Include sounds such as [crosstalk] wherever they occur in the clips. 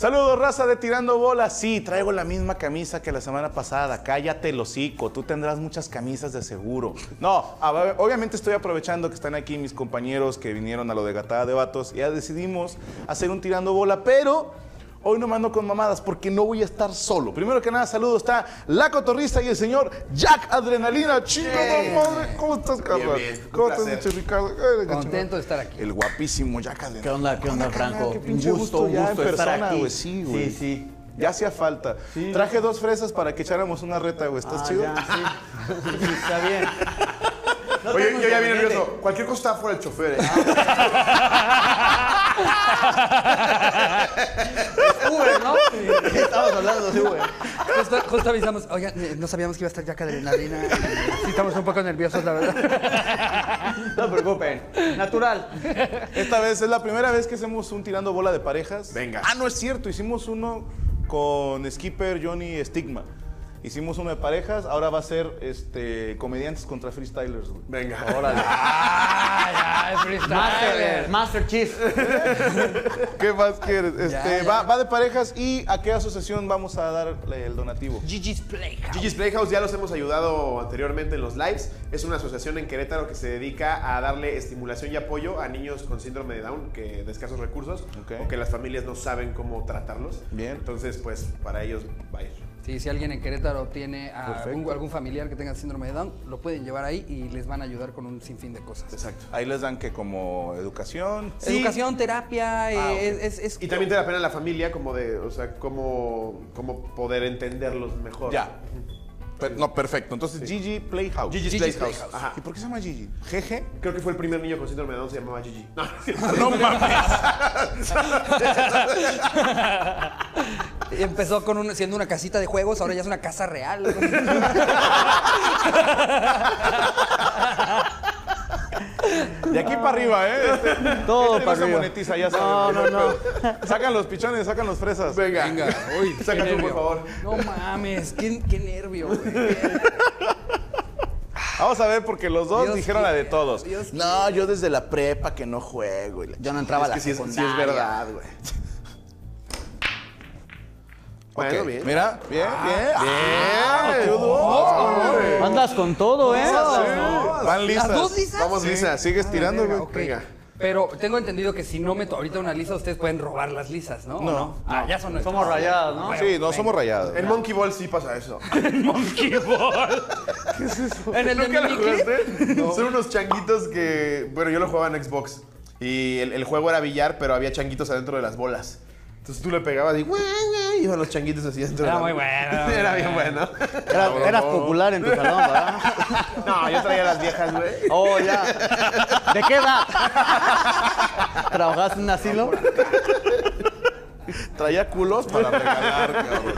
Saludos, raza de Tirando Bola. Sí, traigo la misma camisa que la semana pasada. Cállate el hocico. Tú tendrás muchas camisas de seguro. No, obviamente estoy aprovechando que están aquí mis compañeros que vinieron a lo de Gatada de Vatos. Ya decidimos hacer un Tirando Bola, pero hoy no mando con mamadas porque no voy a estar solo. Primero que nada, saludos. Está la cotorrista y el señor Jack Adrenalina. Chingada madre. ¿Cómo estás. Un ¿Cómo estás, dicho Ricardo? Ay, Contento de estar aquí. El guapísimo Jack Adrenalina. ¿Qué onda, qué onda? Franco? Qué Un pinche gusto, gusto, ya gusto en estar persona, aquí. Sí, güey. Sí, sí. Ya hacía falta. Sí. Traje dos fresas para que echáramos una reta, güey. ¿Estás Ah, chido? ya, sí. [laughs] Sí, Está bien. No Oye, yo ya vi inconveniente. nervioso. Cualquier cosa está fuera el chofer, ¿eh? Uber, ¿no? Estamos hablando de Uber. Justo, justo avisamos, oigan, eh, no sabíamos que iba a estar Jack Adrenalina. Sí, estamos un poco nerviosos, la verdad. No se preocupen. Natural. Esta vez es la primera vez que hacemos un tirando bola de parejas. Venga. Ah, no es cierto. Hicimos uno con Skipper, Johnny Stigma. Hicimos uno de parejas. Ahora va a ser este, comediantes contra freestylers, güey. Venga. Órale. [laughs] Ah, ya, freestyler. Master, Master Chief. [laughs] ¿Qué más quieres? Este, Ya, ya. Va, va de parejas y a qué asociación vamos a darle el donativo. Gigi's Playhouse. Gigi's Playhouse ya los hemos ayudado anteriormente en los lives. Es una asociación en Querétaro que se dedica a darle estimulación y apoyo a niños con síndrome de Down, que de escasos recursos, Ok. o que las familias no saben cómo tratarlos. Bien. Entonces, pues, para ellos va a ir. Sí, si alguien en Querétaro tiene a algún, algún familiar que tenga síndrome de Down, lo pueden llevar ahí y les van a ayudar con un sinfín de cosas. Exacto. Ahí les dan que como educación. Educación, terapia, eh, Ah, ok. es, es- es- Y también te da pena la familia como de, o sea, cómo, cómo poder entenderlos mejor. Ya. Per- no, perfecto. Entonces, Gigi Playhouse. Gigi's, Gigi's Playhouse. Playhouse. Ajá. ¿Y por qué se llama Gigi? ¿GG? Creo que fue el primer niño con síndrome de Down, se llamaba Gigi. No, No [laughs] mames. [laughs] Empezó con un- siendo una casita de juegos, ahora ya es una casa real. [laughs] De aquí para arriba, ¿eh? Este, [laughs] Todo este para no se arriba. monetiza, ya No, saben. no, no. Sacan los pichones, sacan los fresas. Venga. Venga, uy, [laughs] tú, por favor. No mames, qué, qué nervio, güey. Vamos a ver, porque los dos Dios dijeron la de todos. Dios no, yo desde la prepa que no juego. y la- Yo no entraba Es a que la sí es, sí es verdad, güey. Bueno, bien. Mira, bien, bien. Ah, bien. Tú Andas con todo, ¿eh? Van lisas. ¿Las dos lisas? Vamos, Sí, Lisa. Sigues tirando, Venga, güey. Venga. Pero tengo entendido que si no meto ahorita una lisa, ustedes pueden robar las lisas, ¿no? ¿O No. Ah, ya son nuestras. Somos rayadas, ¿no? Sí, no somos rayados. En Monkey Ball sí pasa eso. [laughs] Monkey Ball. [laughs] En el de ¿Nunca lo Mimiclip. jugaste? Son unos changuitos que. Bueno, yo lo jugaba en Xbox. Y el, el juego era billar, pero había changuitos adentro de las bolas. Entonces tú le pegabas y. "Güey, güey", Iban los changuitos así dentro de Era la- muy bueno, [laughs] Era bien bueno. Era- eras popular en tu salón, ¿verdad? [laughs] No, yo traía las viejas, güey. Oh, ya. ¿De qué edad? ¿Trabajaste en un asilo? Traía culos para regalar, cabrón.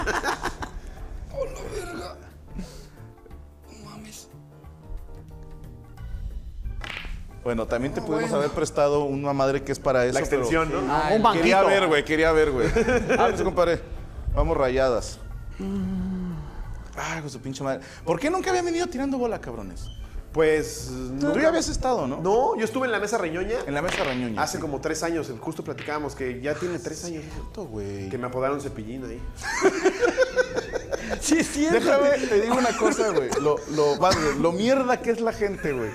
Bueno, también te pudimos haber prestado una madre que es para eso. La extensión, pero- ¿no? Ay, un banquito. Quería ver, güey, quería ver, güey. [laughs] A ver, compadre. Vamos rayadas. Ay, con su pinche madre. ¿Por qué nunca habían venido tirando bola, cabrones? Pues. No, Tú ya habías estado, ¿no? No, yo estuve en la mesa reñoña En la mesa rañoña. hace como tres años. Justo platicábamos que ya tiene tres años. Güey. Que me apodaron cepillín ahí. [laughs] Sí, es cierto. Déjame, te digo una cosa, güey. Lo, lo, mierda que es la gente, güey.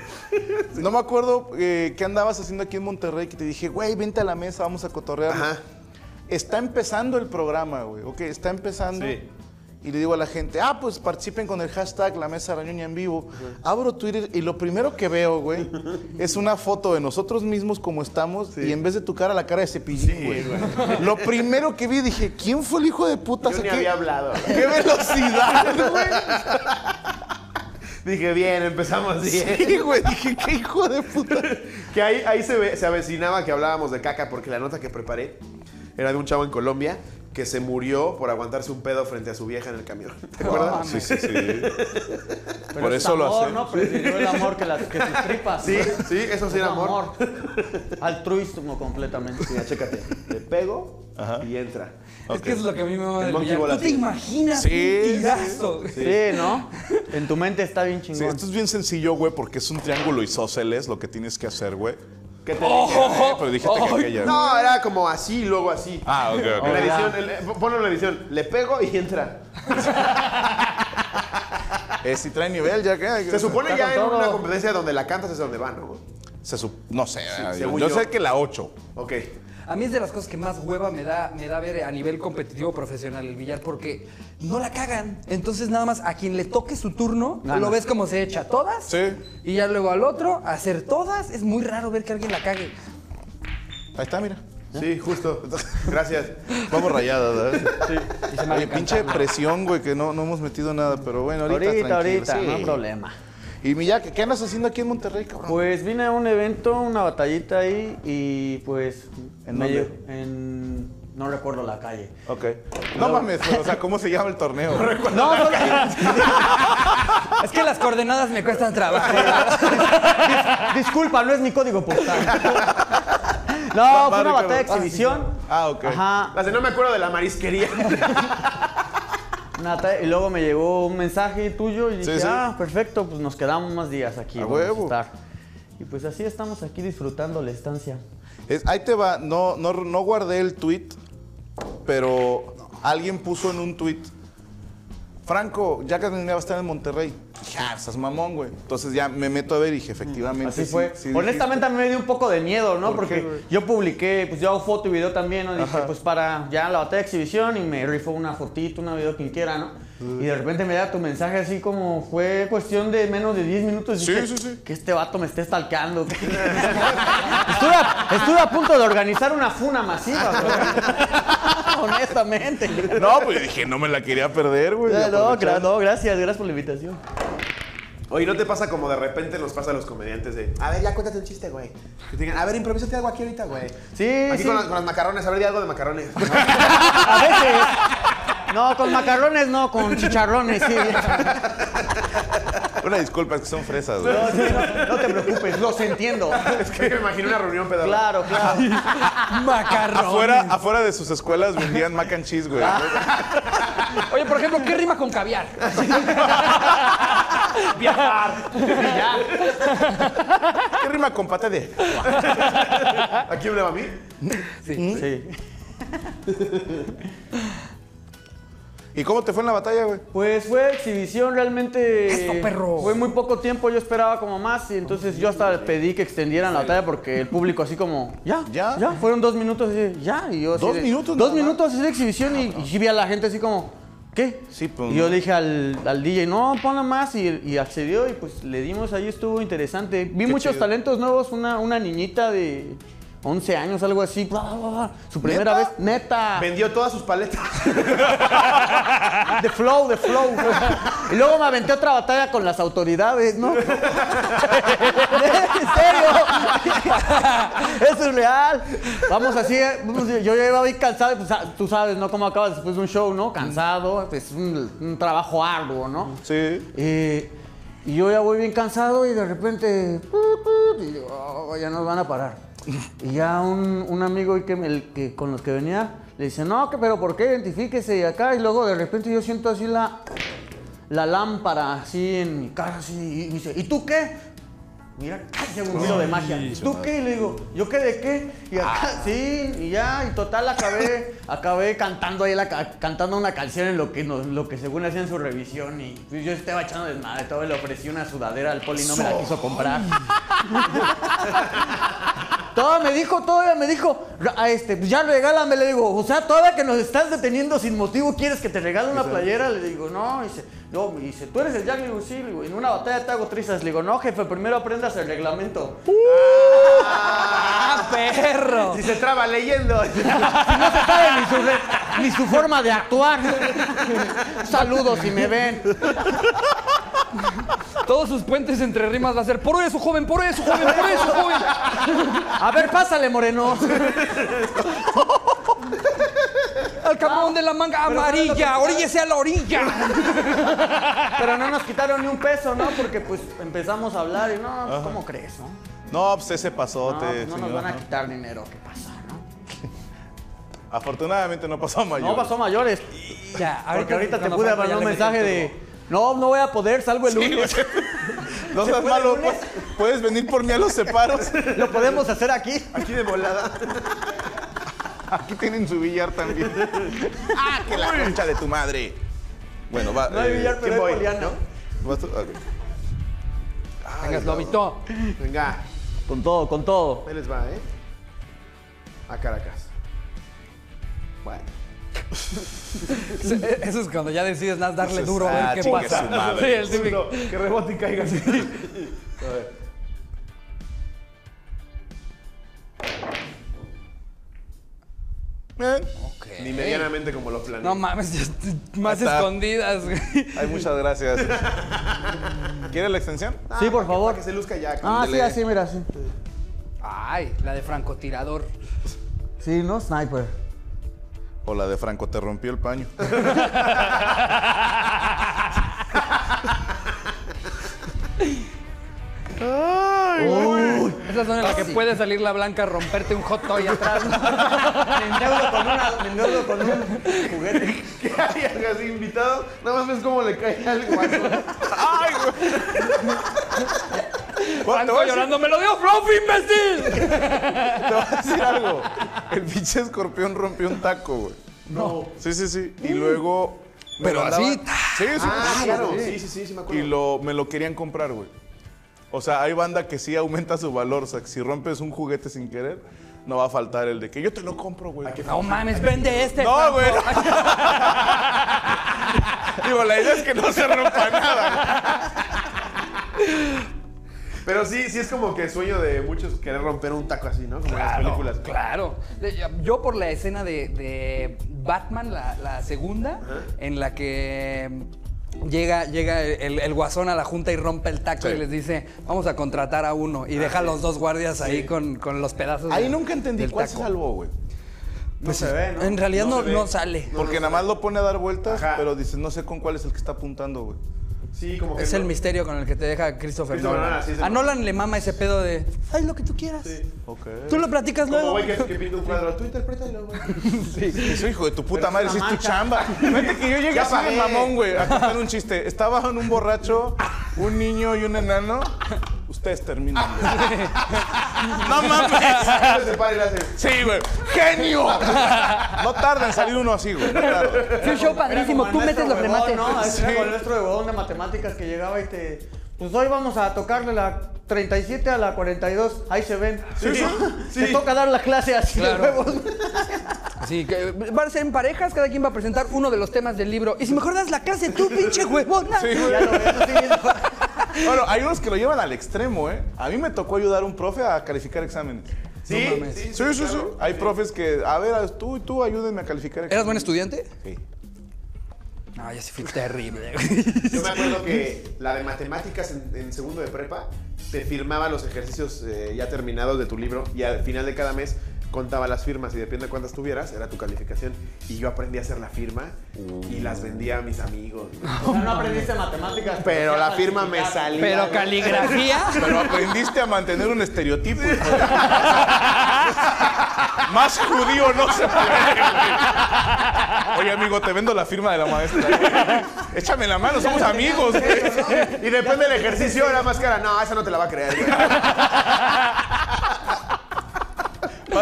No me acuerdo eh, qué andabas haciendo aquí en Monterrey que te dije, güey, vente a la mesa, vamos a cotorrear. Ajá. Está empezando el programa, güey. Ok, está empezando. Sí. Y le digo a la gente, ah, pues participen con el hashtag La Mesa Rañoña en vivo. Abro Twitter y lo primero que veo, güey, [laughs] es una foto de nosotros mismos como estamos y en vez de tu cara, la cara de cepillín, güey. Lo primero que vi, dije, ¿quién fue el hijo de puta? Yo ni ¿qué- había hablado. ¡Qué velocidad, [laughs] güey! Dije, bien, empezamos bien. Sí, güey, dije, qué hijo de puta. Que ahí, ahí se, ve- se avecinaba que hablábamos de caca porque la nota que preparé era de un chavo en Colombia que se murió por aguantarse un pedo frente a su vieja en el camión. [laughs] ¿Te acuerdas? Sí, sí, sí. Pero Por es eso lo amor, hace. ¿no? Prefirió el amor que, las, que sus tripas. Sí, sí, eso sí era amor. Altruismo completamente. Mira, chécate. Le pego Ajá. y entra. Es que es lo que a mí me va a ¿Tú te imaginas Sí, un tirazo? Sí. ¿no? En tu mente está bien Sí, chingón. esto es bien sencillo, güey, porque es un triángulo isósceles lo que tienes que hacer, güey. ¿Qué te Eh, dije? pero dijiste que aquella. No, era como así y luego así. Ah, ok, ok. En la edición, el- ponlo en la edición. Le pego y entra. [laughs] Eh, si trae nivel ya que. Se supone ya en una competencia donde la cantas es donde va, ¿no? Se sup- no sé. yo, según yo yo. sé que la 8. Ok. A mí es de las cosas que más hueva me da, me da ver a nivel competitivo profesional el billar porque no la cagan. Entonces nada más a quien le toque su turno, Gana. lo ves como se echa todas. Sí. Y ya luego al otro, hacer todas. Es muy raro ver que alguien la cague. Ahí está, mira. Sí, justo. [laughs] Gracias. Vamos rayadas, ¿verdad? Y se me Oye, encanta. pinche presión, güey, que no, no hemos metido nada, pero bueno, ahorita. Ahorita, tranquilo, ahorita, sí. no hay problema. Y ¿qué, ¿qué andas haciendo aquí en Monterrey, cabrón? Pues vine a un evento, una batallita ahí y pues... ¿En me dónde? lle- En... No recuerdo la calle. Ok. No mames, pero, o sea, ¿cómo se llama el torneo? [laughs] No, solo- [laughs] Es que las coordenadas me cuestan trabajo. [laughs] Disculpa, no es mi código postal. No, fue una batalla de Ah, exhibición. Ah, ok. Ajá. Las de no me acuerdo de la marisquería. una batalla- y luego me llegó un mensaje tuyo y dije, Sí, sí. ah, perfecto, pues nos quedamos más días aquí. A vamos huevo. estar. Y pues así estamos aquí disfrutando la estancia. Es- ahí te va, no, no, no guardé el tweet, pero alguien puso en un tweet, Franco, ya que va a estar en Monterrey. Dije, ah, estás mamón, güey. Entonces ya me meto a ver y dije, efectivamente. Así sí, fue. sí Honestamente a mí me dio un poco de miedo, ¿no? ¿Por qué, Porque yo publiqué, pues yo hago foto y video también, ¿no? Dije, pues para ya la batalla de exhibición y me rifó una fotito, una video, quien quiera, ¿no? Y de repente me da tu mensaje así como fue cuestión de menos de 10 minutos. y Sí, dije, sí, sí. Que este vato me esté stalkeando. [laughs] estuve, a, estuve a punto de organizar una funa masiva, bro. [laughs] Honestamente. No, pues dije, no me la quería perder, güey. No, no, aprovechando. gra- no, gracias, gracias por la invitación. Oye, ¿no te pasa como de repente nos pasa a los comediantes de, a ver, ya cuéntate un chiste, güey? Que te digan, a ver, improvísate algo aquí ahorita, güey. Sí, Aquí sí. con, las- con las macarrones, a ver, di algo de macarrones. [laughs] A veces. No, con macarrones no, con chicharrones, sí. Una disculpa, es que son fresas, güey. No, sí, no, no te preocupes, los entiendo. es que me imagino una reunión pedorra. Claro, claro. Macarrón. Afuera, afuera de sus escuelas vendían mac and cheese, güey. Oye, por ejemplo, ¿qué rima con caviar? Viajar. ¿Qué rima con pata de? ¿A quién me va a mí? Sí. ¿Y cómo te fue en la batalla, güey? Pues fue exhibición realmente. Eso, perro. Fue muy poco tiempo, yo esperaba como más y entonces yo hasta pedí que extendieran la batalla porque el público así como, ya, ¿Ya? ya, fueron dos minutos, así, ya, y yo así ¿Dos de- minutos Dos nada minutos así de exhibición y, y vi a la gente así como, ¿qué? Sí, pues, Y yo no. le dije al, al DJ, no, ponla más y, y accedió y pues le dimos, ahí estuvo interesante. Vi Qué muchos chido. talentos nuevos, una, una niñita de 11 años, algo así, bla, bla, bla, su primera ¿Neta? vez, neta. Vendió todas sus paletas. De flow, de flow. Y luego me aventé otra batalla con las autoridades, ¿no? [laughs] ¿En serio? Eso es real. Vamos así, eh, vamos, yo ya iba bien cansado, pues, ah, tú sabes, ¿no? Cómo acabas después de un show, ¿no? Cansado, pues un, un trabajo arduo, ¿no? Sí. Eh, y yo ya voy bien cansado y de repente, y digo, "Oh, ya nos van a parar. Y ya un, un amigo que, el que, con los que venía le dice, no, que, pero ¿por qué? Identifíquese y acá. Y luego de repente yo siento así la, la lámpara así en mi cara, así, y dice, ¿y tú qué? Mira, casi un giro de magia. ¿Y tú qué? Y le digo, ¿yo qué de qué? Y acá, sí, y ya, y total acabé, [laughs] acabé cantando ahí, la, ca- cantando una canción en lo que, nos- lo que según hacían su revisión. Y pues, yo estaba echando desmadre, todo le ofrecí una sudadera al poli y no me la quiso comprar. [laughs] Todo me dijo, todavía me dijo, a este, pues ya regálame, le digo, o sea, todavía que nos estás deteniendo sin motivo, ¿quieres que te regale una playera? Le digo, no, y dice, no, me dice, ¿tú eres el Jack? Le digo, sí, le digo, en una batalla te hago trizas. Le digo, no, jefe, primero aprendas el reglamento. ¡Ah, perro! Si se traba leyendo. [laughs] Si no se sabe ni su, re- ni su forma de actuar. Saludos si me ven. Todos sus puentes entre rimas va a ser por eso, joven, por eso, joven, por eso, joven. A ver, pásale, Moreno. [laughs] [laughs] Al cabrón de la manga amarilla, oríllese a la orilla. [laughs] Pero no nos quitaron ni un peso, ¿no? Porque pues empezamos a hablar y no, pues, ¿cómo crees, no? No, pues ese No, pasote. pues, no nos van a ¿no? quitar dinero, ¿qué pasa, no? Afortunadamente no pasó a mayor. No pasó a mayores. Ya, Porque ahorita te cuando pude ya mandar un le mensaje el de. No, no voy a poder, salgo el lunes. [laughs] No seas puede malo, el lunes? pues, puedes venir por mí a los separos. Lo podemos hacer aquí. Aquí de volada. Aquí tienen su billar también. [laughs] ¡Ah, que la concha de tu madre! Bueno, va. No hay eh, billar, pero ¿quién hay voy? ¿Vas tú? Ok. Venga, Lobito. Venga, Con todo, con todo. ahí les va, ¿eh? A Caracas. Bueno. Eso es cuando ya decides nada darle duro, a ah, ver qué chingue pasa. su madre. Sí, el típico. que rebote y caiga así. A ver. Bien. Ni medianamente como lo planeé. No mames, ya más escondidas. Ay, muchas gracias. [laughs] ¿Quieres la extensión? Ah, Sí, por para que- favor. Para que se luzca ya. Ah, sí, así, mira, así. Ay, la de francotirador. Sí, ¿no? Sniper. O la de Franco, te rompió el paño. [laughs] [laughs] Esas son en las que puede salir la blanca, romperte un hot toy atrás. ¿no? [laughs] Me endeudo con, una, me endeudo con un juguete. [laughs] ¿Qué hay así invitado? Nada más ves cómo le cae al guaso. ¡Ay, güey! Bueno, te Franco voy a decir- llorando, ¡me lo dio Fluffy, imbécil! Te voy a decir algo. El pinche escorpión rompió un taco, güey. No. Sí, sí, sí. Y luego. me Pero así, Sí, sí. Ah, sí, claro. sí. Sí, sí, sí, sí, me acuerdo. Y lo, me lo querían comprar, güey. O sea, hay banda que sí aumenta su valor. O sea, que si rompes un juguete sin querer, no va a faltar el de que yo te lo compro, güey. No mames, vende este. No, güey. [laughs] Digo, la idea es que no se rompa nada. Pero sí, sí es como que sueño de muchos querer romper un taco así, ¿no? Como en las películas. Claro. Yo por la escena de, de Batman, la, la segunda, en la que llega, llega el, el guasón a la junta y rompe el taco Sí. y les dice, vamos a contratar a uno. Y deja a los dos guardias ahí con, con los pedazos. Ahí de- nunca entendí del cuál se taco. salvó, güey. No se ve, ¿no? En realidad No no, se sale. Porque nada más lo pone a dar vueltas, Ajá. pero dices, no sé con cuál es el que está apuntando, güey. Sí, como que. Es el misterio con el que te deja Christopher, Christopher Nolan. Sí, a Nolan le mama ese pedo de, haz lo que tú quieras. Ok. Tú lo platicas Como luego. güey que, que pinta un cuadro. Tú interprétalo, güey. [laughs] Dice, hijo de tu puta Pero madre, es si es tu chamba. Fíjate que yo llegué así de mamón, güey, a contar un [laughs] chiste. Estaban un borracho, un niño y un enano. Ustedes terminan. [laughs] ¡No [laughs] mames! Sí, güey. ¡Genio! No tarda en salir uno así, güey. No tarda. Fue un show padrísimo. Tú metes los remates. ¿no? Sí. Era como el maestro de huevón de matemáticas que llegaba y te... Pues hoy vamos a tocarle la 37 a la 42. Ahí se ven. Sí, sí. Te toca dar la clase así Claro. de huevos. Sí, que van a ser en parejas, cada quien va a presentar uno de los temas del libro. Y si mejor das la clase tú, pinche huevona. Sí, güey. Ya lo viendo. Bueno, hay unos que lo llevan al extremo, ¿eh? A mí me tocó ayudar a un profe a calificar exámenes. Sí, No mames. sí, Sí, sí, sí. claro. Hay profes que, a ver, tú y tú ayúdenme a calificar exámenes. ¿Eras buen estudiante? Sí. No, ya sí terrible. Yo me acuerdo que la de matemáticas en, en segundo de prepa te firmaba los ejercicios eh, ya terminados de tu libro y al final de cada mes contaba las firmas y depende de cuántas tuvieras, era tu calificación. Y yo aprendí a hacer la firma y las vendía a mis amigos. O sea, no aprendiste matemáticas. Pero la firma me salía. Pero caligrafía. [laughs] Pero aprendiste a mantener un estereotipo. [laughs] Más judío no se puede. Oye, amigo, te vendo la firma de la maestra. [laughs] Échame la mano, somos amigos. Y depende del ejercicio, era más cara. No, esa no te la va a creer.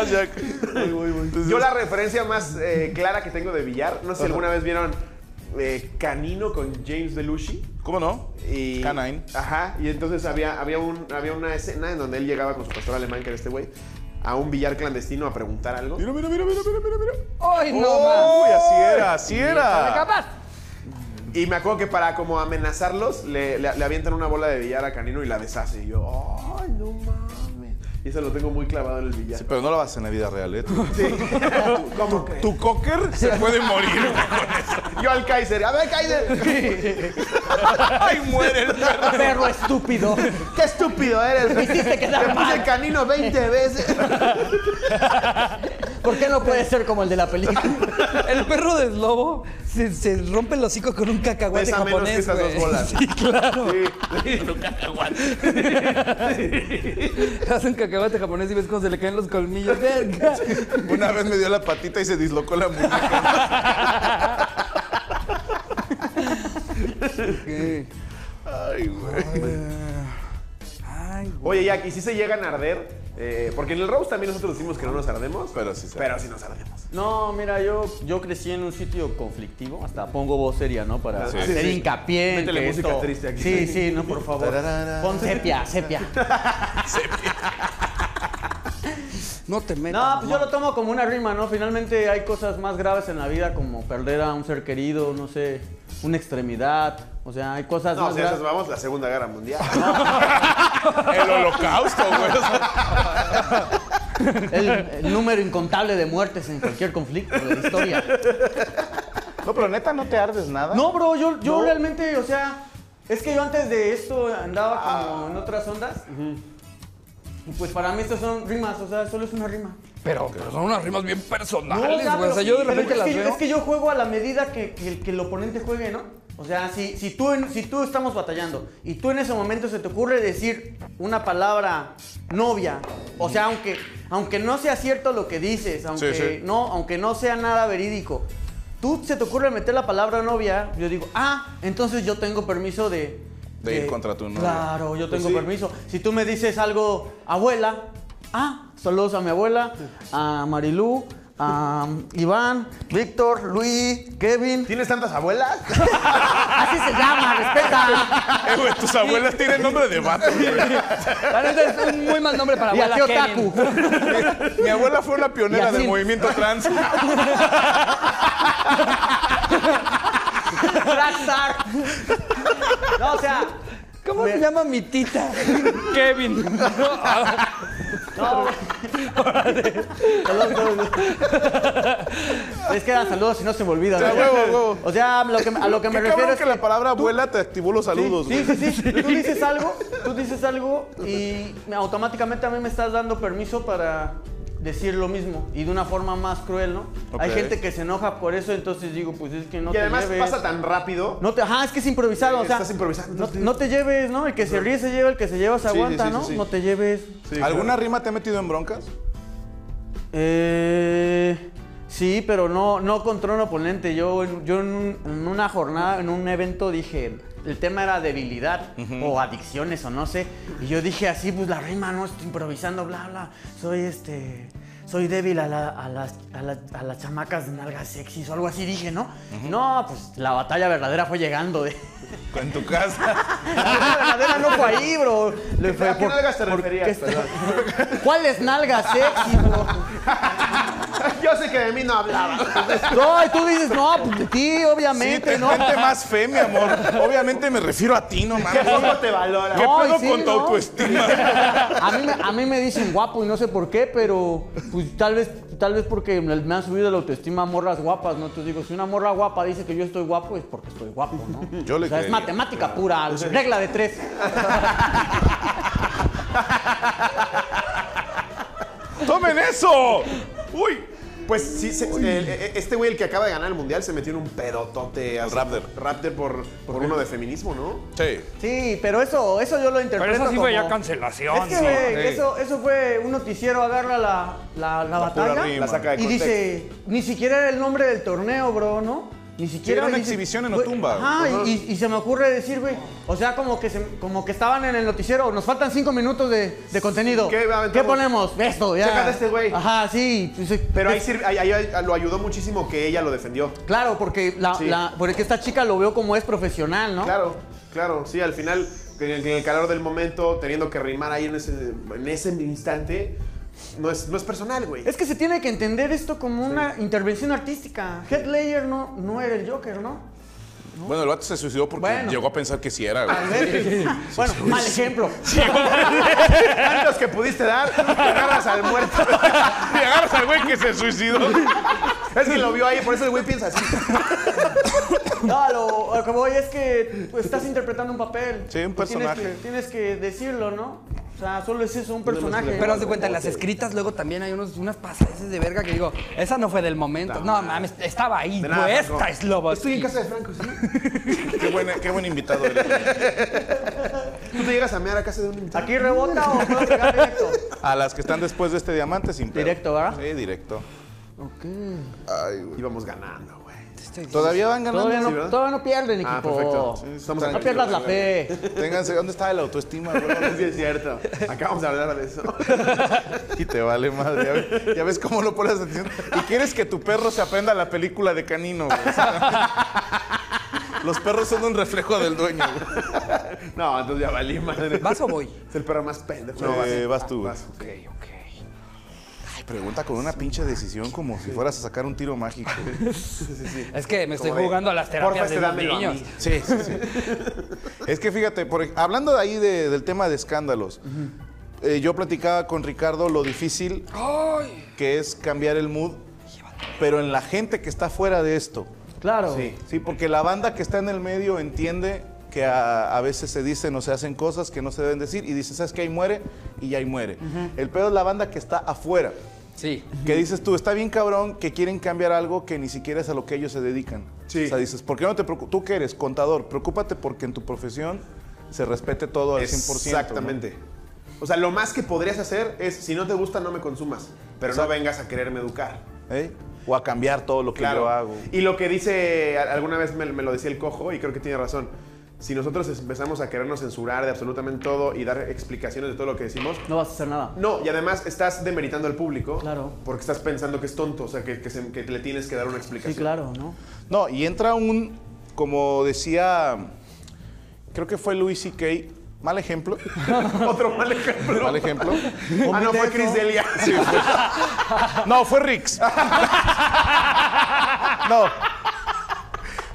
Güey. Vas, Jack. Entonces, Yo la referencia más eh, clara que tengo de billar, no sé si alguna vez vieron eh, Canino con James Belushi. ¿Cómo no? Y, Canine. Ajá, y entonces había, había, un, había una escena en donde él llegaba con su pastor alemán, que era este güey, a un billar clandestino a preguntar algo. Mira, mira, mira, mira, mira, mira, mira. ¡Ay, no Uy, más! así era, así era. ¡Capaz! Y me acuerdo que para como amenazarlos, le, le- le avientan una bola de billar a Canino y la deshace. Y yo, ¡ay, no mames! Y eso lo tengo muy clavado en el billar. Sí, pero no lo vas en la vida real, ¿eh? Tu, [laughs] ¿Cómo crees? tu cocker se puede morir con eso. Yo al Kaiser, a ver, Kaiser. [laughs] ¡Ay, muere el perro! Perro estúpido. ¡Qué estúpido eres! Me hiciste quedar Te puse mal. Canino 20 veces. [laughs] ¿Por qué no puede ser como el de la película? El perro de Slobo se, se rompe el hocico con un cacahuate Pesa menos que japonés, esas dos güey. bolas. Sí, claro. Sí. Hacen cacahuate japonés y ves cómo se le caen los colmillos. ¡Verga! [laughs] Una vez me dio la patita y se dislocó la muñeca. [laughs] Ay, güey. Ay, güey. Oye, Jack, ¿y si se llegan a arder? Eh, porque en el Rose también nosotros decimos que no nos ardemos. Pero sí se Pero sí nos ardemos. No, mira, yo, yo crecí en un sitio conflictivo, hasta pongo voz seria, ¿no? Para Sí, hacer sí. hincapié en Métele música esto- triste aquí. Sí, sí, no, por favor. Tararara. Pon sepia, sepia. [laughs] No te metas. No, pues yo lo tomo como una rima, ¿no? Finalmente hay cosas más graves en la vida como perder a un ser querido, no sé, una extremidad. O sea, hay cosas No, más esas graves. vamos la Segunda Guerra Mundial. [laughs] El holocausto, güey. El, el número incontable de muertes en cualquier conflicto de la historia. No, pero neta, no te ardes nada. No, bro, yo, yo realmente, o sea, es que yo antes de esto andaba como en otras ondas. Y pues para mí estas son rimas, o sea, solo es una rima. Pero, pero son unas rimas bien personales, güey. O sea, yo de repente es las que, veo. Es que yo juego a la medida que, que- que el oponente juegue, ¿no? O sea, si, si, tú, si tú estamos batallando y tú en ese momento se te ocurre decir una palabra novia, o sea, aunque, aunque no sea cierto lo que dices, aunque, sí. No, aunque no sea nada verídico, tú se te ocurre meter la palabra novia, yo digo, ah, entonces yo tengo permiso de... De ir contra tu novia. Claro, yo tengo sí. permiso. Si tú me dices algo, abuela, ah, saludos a mi abuela, a Marilú, a Iván, Víctor, Luis, Kevin. ¿Tienes tantas abuelas? [laughs] Así se llama, respeta. [laughs] Eh, güey, tus abuelas tienen nombre de vato, es un muy mal nombre para Y a abuela tío Kevin. Taku. Mi abuela fue una pionera Y del movimiento trans. [laughs] Rockstar. No, o sea. ¿Cómo me- se llama mi tita? Kevin. No. Saludos. [laughs] es que eran saludos y no se me olvidan. A huevo, a huevo. O sea, lo que, a lo que me refiero es que la palabra abuela te activó los saludos, Sí, sí, sí. Tú dices algo, tú dices algo y me- automáticamente a mí me estás dando permiso para decir lo mismo y de una forma más cruel, ¿no? Hay gente que se enoja por eso, entonces digo, pues es que no y te además lleves. pasa tan rápido. No te, ajá, es que es improvisado, o sea. Estás improvisando, No, te lleves, ¿no? El que se ríe se lleva, el que se lleva se Sí, aguanta, sí, sí, ¿no? sí. No te lleves. Sí, ¿Alguna rima te ha metido en broncas? Eh, sí, pero no, no contra un oponente. Yo, yo en una jornada, en un evento dije, el tema era debilidad o adicciones o no sé. Y yo dije así, pues la rima, no estoy improvisando, bla, bla. Soy este... Soy débil a, la- a las, a, la- a las chamacas de nalgas sexys o algo así dije, ¿no? No, pues la batalla verdadera fue llegando de... [laughs] En tu casa. La verdadera no fue ahí, bro. Le fue ¿A qué por- nalgas te por- referías? ¿qué está- ¿Cuáles nalgas sexys, bro? [laughs] Yo sé que de mí no hablaba. No, y tú dices, no, pues de ti, Sí, obviamente, te ¿no? gente más fe, mi amor. Obviamente me refiero a ti, no mames. ¿Cómo te valora? ¿Qué No, y pedo sí, con tu ¿no? autoestima? A mí, me, a mí me dicen guapo y no sé por qué, pero pues tal vez, tal vez porque me, me han subido la autoestima morras guapas, ¿no? Entonces digo, si una morra guapa dice que yo estoy guapo, es porque estoy guapo, ¿no? Yo le o sea, es matemática pura, regla de tres. [laughs] ¡Tomen eso! ¡Uy! Pues sí, se- el- e- este güey, el que acaba de ganar el mundial, se metió en un pedotote. así- Raptor. Raptor por, por uno de feminismo, ¿no? Sí. Sí, pero eso, eso yo lo interpreto Pero eso sí fue como- ya cancelación. Es que, sí. güey, sí. eso, eso fue un noticiero, agarra la, la, la La pura batalla rima. La saca de y contexto. dice, ni siquiera era el nombre del torneo, bro, ¿no? Ni siquiera. era una exhibición en Otumba. Ajá, y, se me ocurre decir, güey, o sea, como que, se- como que estaban en el noticiero, nos faltan cinco minutos de, de contenido. ¿Qué ponemos? Esto, ya. Chécate este güey. Ajá, sí. sí. Pero ahí, sirve- ahí- ahí lo ayudó muchísimo que ella lo defendió. Claro, porque, la, Sí. la- porque esta chica lo veo como es profesional, ¿no? Claro, claro, sí, al final, en el, en el calor del momento, teniendo que rimar ahí en ese, en ese instante, no es, no es personal, güey. Es que se tiene que entender esto como una intervención artística. Heath Ledger no, no era el Joker, ¿no? Bueno, el vato se suicidó porque Bueno. llegó a pensar que sí era, güey. [laughs] Bueno, mal ejemplo. [laughs] Tantos que pudiste dar, te agarras al muerto. Y agarras al güey que se suicidó. Es que lo vio ahí, por eso el güey piensa así. No, lo, lo que voy es que pues, estás interpretando un papel. Sí, un Pues tienes personaje. que- Tienes que, decirlo, ¿no? O sea, solo es eso, un personaje. Pero haz de cuenta, en las escritas luego también hay unos, unas pasajes de verga que digo, esa no fue del momento. No, mames, estaba ahí. De No, nada, esta Franco. es Lobo. Estoy en casa de Franco, ¿sí? [laughs] Qué, buena- qué buen invitado eres. ¿Tú te llegas a mear a casa de un invitado? ¿Aquí rebota o puedo llegar directo? A las que están después de este diamante, sin pedo. Directo, ¿verdad? Sí, directo. Ok. Ay, güey. Íbamos ganando, Todavía van ganando. Todavía Sí, no, ¿verdad? todavía no pierden, equipo. Ah, perfecto. Sí, estamos no pierdas la fe. Ténganse, ¿dónde está la autoestima, güey? [laughs] Sí, es cierto. Acabamos de hablar de eso. [laughs] Y te vale madre. Ya ves, ya ves cómo no pones atención. Y quieres que tu perro se aprenda la película de Canino, güey. Los perros son un reflejo del dueño, güey. No, entonces ya valí madre. ¿Vas o voy? Es el perro más pendejo. No, vas, eh, vas tú, güey. vas. Ok, ok. Pregunta con una pinche decisión como si fueras a sacar un tiro mágico. [laughs] Es que me estoy Como de, jugando a las terapias este de los niños. Sí, sí, sí. [laughs] Es que fíjate, por ej- hablando de ahí de- del tema de escándalos, eh, yo platicaba con Ricardo lo difícil ¡Ay! que es cambiar el mood, pero en la gente que está fuera de esto. Claro. Sí, sí, porque la banda que está en el medio entiende que a, a veces se dicen o se hacen cosas que no se deben decir y dice, ¿sabes qué? Ahí muere y ahí muere. El pedo es la banda que está afuera. Sí. Que dices tú, está bien cabrón que quieren cambiar algo que ni siquiera es a lo que ellos se dedican. Sí. O sea, dices, ¿por qué no te preocupas? Tú que eres contador, preocúpate porque en tu profesión se respete todo al 100%. ¿no? Exactamente. O sea, lo más que podrías hacer es, si no te gusta, no me consumas. Pero no vengas a quererme educar. ¿Eh? O a cambiar todo lo que yo hago. Y lo que dice, alguna vez me, me lo decía el cojo, y creo que tiene razón. Si nosotros empezamos a querernos censurar de absolutamente todo y dar explicaciones de todo lo que decimos, No vas a hacer nada. no, y además estás demeritando al público. Claro. Porque estás pensando que es tonto, o sea, que, que se- que le tienes que dar una Sí, explicación. claro, ¿no? No, y entra un, como decía, creo que fue Louis C.K., mal ejemplo, [laughs] Otro mal ejemplo. mal ejemplo. Ah, no, fue Chris Delia. No, fue Rix. [laughs] No.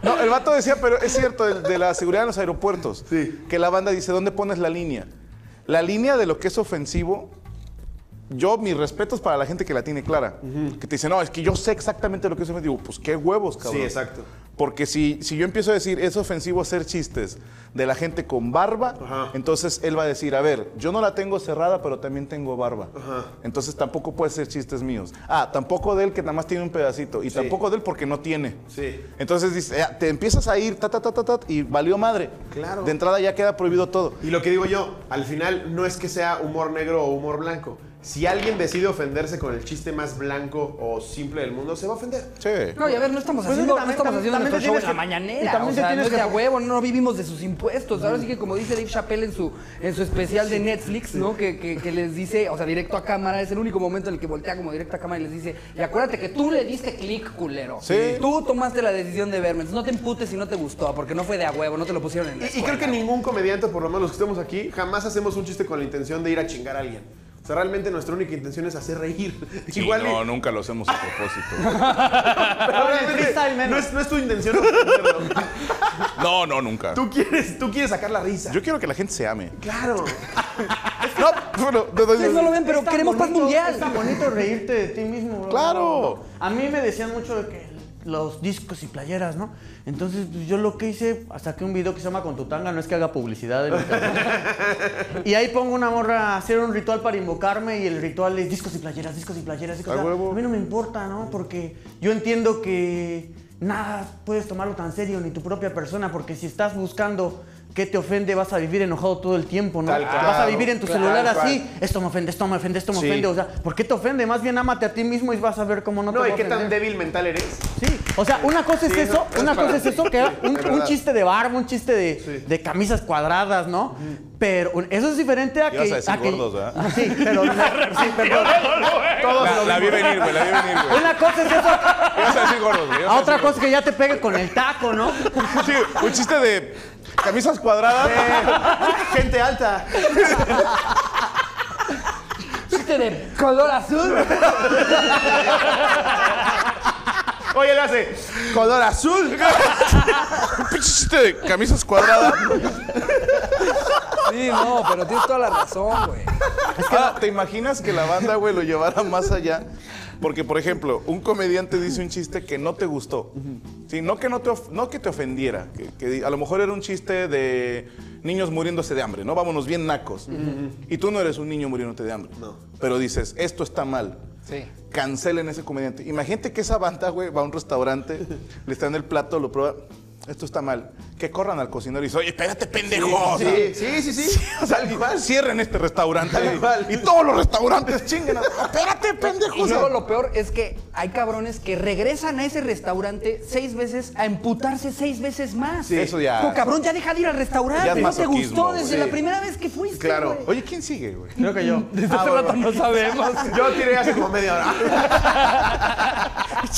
No, el vato decía, pero es cierto, de, de la seguridad en los aeropuertos. Sí. Que la banda dice, ¿dónde pones la línea? La línea de lo que es ofensivo, yo, mis respetos para la gente que la tiene clara. Que te dice, no, es que yo sé exactamente lo que es ofensivo. Pues qué huevos, cabrón. Sí, exacto. Porque si, si yo empiezo a decir, es ofensivo hacer chistes de la gente con barba, Ajá. entonces él va a decir, a ver, yo no la tengo cerrada, pero también tengo barba. Ajá. Entonces tampoco puede ser chistes míos. Ah, tampoco de él que nada más tiene un pedacito. Y Sí. tampoco de él porque no tiene. Sí. Entonces dice, "Ah, te empiezas a ir, ta, ta, ta, ta, ta, y valió madre. Claro. De entrada ya queda prohibido todo. Y lo que digo yo, al final no es que sea humor negro o humor blanco. Si alguien decide ofenderse con el chiste más blanco o simple del mundo, se va a ofender. Sí. No, y a ver, no estamos Pues haciendo, también- no estamos también- haciendo también nuestro show en la y mañanera. también O sea, no tienes es de que- a huevo, no vivimos de sus impuestos. Ahora sí que como dice Dave Chappelle en su, en su especial de Netflix, ¿no? Que, que- que les dice, o sea, directo a cámara, es el único momento en el que voltea como directo a cámara y les dice, y acuérdate que tú le diste clic, culero. Sí. Tú tomaste la decisión de verme, entonces no te emputes si no te gustó, porque no fue de a huevo, no te lo pusieron en la Y, y creo que ningún comediante, por lo menos los que estamos aquí, jamás hacemos un chiste con la intención de ir a chingar a alguien. O sea, realmente nuestra única intención es hacer reír. Sí, Igual y- no, nunca lo hacemos a propósito. [laughs] pero realmente no es, no es tu intención. [laughs] No, no, nunca. tú, quieres, tú quieres sacar la risa. Yo quiero que la gente se ame. Claro. [laughs] No, bueno, no, no, Ustedes no lo ven, pero queremos paz mundial. Es tan bonito reírte de ti mismo, bro. Claro. A mí me decían mucho de que los discos y playeras, ¿no? Entonces, pues, yo lo que hice, saqué un video que se llama Con tu tanga, no es que haga publicidad. de [laughs] y ahí pongo una morra a hacer un ritual para invocarme y el ritual es discos y playeras, discos y playeras. discos. Sea, huevo. a mí no me importa, ¿no? Porque yo entiendo que nada puedes tomarlo tan serio, ni tu propia persona, porque si estás buscando qué te ofende, vas a vivir enojado todo el tiempo, ¿no? Tal cual. vas a vivir en tu Claro, celular así, esto me ofende, esto me ofende, esto me Sí. ofende. O sea, ¿por qué te ofende? Más bien ámate a ti mismo y vas a ver cómo no, No, te ¿y va a qué tan débil mental eres? Sí, o sea, una cosa es Sí, eso, no, una es cosa es eso, que era un, Es chiste de barba, un chiste de, Sí. de camisas cuadradas, ¿no? Pero eso es diferente a Ibas que... a decir que- gordos, ¿verdad? Ah, Sí, pero... [laughs] sí, perdón. Todos La, vi venir, güey, la vi venir, güey. Una cosa es eso, Ibas a decir gordos, güey. ibas a otra cosa que ya te pegue con el taco, ¿no? Sí, un chiste de camisas cuadradas. Gente alta. Chiste de color azul. Oye, le hace color azul. Chiste de camisas cuadradas. Sí, no, pero tienes toda la razón, güey. Ahora, ¿te imaginas que la banda, güey, lo llevara más allá? Porque, por ejemplo, un comediante dice un chiste que no te gustó. Sí, no que, no te, no que te ofendiera. Que, a lo mejor era un chiste de niños muriéndose de hambre, ¿no? Vámonos bien nacos. Y tú no eres un niño muriéndote de hambre. No. Pero dices, esto está mal. Sí. Cancelen ese comediante. Imagínate que esa banda, güey, va a un restaurante, le están el plato, lo prueba. Esto está mal, que corran al cocinero y dicen, oye, espérate, pendejo. Sí, sí, sí, sí. [laughs] O sea, igual cierren este restaurante. Y todos los restaurantes chinguen. a- Espérate, [laughs] pendejo. Y luego lo peor es que hay cabrones que regresan a ese restaurante seis veces a emputarse seis veces más. Sí, eso ya- Como, cabrón, ya deja de ir al Ya restaurante. es No te gustó desde la primera vez que fuiste. Claro. Oye, ¿quién sigue, güey? Creo que yo. [laughs] Desde hace rato no sabemos. Yo tiré hace como media hora.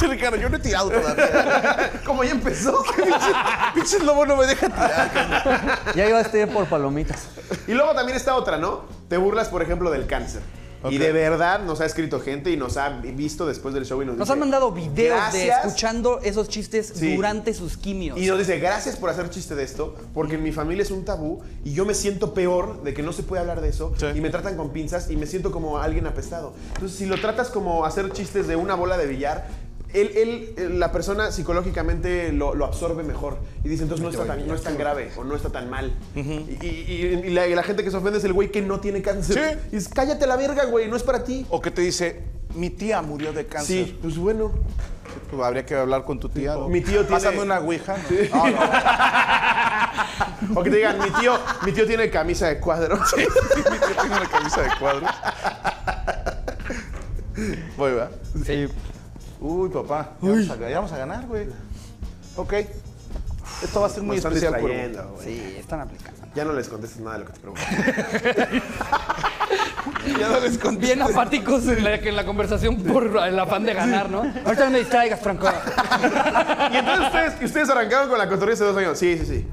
Ricardo, yo no he tirado todavía. Como ya empezó. [laughs] Pinche lobo no me deja tirar. Ya iba a estar por palomitas. Y luego también está otra, ¿no? Te burlas, por ejemplo, del cáncer. Y de verdad nos ha escrito gente y nos ha visto después del show y nos, Nos dice, han mandado videos de escuchando esos chistes Sí. durante sus quimios. Y nos dice, gracias por hacer chiste de esto, porque en mi familia es un tabú y yo me siento peor de que no se puede hablar de eso Sí. y me tratan con pinzas y me siento como alguien apestado. Entonces, si lo tratas como hacer chistes de una bola de billar, él, él, eh, la persona psicológicamente lo, lo absorbe mejor y dice, entonces no está tan, no es tan grave o no está tan mal. y, y- y la, y la gente que se ofende es el güey que no tiene cáncer. Sí. Y dices, cállate la verga, güey, no es para ti. O que te dice, mi tía murió de cáncer. Sí, pues bueno. Pues habría que hablar con tu tía. ¿no? Mi tío tiene- Pásame una ouija. ¿no? No. [laughs] O que te digan, mi tío, mi tío tiene camisa de cuadro. Mi tío tiene una camisa de cuadros. Voy, ¿va? Sí. Uy, papá. Ya vamos, a, ya vamos a ganar, güey. Ok. Esto va a ser muy están especial, Cuervo. Sí, están aplicando. Ya no les contestes nada de lo que te pregunto. [laughs] Ya no les conté. Bien apáticos en la, en la conversación por el afán de ganar, ¿no? Ahorita no me distraigas, Franco. y entonces ustedes, y ustedes arrancaron con la cotorrisa hace dos años. Sí, sí, sí.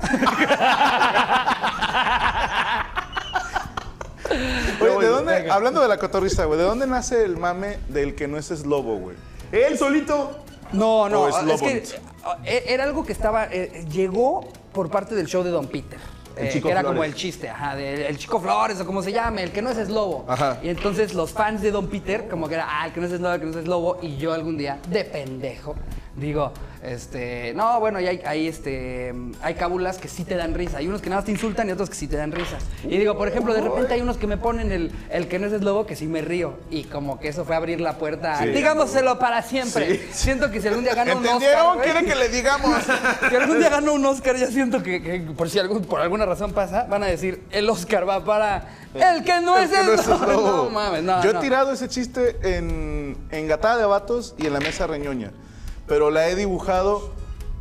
Oye, ¿de dónde, hablando de la cotorrista, güey, ¿de dónde nace el mame del que no es eslobo, güey? Él solito. No, no, O es es, que Lobont. eh, era algo que estaba, eh, llegó por parte del show de Don Peter. El eh, Chico que era Flores. como el chiste, ajá, el Chico Flores o como se llame, el que no es es lobo. Ajá. Y entonces los fans de Don Peter, como que era, ah, el que no es es lobo, el que no es es lobo, y yo algún día, de pendejo, digo, este, no, bueno, y hay, hay, este, hay cábulas que sí te dan risa, hay unos que nada más te insultan y otros que sí te dan risa. Y digo, por ejemplo, de repente hay unos que me ponen el, el que no es lobo, que sí me río, y como que eso fue abrir la puerta, Sí. digámoselo para siempre. Siento que si algún día gano un Oscar, ¿Quieren que le digamos? [laughs] si algún día gano un Oscar, ya siento que, que por si algún- por alguna razón pasa, van a decir, el Oscar va para el que no es El que el no es lobo". eslobo. [laughs] No mames, no, Yo he tirado ese chiste en, en Gatada de Vatos y en la Mesa Reñoña, pero la he dibujado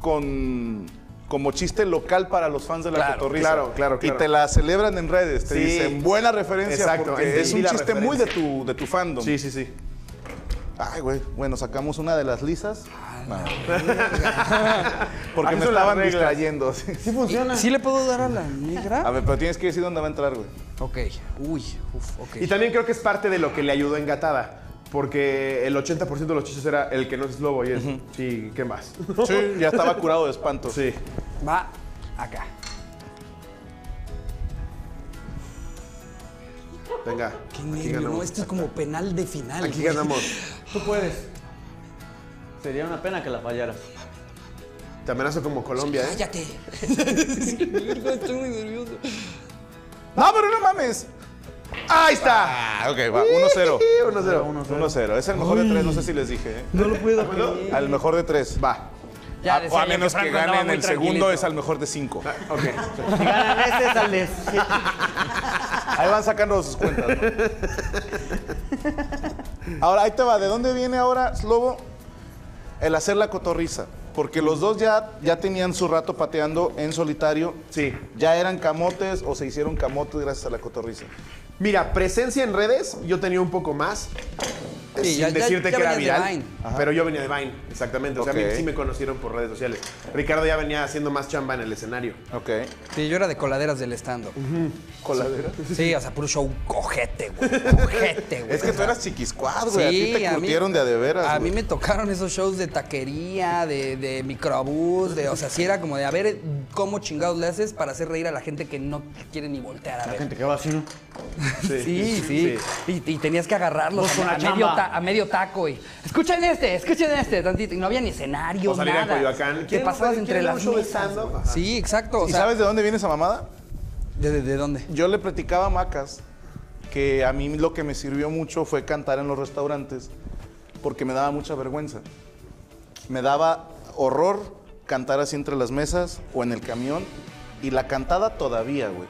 con como chiste local para los fans de la Claro, cotorrisa. claro, claro, claro. Y te la celebran en redes, te Sí. dicen buena referencia Exacto, porque es un chiste muy de tu, de tu fandom. Sí, sí, sí. Ay, güey, bueno, sacamos una de las lisas. No. [laughs] Porque me estaban distrayendo. sí. Sí funciona. ¿Sí le puedo dar a la negra? A ver, pero tienes que decir dónde va a entrar, güey. Ok. Uy, uf, ok. Y también creo que es parte de lo que le ayudó en Gatada. Porque el 80% de los chistes era el que no es lobo y es, sí, ¿qué más? Sí, ya estaba curado de espanto. Sí. Va acá. Venga. Qué aquí nervio, ganamos. ¿no? Esto es como penal de final. Aquí güey. ganamos. Tú puedes. Sería una pena que la fallaras. Te amenazo como Colombia, ¿eh? Cállate. [laughs] Estoy muy nervioso. No, pero no mames. ¡Ahí está! Ah, ok, va. 1-0. 1-0. 1-0. Es el mejor de tres, no sé si les dije. ¿eh? No lo puedo creer. Al mejor de tres. Va. Ya A- o decía a menos que, andaba ganen el segundo, es al mejor de cinco. Ok. [laughs] Si ganan este es al de [laughs] siete. Ahí van sacando sus cuentas. ¿no? [laughs] Ahora, ahí te va. ¿De dónde viene ahora, Slobo? El hacer la cotorriza. Porque los dos ya, ya tenían su rato pateando en solitario. Sí. Ya eran camotes o se hicieron camotes gracias a la cotorriza. Mira, presencia en redes, yo tenía un poco más. Sí, sin ya- decirte ya que era viral. Vine. Pero yo venía de Vine, exactamente. O sea, a Ok. mí sí me conocieron por redes sociales. Ricardo ya venía haciendo más chamba en el escenario. Ok. Sí, yo era de coladeras del stand-up. ¿Coladera? Sí, o sea, puro show cojete, güey. [laughs] Cojete, güey. Es que tú eras chiquiscuad, güey. a ti te a mí- curtieron de a de veras. A güey. mí me tocaron esos shows de taquería, de, de microbús, de, o sea, sí era como de a ver cómo chingados le haces para hacer reír a la gente que no quiere ni voltear a La ver. gente que va así, ¿no? [laughs] Sí, sí. Y, y tenías que agarrarlos a, la a medio a medio taco y escuchen este, escuchen este, tantito. Y no había ni escenario, O nada. Coyoacán. Te ¿Quieren- pasabas entre las mesas. Sí, exacto. O ¿Y sea, sabes de dónde viene esa mamada? ¿de, de- de dónde? Yo le platicaba a Macas que a mí lo que me sirvió mucho fue cantar en los restaurantes porque me daba mucha vergüenza. Me daba horror cantar así entre las mesas o en el camión. Y la cantada todavía, güey.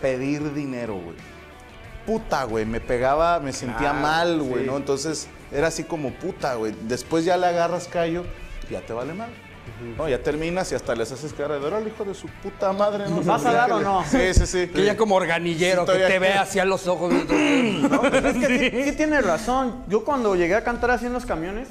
Pedir dinero, güey. Puta, güey. Me pegaba, me sentía Ah, mal, güey, sí. ¿no? Entonces era así como puta, güey. Después ya le agarras callo y ya te vale mal. No, ya terminas y hasta les haces cara de órale, hijo de su puta madre, ¿no? ¿Vas a dar o no? Sí, sí, sí. Que ya como organillero, Sí, que te ve hacia los ojos. No, pues es que [laughs] sí, sí tienes razón. Yo cuando llegué a cantar así en los camiones,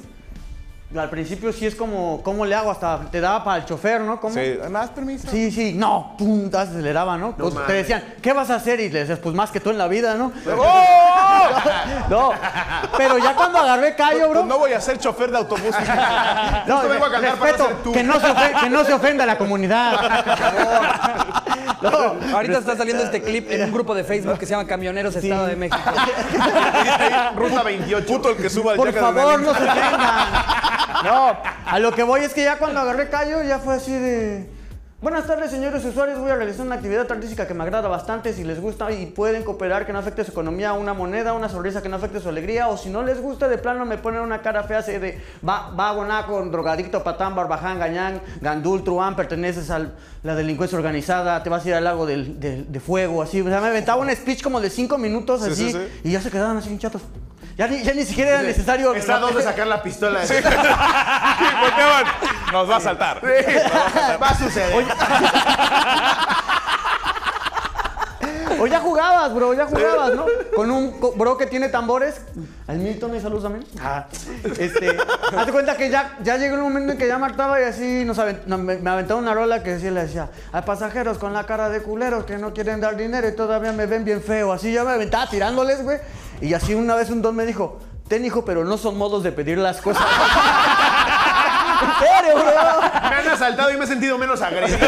al principio sí es como, ¿cómo le hago? Hasta te daba para el chofer, ¿no? ¿Cómo? Sí, más permiso. Sí, sí, no, pum, te aceleraba, ¿no? Pues te decían, ¿qué vas a hacer? Y le decías, pues más que tú en la vida, ¿no? [laughs] ¡Oh! No, pero ya cuando agarré callo, bro. Pues no voy a ser chofer de autobús. [laughs] No, vengo a cantar para respeto, ser tú. que no, se ofe- que no se ofenda a la comunidad. por [laughs] favor. No, Ahorita está saliendo este clip en un grupo de Facebook que se llama Camioneros Estado de México. Ruta 28. Puto el que suba al por favor, no se ofendan. No, a lo que voy es que ya cuando agarré callo ya fue así de... Buenas tardes, señores usuarios. Voy a realizar una actividad artística que me agrada bastante. Si les gusta y pueden cooperar que no afecte su economía, una moneda, una sonrisa que no afecte su alegría. O si no les gusta, de plano me ponen una cara fea así de va, vago, naco, drogadicto, patán, barbaján, gañán, gandul, truán, perteneces a la delincuencia organizada, te vas a ir al lago del- del- de fuego, así. O sea, me aventaba un speech como de cinco minutos Sí, así sí, sí. y ya se quedaban así bien chatos. Ya ni, ya ni siquiera era necesario. Está a dos de sacar la pistola. [laughs] Volteaban. Nos va a saltar. Va a suceder. O ya jugabas, bro, ya jugabas, ¿no? [laughs] Con un bro que tiene tambores. Al Milton, y saludos también. Ah, este, hazte cuenta que ya, ya llegó un momento en que ya martaba y así nos avent- no, me, me aventaba una rola que decía, le decía, a pasajeros con la cara de culeros que no quieren dar dinero y todavía me ven bien feo. Así ya me aventaba tirándoles, güey. Y así una vez un don me dijo, ten hijo, pero no son modos de pedir las cosas. [laughs] ¿En serio, bro? Me han asaltado y me he sentido menos agredido.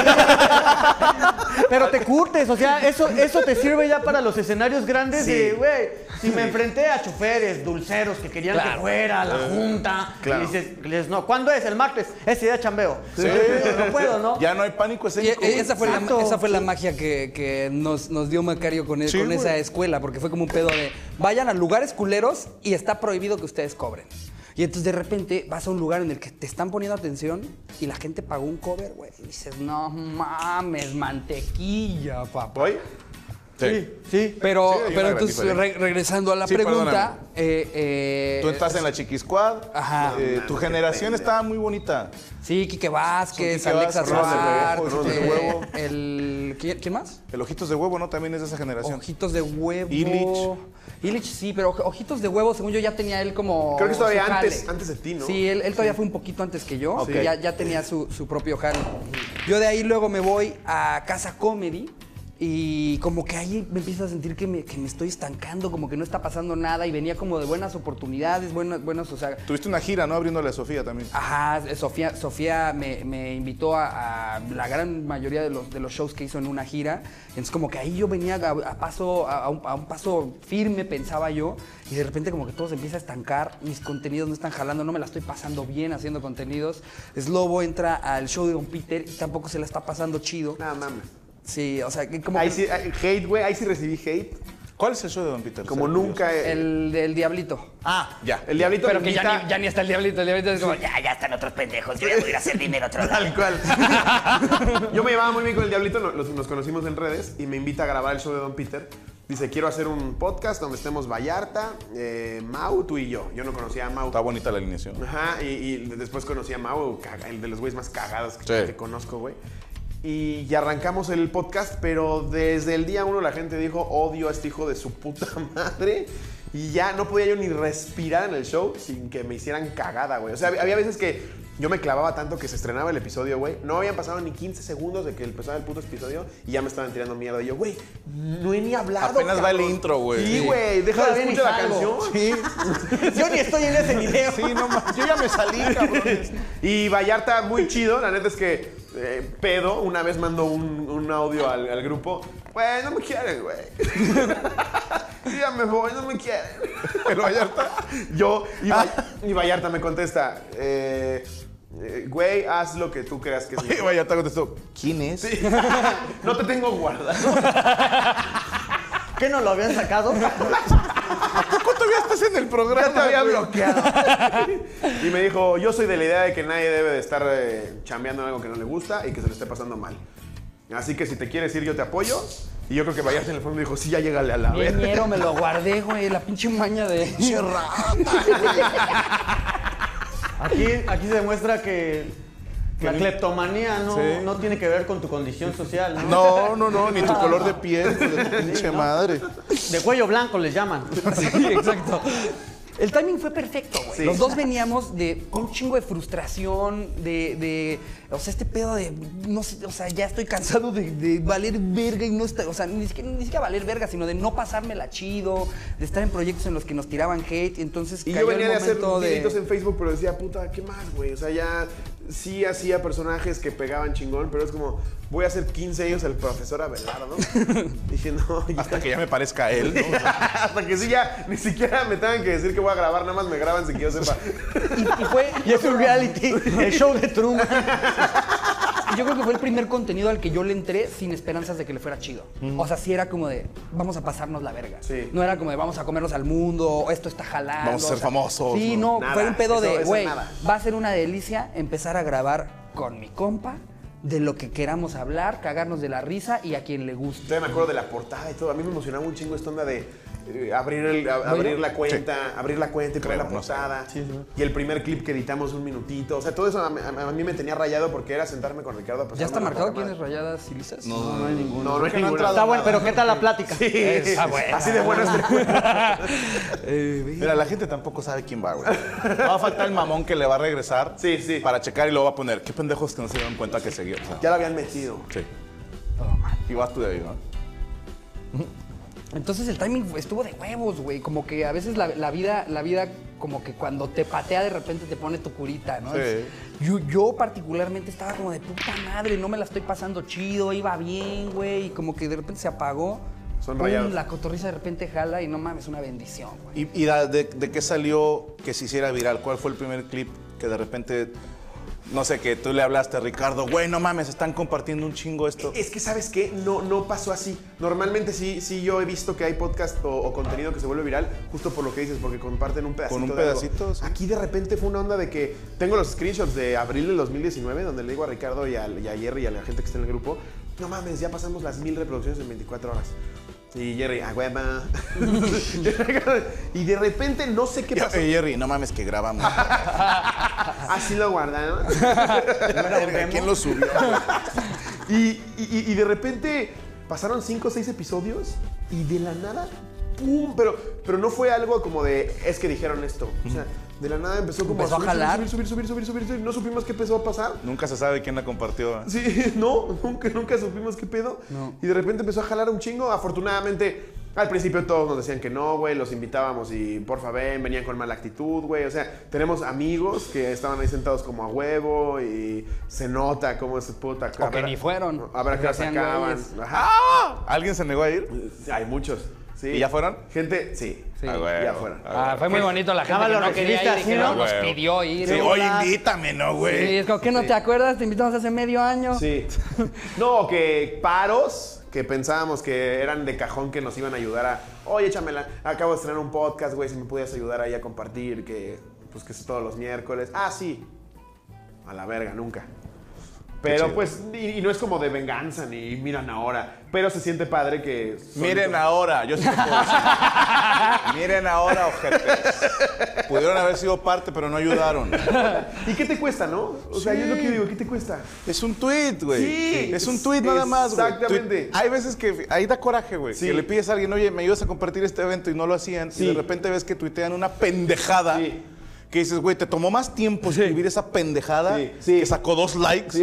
Pero te curtes, o sea, eso, eso te sirve ya para los escenarios grandes de, güey, si me enfrenté a choferes, dulceros que querían que fuera, la junta, claro. y dices, no, ¿cuándo es? El martes, ese día chambeo. No puedo, ¿no? Ya no hay pánico escénico. y esa fue, la, esa fue la sí. magia que, que nos, nos dio Macario con, Sí, con güey. esa escuela, porque fue como un pedo de vayan a lugares culeros y está prohibido que ustedes cobren. Y entonces de repente vas a un lugar en el que te están poniendo atención y la gente pagó un cover, güey. Y dices, no mames, mantequilla, papá. Sí, sí. Pero, Sí, hay una pero gran entonces, diferencia. re- regresando a la Sí, pregunta, perdóname. eh, eh, Tú estás en la Chiqui Squad. Ajá. eh, tu generación estaba muy bonita. Sí, Quique Vázquez, Son Quique Alexa Vázquez, Rosas de Suárez, Huevo, Rosas de eh, Huevo. el, ¿quién, quién más? El Ojitos de Huevo, ¿no? También es de esa generación. Ojitos de huevo. Illich. Illich sí, pero Oj- Ojitos de huevo, según yo, ya tenía él como. Creo que es todavía su jale. antes- antes de ti, ¿no? Sí, él, él todavía fue un poquito antes que yo. Ok. Ya, ya tenía su, su propio jale. Yo de ahí luego me voy a Casa Comedy. Y como que ahí me empiezo a sentir que me, que me estoy estancando, como que no está pasando nada y venía como de buenas oportunidades, buenas, buenas, o sea, Tuviste una gira, ¿no? Abriéndole a Sofía también. Ajá, Sofía, Sofía me, me invitó a, a la gran mayoría de los, de los shows que hizo en una gira. Entonces como que ahí yo venía a, a paso, a, un, a un paso firme, pensaba yo, y de repente como que todo se empieza a estancar, mis contenidos no están jalando, no me la estoy pasando bien haciendo contenidos. Slobo entra al show de Don Peter y tampoco se la está pasando chido. Nada mames. Sí, o sea, que como Ahí que sí, ahí- hate, güey. Ahí sí recibí hate. ¿Cuál es el show de Don Peter? Como nunca. eh, el del Diablito. Ah, ya. El diablito Pero que ya ni, ya ni está el Diablito, el Diablito es como, ya, Ya, están otros pendejos. Yo ya voy a ir a hacer dinero otro lado. [laughs] Tal cual. [laughs] Yo me llevaba muy bien con el Diablito, nos conocimos en redes y me invita a grabar el show de Don Peter. Dice, quiero hacer un podcast donde estemos Vallarta, eh, Mau, tú y yo. Yo no conocía a Mau. Está bonita la alineación. Ajá, y, y después conocí a Mau, el de los güeyes más cagados que, Sí. que conozco, güey. Y arrancamos el podcast, pero desde el día uno la gente dijo, odio a este hijo de su puta [laughs] madre. Y ya no podía yo ni respirar en el show sin que me hicieran cagada, güey. O sea, había veces que yo me clavaba tanto que se estrenaba el episodio, güey. No habían pasado ni 15 segundos de que empezaba el puto episodio y ya me estaban tirando mierda. Y yo, güey, no he ni hablado. Apenas va el cabrón". intro, güey. Sí, güey, deja de escuchar la canción. [laughs] Yo ni estoy en ese video. Sí, no mames. Yo ya me salí, cabrones. Y Vallarta, muy chido. La neta es que eh, Pedo una vez mandó un, un audio al, al grupo. Güey, no me quieren, güey. [laughs] Ya me voy, no me quieren. Pero Vallarta. Yo, y Vallarta me contesta, eh, eh, güey, haz lo que tú creas que es Y mejor. Vallarta contestó, ¿quién es? [laughs] No te tengo guardado. ¿Qué no lo habían sacado? [laughs] ¿Cómo todavía estás en el programa. Ya te había güey. bloqueado. [laughs] y me dijo, yo soy de la idea de que nadie debe de estar eh, chambeando en algo que no le gusta y que se le esté pasando mal. Así que si te quieres ir, yo te apoyo. Y yo creo que vayas en el fondo y dijo, sí, ya llégale a la vez. me lo guardé, güey. La pinche maña de. Aquí, aquí se demuestra que la cleptomanía no, Sí. no tiene que ver con tu condición social, ¿no? No, no, no, ni tu color de piel, de tu pinche madre. De cuello blanco les llaman. Sí, exacto. El timing fue perfecto, güey. Sí. Los dos veníamos de un chingo de frustración, de, de, o sea, este pedo de, no sé, o sea, ya estoy cansado de, de valer verga y no estar, o sea, ni siquiera, ni siquiera valer verga, sino de no pasármela chido, de estar en proyectos en los que nos tiraban hate, entonces Y cayó yo venía el de hacer momento de... en Facebook, pero decía, puta, ¿qué más, güey? O sea, ya sí hacía personajes que pegaban chingón, pero es como, voy a hacer 15 años el profesor Abelardo. [laughs] Dije, no, ya. Hasta que ya me parezca a él, ¿no? [laughs] Hasta que sí, ya ni siquiera me tengan que decir que voy a grabar, nada más me graban sin que yo sepa. Y, y fue, [laughs] Y es un reality, el show de Truman. Y yo creo que fue el primer contenido al que yo le entré sin esperanzas de que le fuera chido. O sea, sí era como de, vamos a pasarnos la verga. Sí. No era como de, vamos a comernos al mundo, esto está jalando. Vamos a ser o sea, famosos, Sí, ¿no? Nada, fue un pedo eso- de, güey, va a ser una delicia empezar a grabar con mi compa de lo que queramos hablar, cagarnos de la risa y a quien le guste. Todavía me acuerdo de la portada y todo. A mí me emocionaba un chingo esta onda de abrir, el- a- abrir la cuenta, abrir la cuenta y poner la no sé. portada. Y el primer clip que editamos un minutito. O sea, todo eso a, mí- a mí me tenía rayado porque era sentarme con Ricardo a ¿Ya está marcado quiénes rayadas y lisas? No, No hay ninguno. No, no hay que no ha ninguna. entrado Está bueno, pero ¿qué tal la plática? Sí, Está buena. así de buenas. [laughs] Mira, la gente tampoco sabe quién va, güey. Va a faltar el mamón que le va a regresar. Sí, sí. Para checar y luego va a poner, qué pendejos que no se dieron cuenta que seguía. O sea, Ya lo habían metido. sí. Y vas tú de ahí, ¿no? Entonces el timing estuvo de huevos, güey. Como que a veces la, la vida, la vida, como que cuando te patea de repente te pone tu curita, ¿no? Sí. Es- Yo, yo particularmente estaba como de puta madre, no me la estoy pasando chido, iba bien, güey. Y como que de repente se apagó. Son Pum, rayados. La cotorriza de repente jala y no mames, una bendición, güey. ¿Y, y da- de, de qué salió que se hiciera viral? ¿Cuál fue el primer clip que de repente, no sé, que tú le hablaste a Ricardo, güey, no mames, están compartiendo un chingo esto? Es que, ¿sabes qué? No, no pasó así. Normalmente sí, sí yo he visto que hay podcast o, o contenido que se vuelve viral justo por lo que dices, porque comparten un pedacito Con un de algo. pedacito, sí. Aquí de repente fue una onda de que tengo los screenshots de abril del 2019 donde le digo a Ricardo y a, y a Jerry y a la gente que está en el grupo, no mames, ya pasamos las mil reproducciones en 24 horas. Y Jerry, ah, hueva. [laughs] y de repente no sé qué pasó. y Jerry, no mames que grabamos. [laughs] Así lo guardaron. ¿Quién lo subió? Y, y- y de repente pasaron cinco o seis episodios y de la nada, ¡pum! Pero, pero no fue algo como de, es que dijeron esto. O sea, de la nada empezó como Empezó a subir, jalar. Subir, subir, subir, subir, subir, subir. No supimos qué empezó a pasar. Nunca se sabe quién la compartió. ¿eh? Sí, [laughs] no, nunca, nunca supimos qué pedo. No. Y de repente empezó a jalar un chingo. Afortunadamente, al principio todos nos decían que no, güey. Los invitábamos y porfa ven, venían con mala actitud, güey. O sea, tenemos amigos que estaban ahí sentados como a huevo y se nota cómo es puta. O que ni fueron. A ver a qué acaban. Ajá. ¿Alguien se negó a ir? Hay muchos. Sí. ¿Y ya fueron? Gente, sí. Sí. Ah, güey, ya fueron. Ah, fue muy bonito la gente que no quería ir que así, no ¿no? nos Güey. pidió ir. Sí, Sí, oye, invítame, ¿no, güey? es como que no te acuerdas, te invitamos hace medio año. Sí. [laughs] No, que paros que pensábamos que eran de cajón que nos iban a ayudar a, oye, échamela, acabo de estrenar un podcast, güey, si me pudieras ayudar ahí a compartir, que pues que es todos los miércoles. Ah, sí. A la verga, nunca. Pero pues, y, y no es como de venganza ni miran ahora, pero se siente padre que... Miren ahora, yo sí lo puedo decir. [laughs] Miren ahora, ojetes. Pudieron haber sido parte, pero no ayudaron. ¿Y qué te cuesta, no? O sea, yo es lo que digo, ¿qué te cuesta? Es un tweet, güey. Sí, es un tweet nada más, güey. exactamente. Hay veces que ahí da coraje, güey. Sí. Que le pides a alguien, oye, me ayudas a compartir este evento y no lo hacían. Sí. Y de repente ves que tuitean una pendejada. Sí. Que dices, güey, te tomó más tiempo escribir esa pendejada Sí, sí. que sacó dos likes.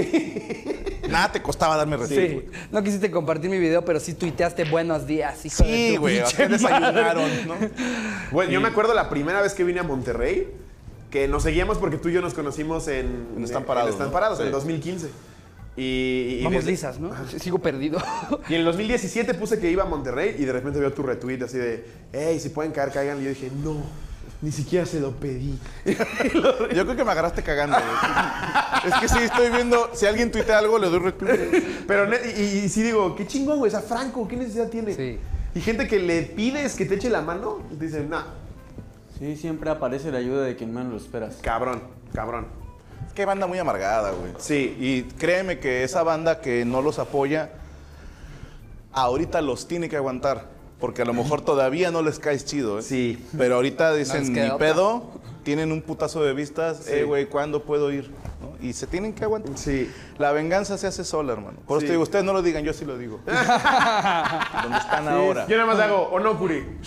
Nada te costaba darme retweet. No quisiste compartir mi video, pero sí tuiteaste buenos días, hijo Sí, güey. pinche ¿a qué madre. desayunaron, no? [laughs] Bueno, yo me acuerdo la primera vez que vine a Monterrey, que nos seguíamos porque tú y yo nos conocimos en... En Están Parados, En Están ¿no? Parados, en Sí. 2015. Y, y Vamos desde- lisas, ¿no? Sigo perdido. Y en el 2017 puse que iba a Monterrey y de repente veo tu retweet así de, hey, si pueden caer, caigan. Y yo dije, no, ni siquiera se lo pedí. [laughs] Yo creo que me agarraste cagando, güey. Es que sí, estoy viendo. Si alguien tuitea algo, le doy retweet. Pero, y, y sí digo, qué chingón, güey, o sea, Franco, ¿qué necesidad tiene? Sí. Y gente que le pides que te eche la mano, y te dicen, no. Sí, siempre aparece la ayuda de quien menos lo esperas. Cabrón, cabrón. Es que hay banda muy amargada, güey. Sí. Y créeme que esa banda que no los apoya, ahorita los tiene que aguantar. Porque a lo mejor todavía no les caes chido, ¿eh? Sí. Pero ahorita dicen, ni otra". pedo, tienen un putazo de vistas, eh, güey, ¿cuándo puedo ir? ¿No? Y se tienen que aguantar. Sí. La venganza se hace sola, hermano. Por eso Sí. te digo, ustedes no lo digan, yo sí lo digo. [laughs] ¿Dónde están ahora? Yo nada más hago Onokuri. [laughs]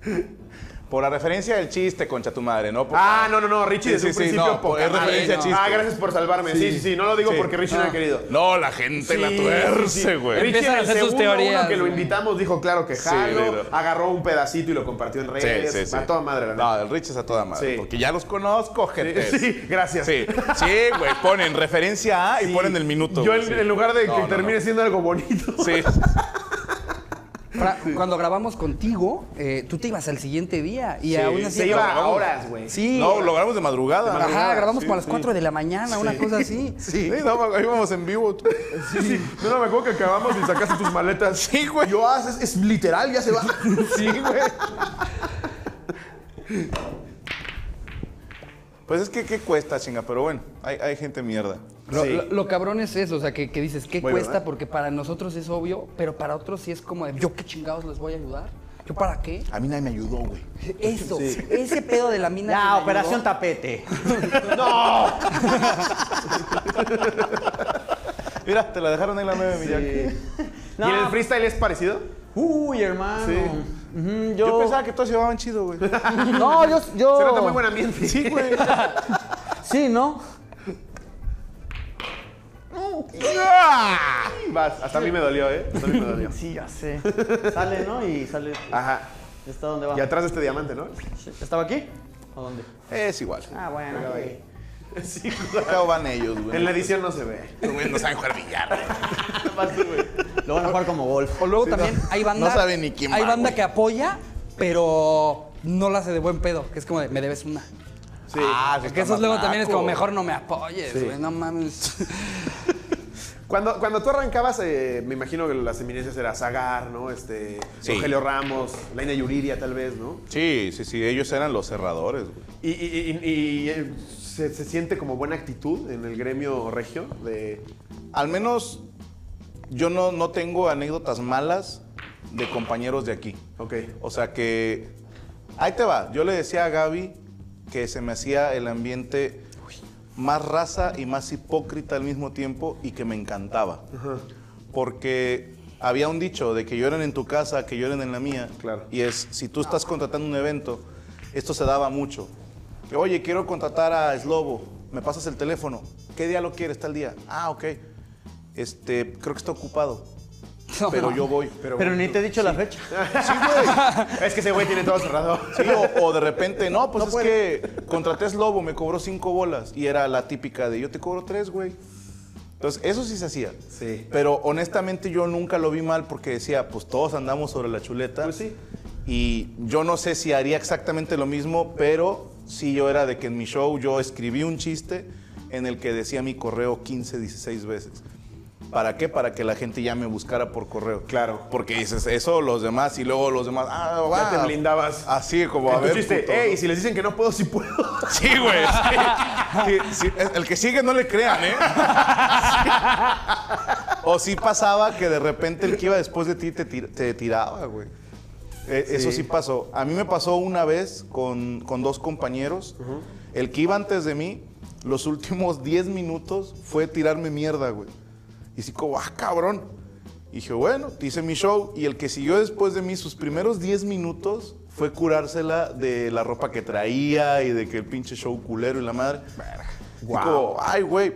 [laughs] Por la referencia del chiste, concha tu madre, ¿no? Ah, no, no, no, Richie Sí, desde sí, un principio no, poca es madre. referencia al chiste. Ah, gracias por salvarme. Sí, sí, sí, no lo digo Sí. porque Richie no ha querido. No, la gente la tuerce, güey. Richie en el hacer sus segundo teorías, uno que lo invitamos dijo claro que jalo, agarró un pedacito y lo compartió en redes. Sí, sí, sí. A toda madre, la No, el Rich es a toda madre. Sí. Porque ya los conozco, gente. Sí, gracias. Sí, sí, güey. Ponen referencia A y Sí. ponen el minuto. Yo en, sí. en lugar de No, que no, termine no. siendo algo bonito. Sí. [laughs] Cuando grabamos contigo, eh, tú te ibas al siguiente día y Sí, aún así. Se iba a horas, güey. Sí. No, lo grabamos de madrugada. Ajá, grabamos Sí, como a las sí. 4 de la mañana, una cosa así. Sí, no, ahí íbamos en vivo. Sí. No, no, me acuerdo que acabamos y sacaste tus maletas. Sí, güey. Yo, ah, es, es literal, ya se va. [laughs] Sí, güey. Pues es que, ¿qué cuesta, chinga? Pero bueno, hay, hay gente mierda. Lo, Sí. lo- lo cabrón es eso, o sea, que, que dices, ¿qué cuesta? ¿verdad? Porque para nosotros es obvio, pero para otros sí es como de, ¿yo qué chingados les voy a ayudar? ¿Yo para qué? A mí nadie me ayudó, güey. Eso, ese pedo de la mina. me operación ayudó. tapete. [laughs] [laughs] Mira, te la dejaron en la 9, Miyagi. No, ¿Y en el freestyle es parecido? Uy, hermano. Sí. Ujú, Yo yo, pensaba que todos se llevaban chido, güey. No, yo. yo... Se nota muy buen ambiente. Sí, güey. [laughs] Sí, ¿no? Vas, hasta a mí me dolió, ¿eh? Hasta a mí me dolió. Sí, ya sé. Sale, ¿no? Y sale. Ajá. ¿Está dónde va? Y atrás de este diamante, ¿no? ¿Estaba aquí? ¿O dónde? Es igual. Ah, bueno. Sí, [laughs] Acá van ellos, güey. En la edición no se ve. Los güeyes no saben jugar billar. Lo van a jugar como golf. O luego también hay banda. No sabe ni quién Hay va, banda güey. que apoya, pero no la hace de buen pedo, que es como de, me debes una. Sí. Ah, eso Que esos luego también es como, mejor no me apoyes, Sí. güey, no mames. [laughs] Cuando, cuando tú arrancabas, eh, me imagino que las eminencias era Zagar, ¿no? Este, Sí. Rogelio Ramos, Laina Yuridia, tal vez, ¿no? Sí, sí, sí. Ellos eran los cerradores, güey. Y, y- y- y, eh, se, se siente como buena actitud en el gremio regio de... Al menos yo no, no tengo anécdotas malas de compañeros de aquí. Ok. O sea que. Ahí te va. Yo le decía a Gaby que se me hacía el ambiente más raza y más hipócrita al mismo tiempo y que me encantaba. Porque había un dicho de que lloren en tu casa, que lloren en la mía. Claro. Y es, si tú estás contratando un evento, esto se daba mucho. Que, Oye, quiero contratar a Slobo, me pasas el teléfono. ¿Qué día lo quieres? Tal día. Ah, ok. Este, creo que está ocupado. Pero yo voy. Pero, Pero ni te he dicho la fecha. Sí, güey. [laughs] es que ese güey tiene todo cerrado. Sí, o, o de repente, no, pues es que contraté a Slobo, me cobró cinco bolas. Y era la típica de yo te cobro tres, güey. Entonces, eso sí se hacía. Sí. Pero honestamente yo nunca lo vi mal porque decía, pues todos andamos sobre la chuleta. Pues sí. Y yo no sé si haría exactamente lo mismo, pero sí yo era de que en mi show yo escribí un chiste en el que decía mi correo 15, 16 veces. ¿Para qué? Para que la gente ya me buscara por correo. Claro. Porque dices eso, los demás, y luego los demás, ah, Ya va. te blindabas. Así como a ver. chiste, puto, ey, si les dicen que no puedo, sí puedo. [laughs] Sí, güey. sí. Sí, sí, El que sigue no le crean, ¿eh? [laughs] O sí pasaba que de repente el que iba después de ti te, tir- te tiraba, güey. Eh, Eso sí pasó. A mí me pasó una vez con, con dos compañeros. El que iba antes de mí, los últimos 10 minutos fue tirarme mierda, güey. Y así como, ah, cabrón. Y dije, bueno, hice mi show. Y el que siguió después de mí, sus primeros 10 minutos, fue curársela de la ropa que traía y de que el pinche show culero y la madre. Y como, ay, güey.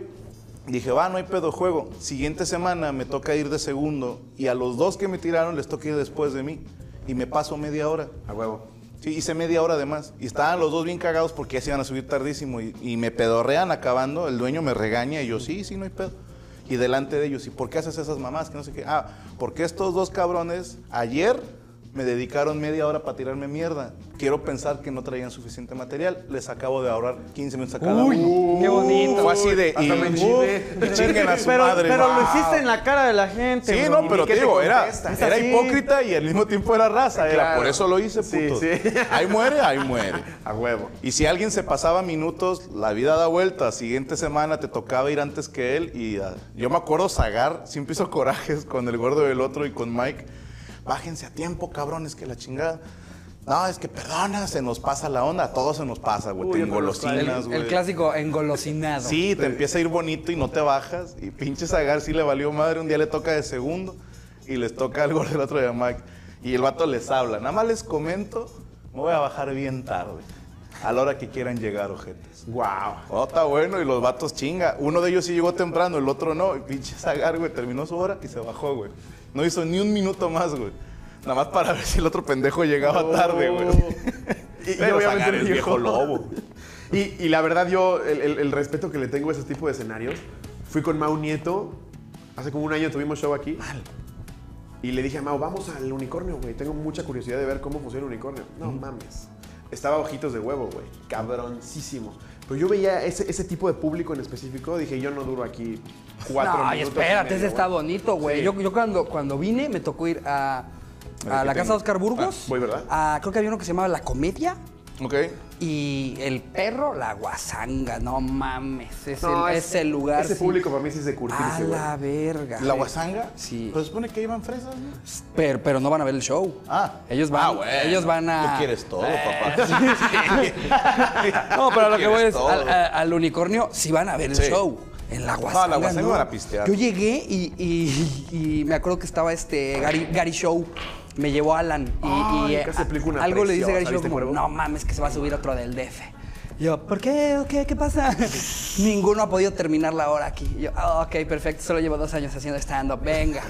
Dije, va, no hay pedo, juego. Siguiente semana me toca ir de segundo. Y a los dos que me tiraron les toca ir después de mí. Y me paso media hora. A huevo. Sí, hice media hora además. Y estaban los dos bien cagados porque ya se iban a subir tardísimo. Y, y me pedorrean acabando. El dueño me regaña y yo, sí, sí, no hay pedo. Y delante de ellos, ¿y por qué haces esas mamás? Que no sé qué. Ah, porque estos dos cabrones ayer Me dedicaron media hora para tirarme mierda. Quiero pensar que no traían suficiente material. Les acabo de ahorrar 15 minutos a cada uno. qué bonito. Fue así de. Hasta y- me. Uf, chinguen a su Pero, madre. pero lo Wow. hiciste en la cara de la gente. Sí, bro. no, pero ¿Y qué te digo, era, era hipócrita y al mismo tiempo era raza. Era, Claro. por eso lo hice, Sí, puto. sí. [laughs] Ahí muere, ahí muere. A huevo. Y si alguien se pasaba minutos, la vida da vuelta. Siguiente semana te tocaba ir antes que él. Y ah, yo me acuerdo Zagar, siempre hizo corajes con el gordo del otro y con Mike. Bájense a tiempo, cabrones, que la chingada. No, es que perdona, se nos pasa la onda. A todos se nos pasa, güey. Te engolosinas, El, güey. el clásico engolosinado. Sí, te empieza a ir bonito y no te bajas. Y pinche Zagar sí le valió madre. Un día le toca de segundo y les toca algo del otro de Mike. Y el vato les habla. Nada más les comento, me voy a bajar bien tarde. A la hora que quieran llegar, ojetes. Wow. Oh, está bueno, y los vatos chinga. Uno de ellos sí llegó temprano, el otro no. Y pinche Zagar, güey, terminó su hora y se bajó, güey. No hizo ni un minuto más, güey. Nada más para ver si el otro pendejo llegaba tarde, güey. Y, [laughs] y Pero obviamente Zagar es el viejo lobo. Y, y la verdad, yo, el, el- el respeto que le tengo a ese tipo de escenarios, fui con Mau Nieto, hace como un año tuvimos show aquí. Y le dije a Mau, vamos al unicornio, güey. Tengo mucha curiosidad de ver cómo funciona el unicornio. No mames. Estaba ojitos de huevo, güey. Cabroncísimo. Pero yo veía ese, ese tipo de público en específico, dije, yo no duro aquí cuatro No, minutos. espérate, y medio, ese está bonito, güey. Sí. Yo, yo cuando, cuando vine me tocó ir a, a la casa de. Oscar Burgos. Ah, voy, ¿verdad? A- creo que había uno que se llamaba La Comedia. Ok. Y el perro, la guasanga, no mames. Es, No, el, es- es el lugar. Ese sí. público para mí sí es de A curtirse, güey. la verga. ¿La guasanga? Sí. Pues supone que llevan fresas, ¿no? Pero, pero no van a ver el show. Ah. Ellos van, Ah, bueno. ellos van a. Tú quieres todo, Eh, papá. [laughs] [laughs] No, pero a lo que voy es, al, a- al unicornio sí van a ver el Sí. show. En la guasanga. la guasanga pistear. Yo llegué y, y- y me acuerdo que estaba este Gary, Gary Show. Me llevó Alan. Y, Ay, y, eh, algo le dice Gary Show no mames, que se va a subir otro del DF. Yo, ¿por qué? ¿O ¿Qué? ¿Qué pasa? [laughs] Ninguno ha podido terminar la hora aquí. Yo, "Ah, ok, perfecto, solo llevo dos años haciendo stand-up, venga.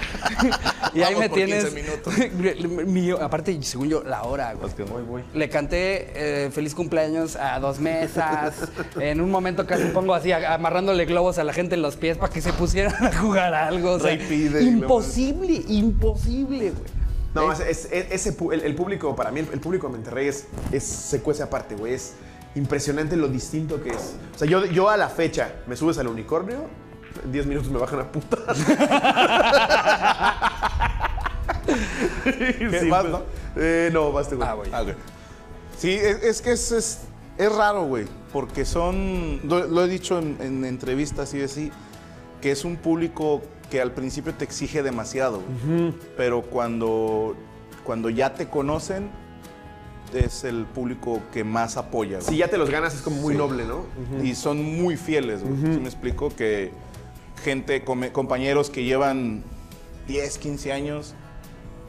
[laughs] y ahí Vamos me por tienes. 15 minutos. [laughs] Mío, aparte, según yo, la hora, güey. Le canté eh, feliz cumpleaños a dos mesas. en un momento casi pongo así, amarrándole globos a la gente en los pies para que se pusieran a jugar algo. O sea, imposible, imposible, güey. No, es- es- es- ese, el, el público, para mí, el, el público de Monterrey es, es, se cuece aparte, güey. Es impresionante lo distinto que es. O sea, yo, yo a la fecha, me subes al unicornio, en 10 minutos me bajan a puta. [laughs] ¿Qué más, no? Eh, no, basta, güey. Ah, güey. Ah. Sí, es, es que es, es, es raro, güey, porque son, lo, lo he dicho en, en entrevistas y así, que es un público que al principio te exige demasiado, güey. pero cuando, cuando ya te conocen, es el público que más apoya. güey. Si ya te los ganas es como muy Sí. noble, ¿no? Y son muy fieles, güey. ¿Sí me explico? Que gente, come- compañeros que llevan 10, 15 años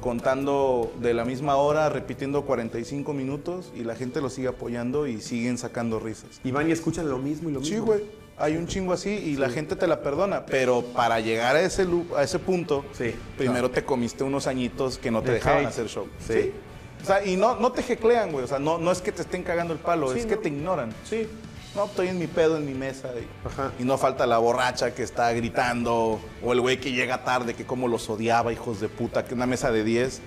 contando de la misma hora, repitiendo 45 minutos y la gente los sigue apoyando y siguen sacando risas. Y van y escuchan lo mismo y lo mismo. Sí, güey. Hay un chingo así y la gente te la perdona, pero para llegar a ese, a ese punto, Sí. primero te comiste unos añitos que no te De dejaban hate. hacer show. Sí. O sea, y no, no te jeclean, güey. O sea, no, no es que te estén cagando el palo, Sí, es que te ignoran. Sí. No, estoy en mi pedo en mi mesa. Y, Ajá. y no falta la borracha que está gritando. O el güey que llega tarde, que como los odiaba, hijos de puta, que una mesa de 10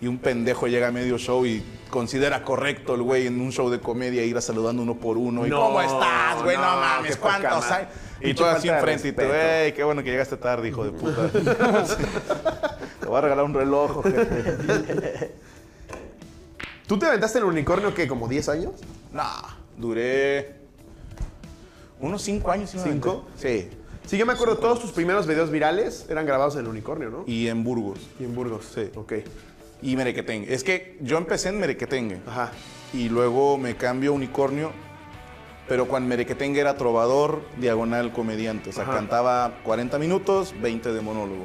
y un pendejo llega a medio show y considera correcto el güey en un show de comedia ir a saludando uno por uno. y No, ¿cómo estás, güey? No, no, mames, ¿cuántos hay? Y Pinche tú así enfrente y tú, ey, qué bueno que llegaste tarde, hijo de puta. [laughs] [laughs] Te voy a regalar un reloj, ojete. [laughs] ¿Tú te aventaste el unicornio que como 10 años? Nah, duré unos 5 años. ¿sí me ¿Cinco? aventé? Sí. Sí, yo me acuerdo, todos tus primeros videos virales eran grabados en el unicornio, ¿no? Y en Burgos. Y en Burgos. Sí. Ok. Y Merequetengue. Es que yo empecé en Merequetengue. Ajá. Y luego me cambio a Unicornio. Pero cuando Merequetengue era trovador, diagonal comediante. O sea, Ajá. cantaba 40 minutos, 20 de monólogo.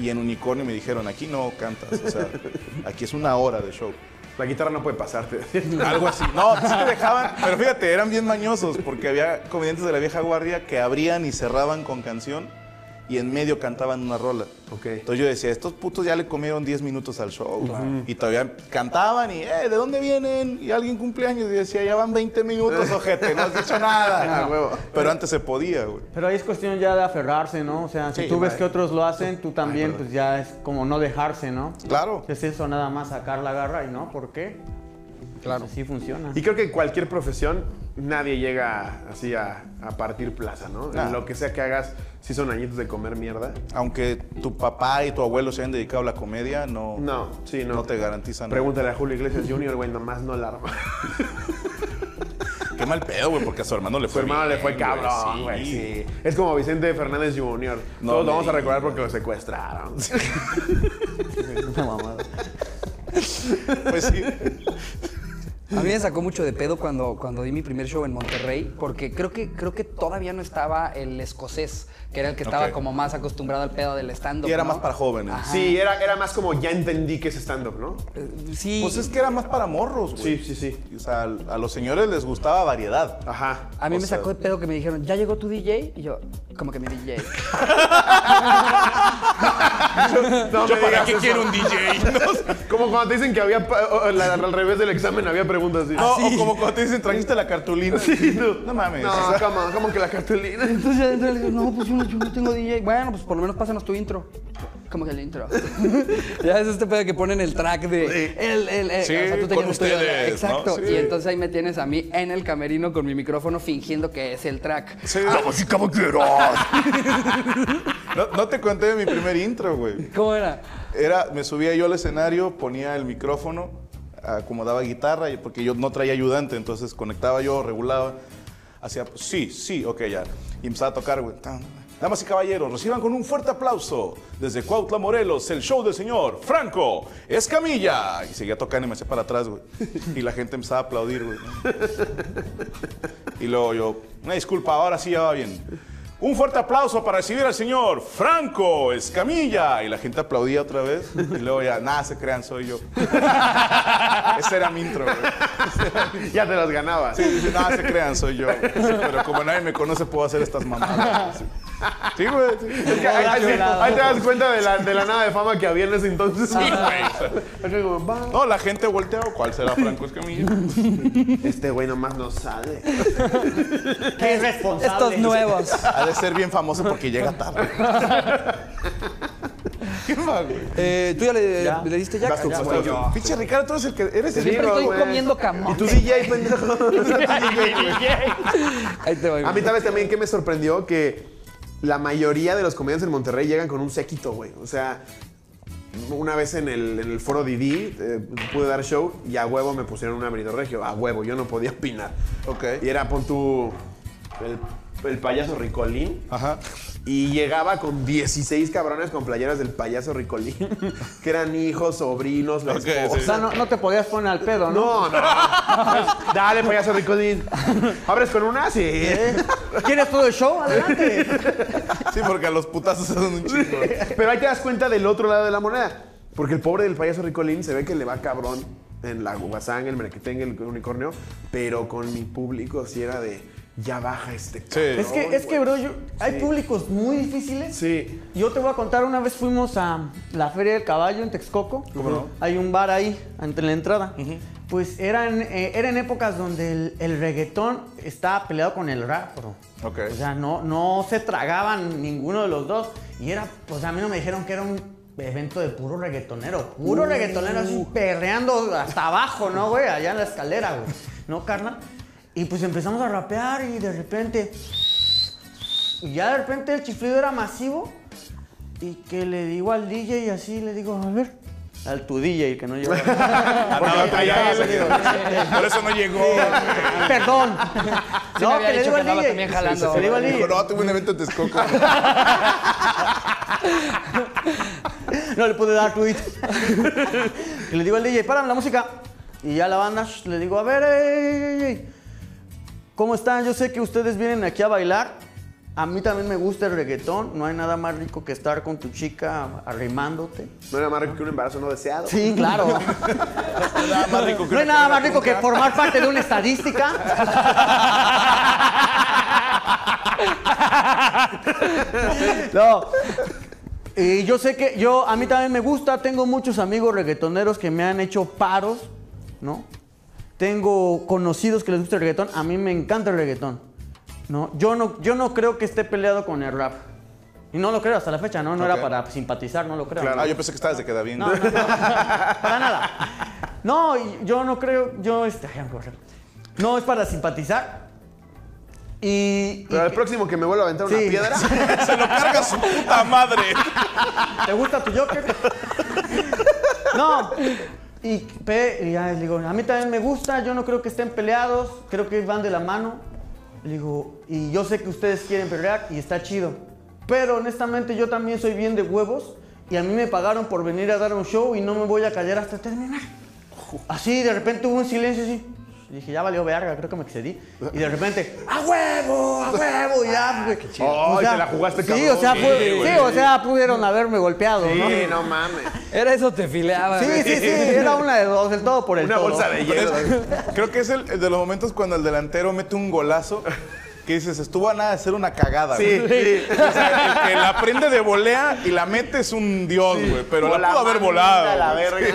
Y en Unicornio me dijeron, aquí no cantas. O sea, [laughs] aquí es una hora de show. La guitarra no puede pasarte. [laughs] [laughs] Algo así. No, sí te dejaban. Pero fíjate, eran bien mañosos porque había comediantes de la vieja guardia que abrían y cerraban con canción y en medio cantaban una rola. Ok. Entonces yo decía, estos putos ya le comieron 10 minutos al show. Y todavía cantaban y, eh, ¿de dónde vienen? Y alguien cumpleaños y decía, ya van 20 minutos, [laughs] ojete, no has dicho nada. [laughs] Ah, huevo. Pero antes se podía, güey. Pero ahí es cuestión ya de aferrarse, ¿no? O sea, si Sí, tú ves que otros lo hacen, tú también, pues ya es como no dejarse, ¿no? Claro. Es eso, nada más sacar la garra y no, ¿por qué? Claro. Así funciona. Y creo que en cualquier profesión nadie llega así a, a partir plaza, ¿no? Lo que sea que hagas, si son añitos de comer mierda. Aunque tu papá y tu abuelo se hayan dedicado a la comedia, no, No, sí, no. no te garantizan nada. Pregúntale a Julio Iglesias Jr., güey, nomás no la arma. Qué mal pedo, güey, porque a su hermano le Su fue hermano le fue bien, güey, cabrón, sí. güey. Sí. Es como Vicente Fernández Jr. No Todos lo vamos a recordar porque lo secuestraron. [laughs] Una mamada. Pues sí. A mí me sacó mucho de pedo cuando, cuando di mi primer show en Monterrey, porque creo que, creo que todavía no estaba el escocés, que era el que estaba como más acostumbrado al pedo del stand-up. Y era ¿no? más para jóvenes. Sí, era, era más como ya entendí que es stand-up, ¿no? Eh, Sí. Pues es que era más para morros, güey. Sí, sí, sí. O sea, a los señores les gustaba variedad. Ajá. A mí o me sea- sacó de pedo que me dijeron, ¿ya llegó tu DJ? Y yo, como que mi DJ. [laughs] No me digas eso. quiero un DJ? [laughs] Como cuando te dicen que había, la- al revés del examen había preguntas así. No, o como cuando te dicen, trajiste la cartulina. Sí. No mames. No, o sea, ¿cómo? ¿Cómo que la cartulina? Entonces ya adentro le digo, no, pues yo no, yo no tengo DJ. Bueno, pues por lo menos pásanos tu intro. Como que el intro. [laughs] ya es este pedo que ponen el track de. El, el, el- Sí, tú te con ustedes, ¿no? Exacto. Sí. Y entonces ahí me tienes a mí en el camerino con mi micrófono fingiendo que es el track. sí. Damas y caballeros. No, no te conté de mi primer intro, güey. ¿Cómo era? Era, me subía yo al escenario, ponía el micrófono, acomodaba guitarra, y- porque yo no traía ayudante, entonces conectaba yo, regulaba, hacía, pues, sí, sí, ok, ya. Y empezaba a tocar, güey. tan. Damas y caballeros, reciban con un fuerte aplauso desde Cuautla, Morelos, el show del señor Franco Escamilla. Y seguía tocando y me hacía para atrás, güey. [laughs] Y la gente empezaba a aplaudir, güey. Y luego yo, una disculpa, ahora sí ya va bien. Un fuerte aplauso para recibir al señor Franco Escamilla. Y la gente aplaudía otra vez. Y luego ya, nada, se crean, soy yo. [laughs] Ese era mi intro, güey. Ya te las ganabas. Sí, nada, se crean, soy yo. Pero como nadie me conoce, puedo hacer estas mamadas. [laughs] Sí, güey. sí. Es que ahí, ahí- ahí te das cuenta de la, de la nada de fama que había en ese entonces. Sí, güey. como, va. No, la gente voltea. ¿Cuál será Franco Escamilla? Este güey nomás no sale. Qué responsable. Estos nuevos. Ha de ser bien famoso porque llega tarde. [laughs] ¿Qué más, güey? Eh, ¿Tú ya le, Ya. le diste jack? Pinche Ricardo, tú eres el que eres el Siempre estoy güey. comiendo camón. Y tu DJ, pendejo. Ahí te voy. A mí, ¿sabes también que me sorprendió? Que la mayoría de los comediantes en Monterrey llegan con un séquito, güey. O sea, una vez en el, en el foro Didi eh, pude dar show y a huevo me pusieron un Benito Regio. A huevo, yo no podía opinar. Ok. Y era, pon tú, el, el payaso Ricolín. Ajá. Y llegaba con 16 cabrones con playeras del payaso Ricolín, [laughs] que eran hijos, sobrinos, la Ok, esposa. O sea, no, no te podías poner al pedo, ¿no? No, no. [laughs] Dale, payaso Ricolín. ¿Abres con una? Sí. ¿Quieres todo el show? Adelante. Sí, porque a los putazos se dan un chingo. Pero ahí te das cuenta del otro lado de la moneda. Porque el pobre del payaso Ricolín se ve que le va cabrón en la guasán, el merequetengue, el unicornio. Pero con mi público sí era de, ya baja este Sí. Es que, es que, bro, yo- hay públicos muy difíciles. Sí. Yo te voy a contar, una vez fuimos a la Feria del Caballo en Texcoco. ¿Cómo no? Hay un bar ahí, entre la entrada. Pues eran, eh, eran épocas donde el, el reggaetón estaba peleado con el rap, bro. Ok. O sea, no, no se tragaban ninguno de los dos. Y era, pues a mí no me dijeron que era un evento de puro reggaetonero. Puro reggaetonero así perreando hasta abajo, ¿no, güey? Allá en la escalera, güey. ¿No, carnal? Y pues empezamos a rapear y de repente... Y ya de repente el chiflido era masivo. Y que le digo al DJ y así le digo, a ver... Al tu DJ, que no le [laughs] digo, Por eso no llegó. Perdón. Sí me había dicho que andaba también jalando. Le digo al DJ. No, tuve un evento en Texcoco. [laughs] No le pude dar tweet. [laughs] y le digo al DJ, párame la música. Y ya la banda, le digo, a ver, ey, ey, ey, ¿cómo están? Yo sé que ustedes vienen aquí a bailar. A mí también me gusta el reggaetón. No hay nada más rico que estar con tu chica arrimándote. No era más rico que un embarazo no deseado. Sí, claro. [laughs] Nada más rico que No hay nada más rico que formar parte de una estadística. [laughs] No. Y yo sé que yo, a mí también me gusta, tengo muchos amigos reggaetoneros que me han hecho paros, ¿no? Tengo conocidos que les gusta el reggaetón, a mí me encanta el reggaetón, ¿no? Yo no, yo no creo que esté peleado con el rap. Y no lo creo hasta la fecha, ¿no? No era para simpatizar, no lo creo. Ah, yo pensé que estabas de queda bien. No, no, no, para nada. No, yo no creo, yo, este, no es para simpatizar. Y, y Pero al próximo que me vuelva a aventar una Sí. piedra. [laughs] Se lo carga su puta madre. ¿Te gusta tu Joker? No. Y, pe- y ya le digo, a mí también me gusta, yo no creo que estén peleados, creo que van de la mano. Le digo, y yo sé que ustedes quieren pelear y está chido. Pero honestamente yo también soy bien de huevos y a mí me pagaron por venir a dar un show y no me voy a callar hasta terminar. Así, de repente hubo un silencio así. Y dije, ya valió verga, creo que me excedí. Y de repente, ¡a huevo! ¡a huevo! Y ya, güey. Ay, O sea, te la jugaste, Sí, cabrón. o sea, Sí, güey. sí, o sea, pudieron haberme golpeado, ¿no? Sí, no mames. Era eso, te fileaba. Sí, güey. sí, sí, era una de dos, el todo por el Una todo. bolsa de hielo. [laughs] Creo que es el, el de los momentos cuando el delantero mete un golazo que dices, estuvo a nada de ser una cagada. Sí, güey. sí. O sea, el que la prende de volea y la mete es un dios, güey. Pero O la pudo haber volado. a la verga.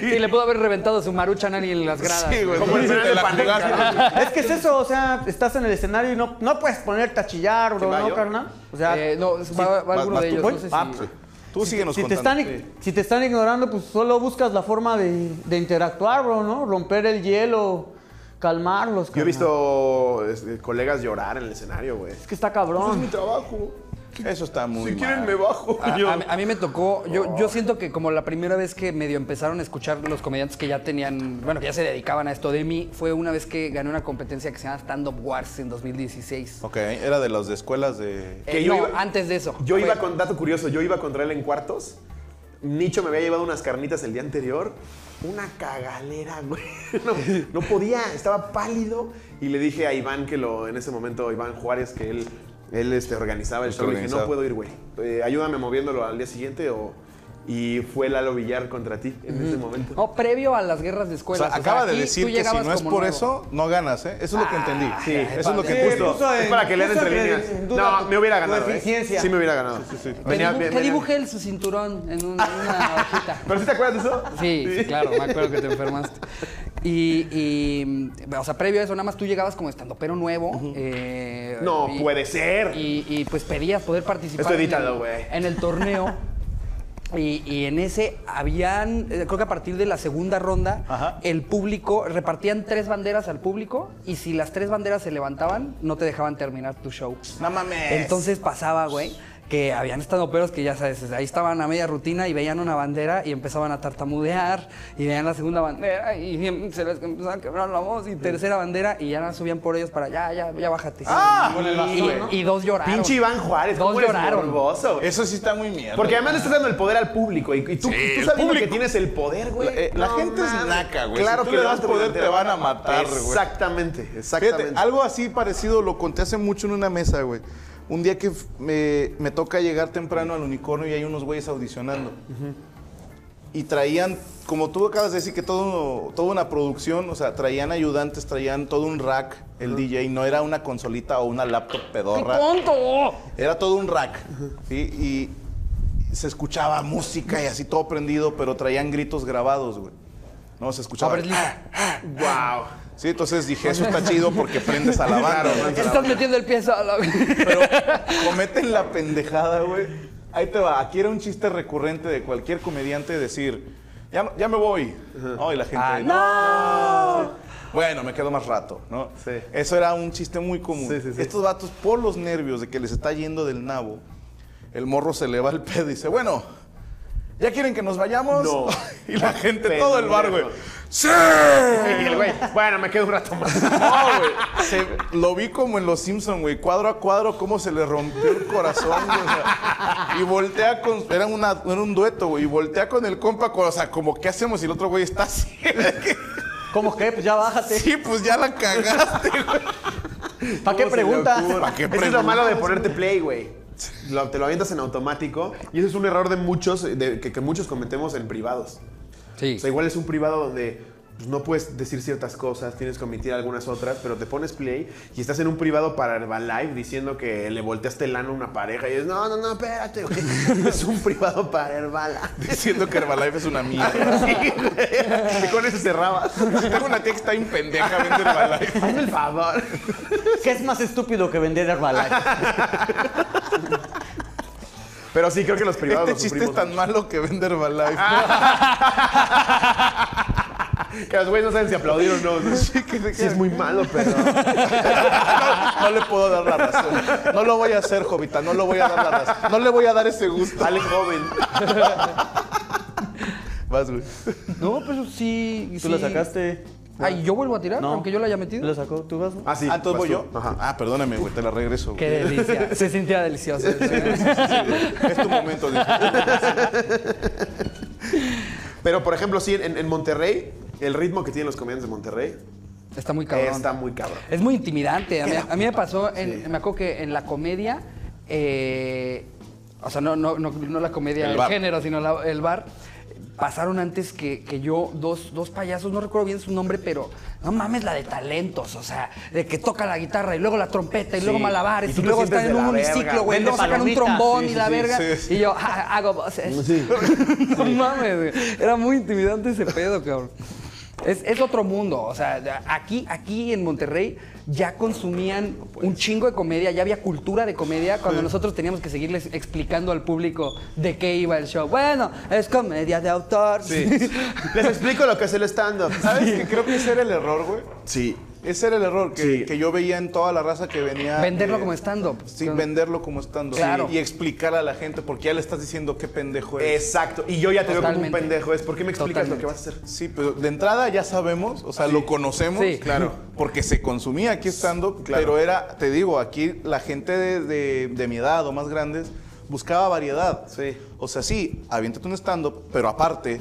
Sí, le pudo haber reventado su marucha Nani en las gradas. Sí, güey. Como el Se final te de la Paneca, jugaste. Es que es eso, o sea, estás en el escenario y no, no puedes ponerte a chillar, bro, ¿no, yo? carnal? O sea, Eh, no, va, va alguno de tú, ellos. No sé si... Ah, pues, Tú síguenos si te, contando. están, si te están ignorando, pues solo buscas la forma de, de interactuar, bro, ¿no? Romper el hielo, calmarlos. Yo he visto este, colegas llorar en el escenario, güey. Es que está Es mi cabrón. trabajo. Eso está muy Si quieren mal. me bajo. A, Yo- a mí- a mí me tocó, yo, yo siento que como la primera vez que medio empezaron a escuchar los comediantes que ya tenían, bueno, que ya se dedicaban a esto de mí, fue una vez que gané una competencia que se llama Stand Up Wars en 2016. Ok, era de los de escuelas de... Eh, Que yo no, iba- antes de eso. Yo Fue- iba con, dato curioso, yo iba contra él en cuartos. Nicho me había llevado unas carnitas el día anterior. Una cagalera, [laughs] güey. No, no podía, estaba pálido. Y le dije a Iván que lo, en ese momento, Iván Juárez, que él, él este, organizaba el show. Le dije, no puedo ir, güey. Eh, ayúdame moviéndolo al día siguiente o... Y fue Lalo Villar contra ti en ese momento. No, previo a las guerras de O sea, acaba de decir que si no es por nuevo. eso, no ganas, ¿eh? Eso es lo que entendí. Sí, eso es lo que Sí, justo... puso en- Es para que lean entre en- líneas. en duda No, me hubiera ganado. ¿eh? eficiencia. Sí, me hubiera ganado. Venía- dibu- venía- que dibuje él su cinturón en un- una [laughs] hojita. ¿Pero sí te acuerdas de eso? Sí, sí, claro, me acuerdo que te enfermaste. Y, y, o sea, previo a eso, nada más tú llegabas como estando pero nuevo. eh, No y- puede ser. Y, y, pues pedías poder participar Esto edítalo, el- güey. en el torneo. [laughs] Y, y en ese habían, eh, creo que a partir de la segunda ronda, Ajá. el público, repartían tres banderas al público y si las tres banderas se levantaban, no te dejaban terminar tu show. No mames. Entonces pasaba, güey, que habían estado peros que ya sabes, ahí estaban a media rutina y veían una bandera y empezaban a tartamudear y veían la segunda bandera y se les empezaba a quebrar la voz y tercera bandera y ya la subían por ellos para ya, ya, ya bájate. Ah, y, con el y- bastón, ¿no? y dos lloraron. Pinche Iván Juárez, Dos ¿cómo eres lloraron. Eso sí está muy mierda. Porque además le estás dando el poder al público y, y tú, Sí, tú sabiendo que tienes el poder, güey. La- eh, la No gente es naca, güey. Claro Si tú que le das das poder, te van a matar, güey. Exactamente, exactamente. Fíjate, algo así parecido lo conté hace mucho en una mesa, güey. Un día que me, me toca llegar temprano al unicornio y hay unos güeyes audicionando. Y traían, como tú acabas de decir, que todo, toda una producción, o sea, traían ayudantes, traían todo un rack, el DJ, no era una consolita o una laptop pedorra. ¡Tonto! Era todo un rack. ¿sí? Y se escuchaba música y así todo prendido, pero traían gritos grabados, güey. No, se escuchaba. A ver, lista. wow. Sí, entonces dije, eso está chido porque prendes a la banda. Claro, ¿no? Estás metiendo el pie solo. Pero cometen la pendejada, güey. Ahí te va. Aquí era un chiste recurrente de cualquier comediante decir, ya, ya me voy. No, y la gente, Ah, no. Bueno, me quedo más rato, ¿no? Sí. Eso era un chiste muy común. Sí, sí, sí. Estos vatos, por los nervios de que les está yendo del nabo, el morro se le va el pedo y dice, bueno, ¿ya quieren que nos vayamos? No. [laughs] y la gente, todo el bar, güey. ¡Sí! Y el güey, bueno, me quedo un rato más. [laughs] No, güey. Se- lo vi como en Los Simpson, güey. Cuadro a cuadro, cómo se le rompió el corazón, güey. o sea, y voltea con. Era, una, era un dueto, güey. Y voltea con el compa, con- o sea, como, ¿qué hacemos? Y el otro güey está así. ¿Cómo que? Pues ya bájate. sí, pues ya la cagaste, güey. ¿Para qué ¿Cómo se le preguntas? ¿Para qué Eso es lo malo de ponerte play, güey. Lo- te lo avientas en automático y ese es un error de muchos, de- que, que muchos cometemos en privados. Sí. O sea, igual es un privado donde pues, no puedes decir ciertas cosas, tienes que omitir algunas otras, pero te pones play y estás en un privado para Herbalife diciendo que le volteaste el ano a una pareja y dices, no, no, no, espérate, güey. [laughs] es un privado para Herbalife. Diciendo que Herbalife es una mierda. [laughs] Sí, güey. y con eso cerraba. Tengo una tía que está bien pendeja vende Herbalife. Hazme el favor. ¿Qué es más estúpido que vender Herbalife? [laughs] Pero sí, creo que los privados Este los chiste es tan malo que vende Herbalife. [laughs] Que los güeyes no saben si aplaudir o no. [laughs] Sí, es muy malo, pero. No, no le puedo dar la razón. No lo voy a hacer, Jovita. No lo voy a dar la razón. No le voy a dar ese gusto. Sale joven. Vas, güey. No, pero sí. ¿Tú sí. la sacaste? Ay, ¿yo vuelvo a tirar? No. Aunque yo la haya ¿Tú metido. la sacó? ¿Tú vas? Ah, sí. ah, entonces voy vas yo. Ajá. Ah, perdóname, güey. Te la regreso. güey. Qué delicia. [laughs] Se sentía delicioso. Es tu momento. [laughs] Pero, por ejemplo, sí, en, en Monterrey, el ritmo que tienen los comediantes de Monterrey Está muy cabrón. está muy cabrón. Es muy intimidante. A mí, a mí me pasó, en, me acuerdo que en la comedia, eh, o sea, no, no, no, no la comedia El del género, sino la- el bar, pasaron antes que, que yo dos, dos payasos, no recuerdo bien su nombre, pero no mames la de talentos, o sea, de que toca la guitarra y luego la trompeta y luego malabares Y luego están en un uniciclo, güey, luego sacan un trombón Sí, y la verga. Y yo, "Ah, hago voces. [laughs] no mames, güey. Era muy intimidante ese pedo, cabrón. Es, es otro mundo. O sea, aquí, aquí en Monterrey ya consumían un chingo de comedia, ya había cultura de comedia cuando nosotros teníamos que seguirles explicando al público de qué iba el show. Bueno, es comedia de autor. Les explico lo que es el stand-up. ¿Sabes que creo que ese era el error, güey? Sí. Ese era el error que, Sí. que yo veía en toda la raza que venía. Venderlo eh, como stand-up. Sí, venderlo como estando. Claro. Y explicar a la gente, porque ya le estás diciendo qué pendejo es. Exacto. Y yo ya te veo como un Totalmente. pendejo. Es, ¿por qué me explicas lo Totalmente. que vas a hacer? Sí, pero de entrada ya sabemos, o sea, lo conocemos. Sí. claro. [laughs] Porque se consumía aquí estando, pero era, te digo, aquí la gente de, de- de mi edad o más grandes buscaba variedad. Sí. O sea, sí, aviéntate un stand-up, pero aparte,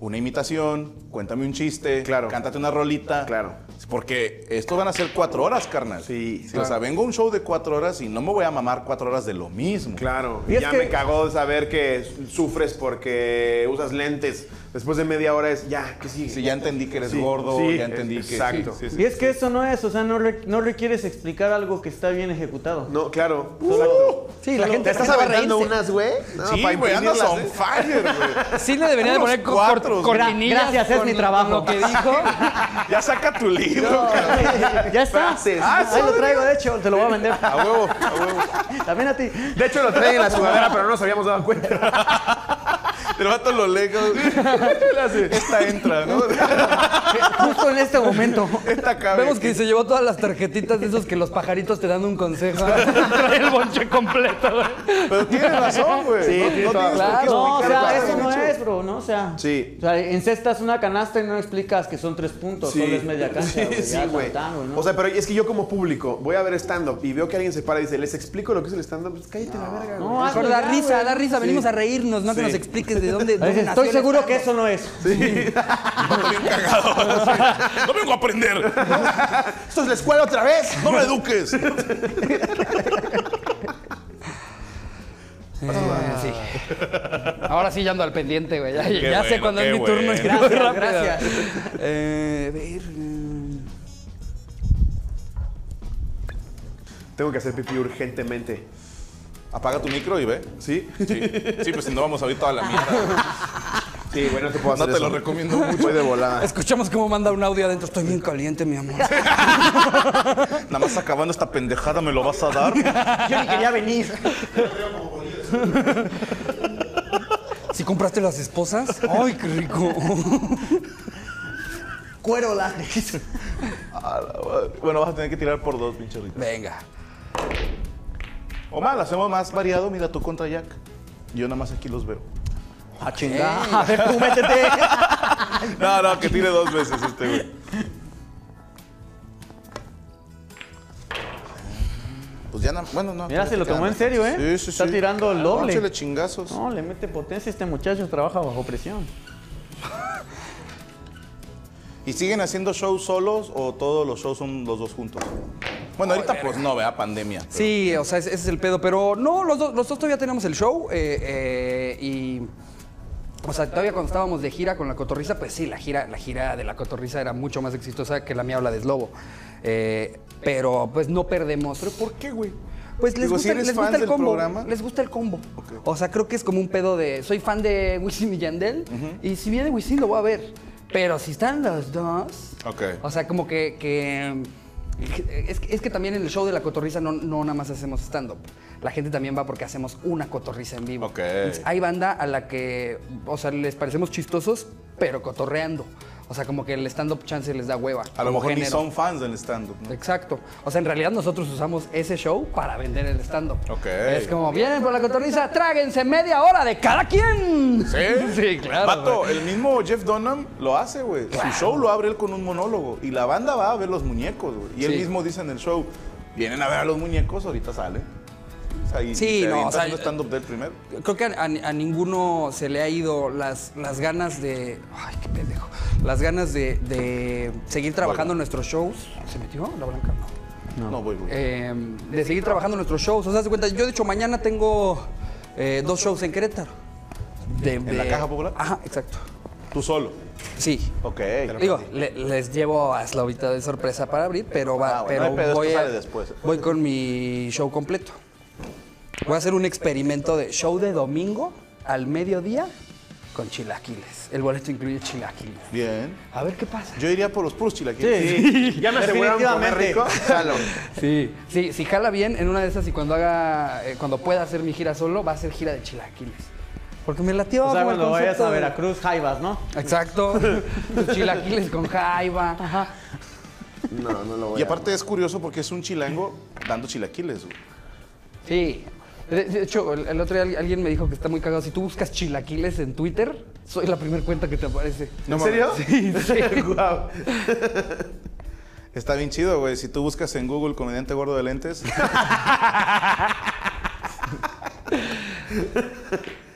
una imitación, cuéntame un chiste, Claro. cántate una rolita. Claro. Porque esto van a ser cuatro horas, carnal. Sí, O sea, vengo a un show de cuatro horas y no me voy a mamar cuatro horas de lo mismo. Claro. Y ya que- me cagó saber que sufres porque usas lentes. Después de media hora es, ya, ¿qué sigue? Sí, ya entendí que eres Sí, gordo, sí, ya entendí que... exacto. sí, sí, sí. Y es que eso no es, o sea, no, re- no requieres explicar algo que está bien ejecutado. No, claro. Exacto. Sí, la gente, ¿Te estás aventando unas, güey? No, Sí, güey, andas on ¿eh? fire, güey. Sí le deberían de poner cuatro, cor- cortinillas Gracias, es mi trabajo. lo que dijo. [laughs] Ya saca tu [laughs] libro, [laughs] ya está. Frases. Ah, Ahí lo traigo, de hecho, te lo voy a vender. A huevo, a huevo. También a ti. De hecho, lo traen en la sudadera, pero no nos habíamos dado cuenta. [laughs] El vato lo lee. [laughs] Esta entra, ¿no? [laughs] Justo en este momento. Esta cabe. Vemos que se llevó todas las tarjetitas de esos que los pajaritos te dan un consejo. [laughs] Trae el bonche completo, güey. Pero tienes razón, güey. Sí, no, tiene no tienes Claro. No, o sea, eso no hecho. es, bro, ¿no? O sea, Sí. o sea, encestas una canasta y no explicas que son tres puntos, Sí. solo es media cancha, Sí, güey. sí, ¿no? O sea, pero es que yo como público voy a ver stand-up y veo que alguien se para y dice, ¿les explico lo que es el stand-up? Pues cállate la verga, no, güey. hazlo Mejor da risa, da risa. Venimos a reírnos, no que nos expliques de dónde, dónde Estoy seguro que eso no es. Vato bien cagado. No vengo a aprender. ¿Esto es la escuela otra vez? No me eduques. Eh, sí. Ahora sí ya ando al pendiente, güey. Ya, sé bueno, qué es mi turno. bueno. Gracias, gracias. [laughs] Eh, a ver. mm. Tengo que hacer pipí urgentemente. Apaga tu micro y ve. ¿Sí? Sí, sí pues si no vamos a oír toda la mierda. Sí, güey, no te puedo No hacer te eso. lo recomiendo mucho. Voy de volada. Escuchamos cómo manda un audio adentro. Estoy bien caliente, mi amor. Nada más acabando esta pendejada me lo vas a dar. [laughs] Yo ni quería venir. ¿Si compraste las esposas? ¡Ay, qué rico! Cuero látex. A la madre. Bueno, vas a tener que tirar por dos, pinche Rita. Venga. O mal, hacemos más variado. Mira tú contra Jack. Yo nada más aquí los veo. A chingar. A ver, tú métete. [laughs] No, no, que tire dos veces este güey. Pues ya, na- bueno, no. Mira, se lo tomó en serio, ¿eh? Sí, sí, Está sí. tirando el Ah, doble. échale chingazos. No, le mete potencia. Este muchacho trabaja bajo presión. [laughs] ¿Y siguen haciendo shows solos o todos los shows son los dos juntos? Bueno, ahorita pues no, vea, pandemia. pero- Sí, o sea, ese, es el pedo. Pero no, los, dos- los dos todavía tenemos el show. eh, eh, y O sea, todavía cuando estábamos de gira con la cotorriza, pues sí, la gira, la gira de la cotorriza era mucho más exitosa que la mía habla de Slobo. Eh, pero pues no perdemos. ¿Pero por qué, güey? Pues les Digo, gusta, si eres les fan gusta el combo. Les gusta el combo. O sea, creo que es como un pedo de. Soy fan de Wisin y Yandel. Y si viene Wisin, lo voy a ver. Pero si están los dos. Ok. O sea, como que. que- es, que- es que también en el show de la cotorriza no, no nada más hacemos stand-up. La gente también va porque hacemos una cotorriza en vivo. Ok. Entonces, hay banda a la que, o sea, les parecemos chistosos, pero cotorreando. O sea, como que el stand-up chance les da hueva. A lo mejor ni son fans del stand-up, ¿no? Exacto. O sea, en realidad nosotros usamos ese show para vender el stand-up. Ok. Es como, vienen por la cotorriza, tráguense media hora de cada quien. ¿Sí? [laughs] Sí, claro. Güey. el mismo Jeff Dunham lo hace, güey. Su show lo abre él con un monólogo. Y la banda va a ver los muñecos, güey. Y él Sí. mismo dice en el show, vienen a ver a los muñecos, ahorita sale. Y, Sí, y no, o sea, stand-up del primero. Creo que a, a- a ninguno se le ha ido las, las ganas de. Ay, qué pendejo. Las ganas de, de seguir trabajando en nuestros shows. ¿Se metió la blanca? No. No, voy, voy. Eh, de seguir trabajando en nuestros shows. O sea, de cuenta, yo de hecho mañana tengo eh, dos shows en Querétaro. De- ¿En la Caja Popular? Ajá, exacto. Tú solo. Sí. Ok. Digo, le- les llevo a Slavita de sorpresa para abrir, pero, va, Ah, bueno, pero no voy, a- después. voy con mi show completo. Voy a hacer un experimento de show de domingo al mediodía con chilaquiles. El boleto incluye chilaquiles. Bien. A ver qué pasa. Yo iría por los puros chilaquiles. Sí, [laughs] ya me Definitivamente. rico. Jalo. Sí, sí, si jala bien en una de esas y cuando haga, eh, cuando pueda hacer mi gira solo, va a ser gira de chilaquiles. Porque me latió O sea, como el cuando vayas a de- Veracruz, Jaivas, ¿no? Exacto. [laughs] Chilaquiles con jaiba. Ajá. No, no lo voy Y a- aparte es curioso porque es un chilango dando chilaquiles, güey. Sí. De, de hecho, el, el otro día alguien- me dijo que está muy cagado. Si tú buscas chilaquiles en Twitter, soy la primera cuenta que te aparece. ¿En serio? Sí, [laughs] sí. Guau. Está bien chido, güey. Si tú buscas en Google comediante gordo de lentes. [laughs]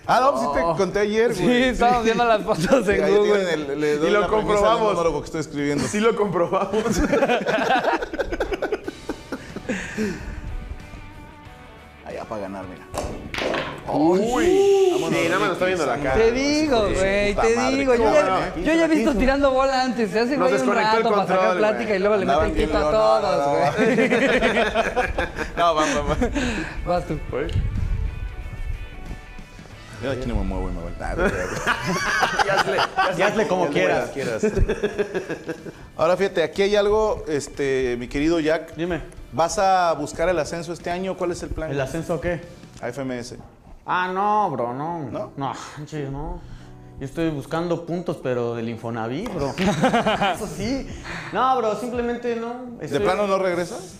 ah, no, sí te conté ayer, Sí, güey. estábamos viendo las fotos en Ahí Google. el- le doy Y lo la premisa del comprobamos. monólogo que estoy escribiendo. Sí lo comprobamos. [laughs] Allá para ganar, mira. Uy. Sí, nada más nos está viendo la cara. Te digo, güey, te madre, digo. Yo ya, yo ya he visto tirando bola antes. Se hace Nos güey un el rato para sacar control, plática güey. y luego le meten quito a no, no, todos, no, güey. [laughs] No, vamos, vamos. Vas tú. Yo aquí no me muevo y me voy. Nah, no, ya, Y hazle como quieras. quieras. [laughs] Ahora fíjate, aquí hay algo, este, mi querido Jack. Dime, ¿Vas a buscar el ascenso este año? ¿Cuál es el plan? ¿el ascenso qué? A FMS. Ah, no, bro, no. ¿No? No, manches, no. Yo estoy buscando puntos, pero del Infonavit, bro. [laughs] Eso sí. No, bro, simplemente no. ¿De plano no regresas?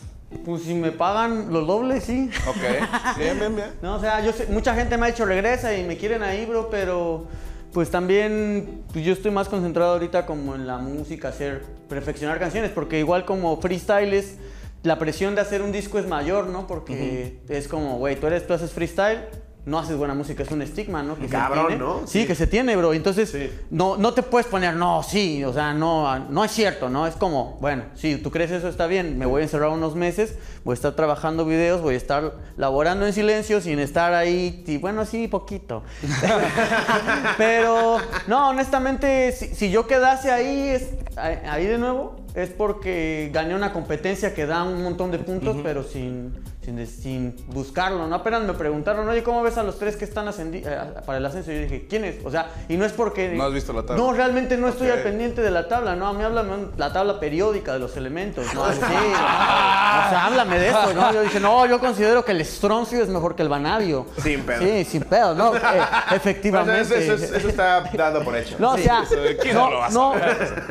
Pues si me pagan los dobles, sí. Ok. Bien, bien, bien. No, o sea, yo sé- mucha gente me ha dicho regresa y me quieren ahí, bro, pero pues también pues, yo estoy más concentrado ahorita como en la música, hacer, perfeccionar canciones, porque igual como freestyle es, la presión de hacer un disco es mayor, ¿no? Porque es como, güey, tú eres, tú haces freestyle, no haces buena música, es un estigma, ¿no? Que se Cabrón, tiene. ¿no? Sí, Sí. que se tiene, bro. Entonces, Sí. no, no te puedes poner, no, sí, o sea, no, no es cierto, ¿no? Es como, bueno, si tú crees eso está bien, me voy a encerrar unos meses, voy a estar trabajando videos, voy a estar laborando en silencio sin estar ahí, y bueno, sí, poquito. [laughs] Pero, no, honestamente, si, si yo quedase ahí, es, ahí ahí de nuevo, es porque gané una competencia que da un montón de puntos, pero sin, sin, sin buscarlo, ¿no? Apenas me preguntaron, oye, ¿cómo ves a los tres que están ascendi- eh, para el ascenso? Y yo dije, ¿quiénes? O sea, y no es porque... No has visto la tabla. No, realmente no estoy al pendiente de la tabla, no, a mí háblame la tabla periódica de los elementos, ¿no? [laughs] Sí, ¿no? o sea, háblame de eso, ¿no? Yo dije, no, yo considero que el estroncio es mejor que el vanabio. Sin pedo. Sí, sin pedo, ¿no? [laughs] Eh, O sea, efectivamente. eso, eso- eso está dado por hecho. No, o sea, eso quién no, no no,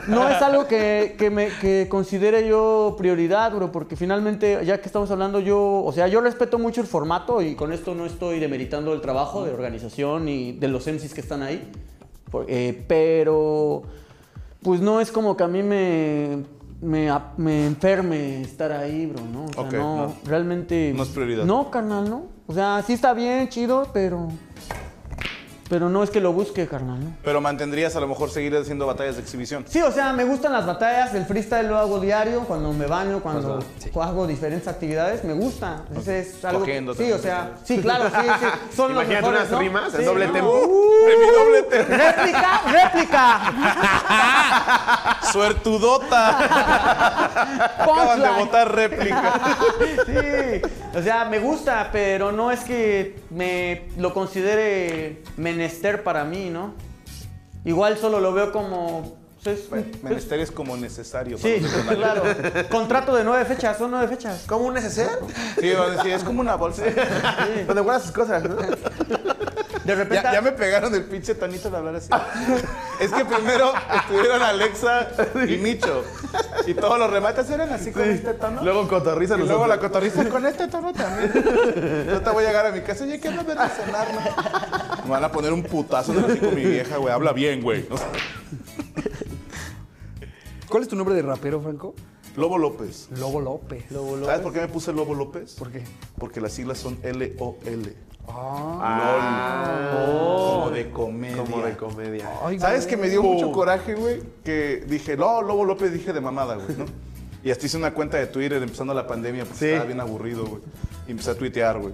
no es algo que, que me que considere yo prioridad, bro, porque finalmente, ya que estamos hablando, yo, o sea, yo respeto mucho el formato y con esto no estoy demeritando el trabajo de organización y de los MCs que están ahí, eh, pero pues no es como que a mí me, me, enferme estar ahí, bro, ¿no? O sea, no. realmente... No es prioridad. No, carnal, ¿no? O sea, sí está bien, chido, pero... pero no es que lo busque, carnal, ¿no? Pero mantendrías a lo mejor seguir haciendo batallas de exhibición. Sí, o sea, me gustan las batallas, el freestyle lo hago diario, cuando me baño, cuando hago diferentes actividades, me gusta. Ese es algo. Cogiendo sí, o sea, sí, claro, sí, sí. Son los Imagínate mejores, unas ¿no? rimas en Sí, doble ¿no? tempo. De mi doble terreno. ¡Réplica! ¡Réplica! [laughs] Suertudota. [laughs] Acaban de votar réplica. [laughs] Sí, o sea, me gusta, pero no es que me lo considere menester para mí, ¿no? Igual solo lo veo como... pues, es- pues, Menester es como necesario. para sí, los [laughs] claro. Contrato de nueve fechas, son nueve fechas. ¿Cómo un neceser? Sí, van a decir, es como una bolsa. Donde guardas sus cosas, ¿no? De repente... Ya, ya me pegaron el pinche tonito de hablar así. Es que primero estuvieron Alexa y Micho. Y todos los remates eran así con este tono. Luego cotorriza y luego la cotorriza con este tono también. Yo te voy a llegar a mi casa. Oye, ¿qué no ver de cenar? no? Me van a poner un putazo en el hocico mi vieja, güey. Habla bien, güey. ¿Cuál es tu nombre de rapero, Franco? Lobo López. Lobo López. ¿Sabes por qué me puse Lobo López? ¿Por qué? Porque las siglas son L-O-L. Ah, Como de comedia. como de comedia. Ay, ¿Sabes güey. que me dio mucho coraje, güey? Que dije, no, Lobo López dije de mamada, güey, ¿no? [laughs] Y hasta hice una cuenta de Twitter empezando la pandemia porque Sí. estaba bien aburrido, güey. Y empecé a tuitear, güey.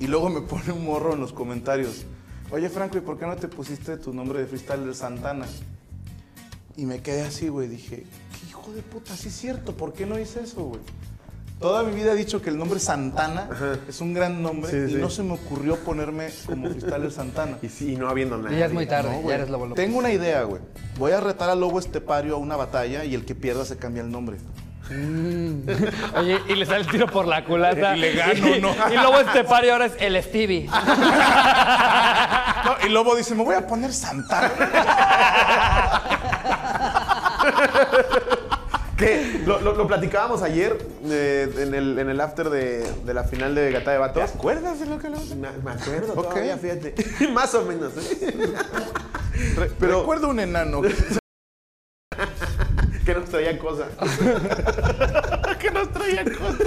Y luego me [laughs] pone un morro en los comentarios. Oye, Franco, ¿y por qué no te pusiste tu nombre de freestyle Santana? Y me quedé así, güey. Dije, ¿qué hijo de puta? Sí es cierto. ¿Por qué no hice eso, güey? Toda mi vida he dicho que el nombre Santana es un gran nombre Sí, y sí. no se me ocurrió ponerme como freestyler Santana. [laughs] Y sí, no habiendo nada. Ya es muy tarde, No, ya eres Lobo López. Tengo una idea, güey. Voy a retar a Lobo Estepario a una batalla y el que pierda se cambia el nombre. Oye, y le sale el tiro por la culata. Y le gano, ¿no? Y luego este pari ahora es el Stevie. No, y Lobo dice, me voy a poner Santana. Que lo, lo- lo platicábamos ayer eh, en, el, en el after de, de la final de Gata de ¿Te Vatos. acuerdas de lo que Lobo? Me, me acuerdo todavía, fíjate. [laughs] Más o menos, ¿eh? Re- Pero- Recuerdo un enano. [laughs] [laughs] Que nos traía cosas. [laughs] que nos traía cosas.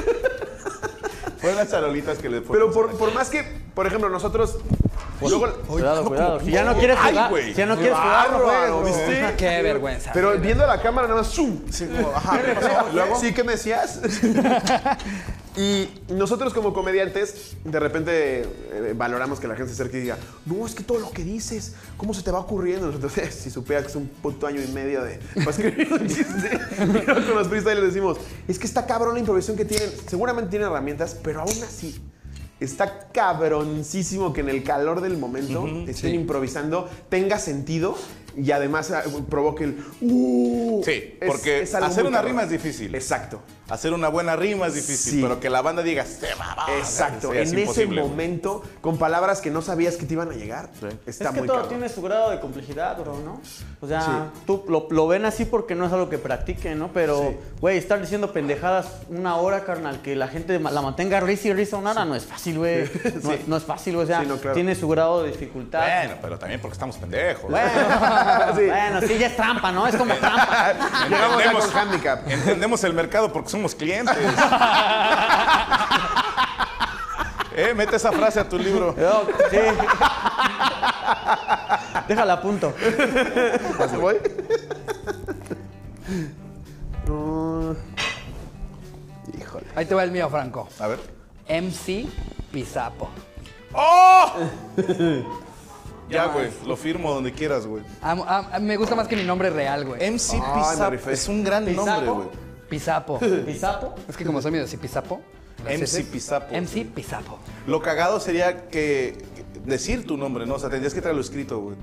Fueron las charolitas que le Pero por, por más que, por ejemplo, nosotros. Luego, Cuidado, cuidado. Si ya no quieres Ay, jugar, güey. si ya no quieres jugar, bárbaro, pues, ¿viste? [laughs] Qué vergüenza. Pero viendo la cámara nada más, ¡zum! Sí, como, ajá, ¿qué pasó? Luego, sí, ¿qué me decías? Y nosotros como comediantes, de repente eh, valoramos que la gente se acerque y diga, no, es que todo lo que dices, ¿cómo se te va ocurriendo? Nosotros, "Eh, [laughs] si supiera que es un puto año y medio de [laughs] para escribir un chiste. Pero [laughs] con los decimos, es que está cabrón la improvisación que tienen. Seguramente tienen herramientas, pero aún así... Está cabroncísimo que en el calor del momento estén improvisando, tenga sentido y además ah, provoque el... "Uh". Sí, porque es hacer una rima es difícil. Exacto. Hacer una buena rima es difícil, Sí. pero que la banda diga, se va, va". Exacto. Sí, es en ese imposible, momento, con palabras que no sabías que te iban a llegar, está es que muy todo cabrón. tiene su grado de complejidad, bro, ¿no? O sea, Sí. tú lo, lo ven así porque no es algo que practiquen, ¿no? Pero, güey, estar diciendo pendejadas una hora, carnal, que la gente la mantenga risa y risa una hora, no es fácil, güey. [laughs] No, Sí. no es fácil. O sea, Sí, no, claro. tiene su grado de dificultad. Bueno, pero también porque estamos pendejos. Bueno, [laughs] [laughs] Sí. bueno, sí, ya es trampa, ¿no? Es como trampa. [laughs] Llegamos ya Entendemos- con handicap. Entendemos el mercado porque somos clientes. [laughs] eh, mete esa frase a tu libro. Yo, sí. Déjala a punto. ¿Así voy? No. Híjole. Ahí te va el mío, Franco. A ver. MC Pizapo. ¡Oh! Ya, güey. Lo firmo donde quieras, güey. Am- am- me gusta más que mi nombre real, güey. MC Ay, rifé. es un gran ¿Pizapo? nombre, güey. Pizapo. [laughs] [laughs] ¿Pisapo? Es que como soy medio así, Pizapo. las MC heces. Pizapo. MC Pizapo. Lo cagado sería que que decir tu nombre, ¿no? O sea, tendrías que traerlo escrito, güey.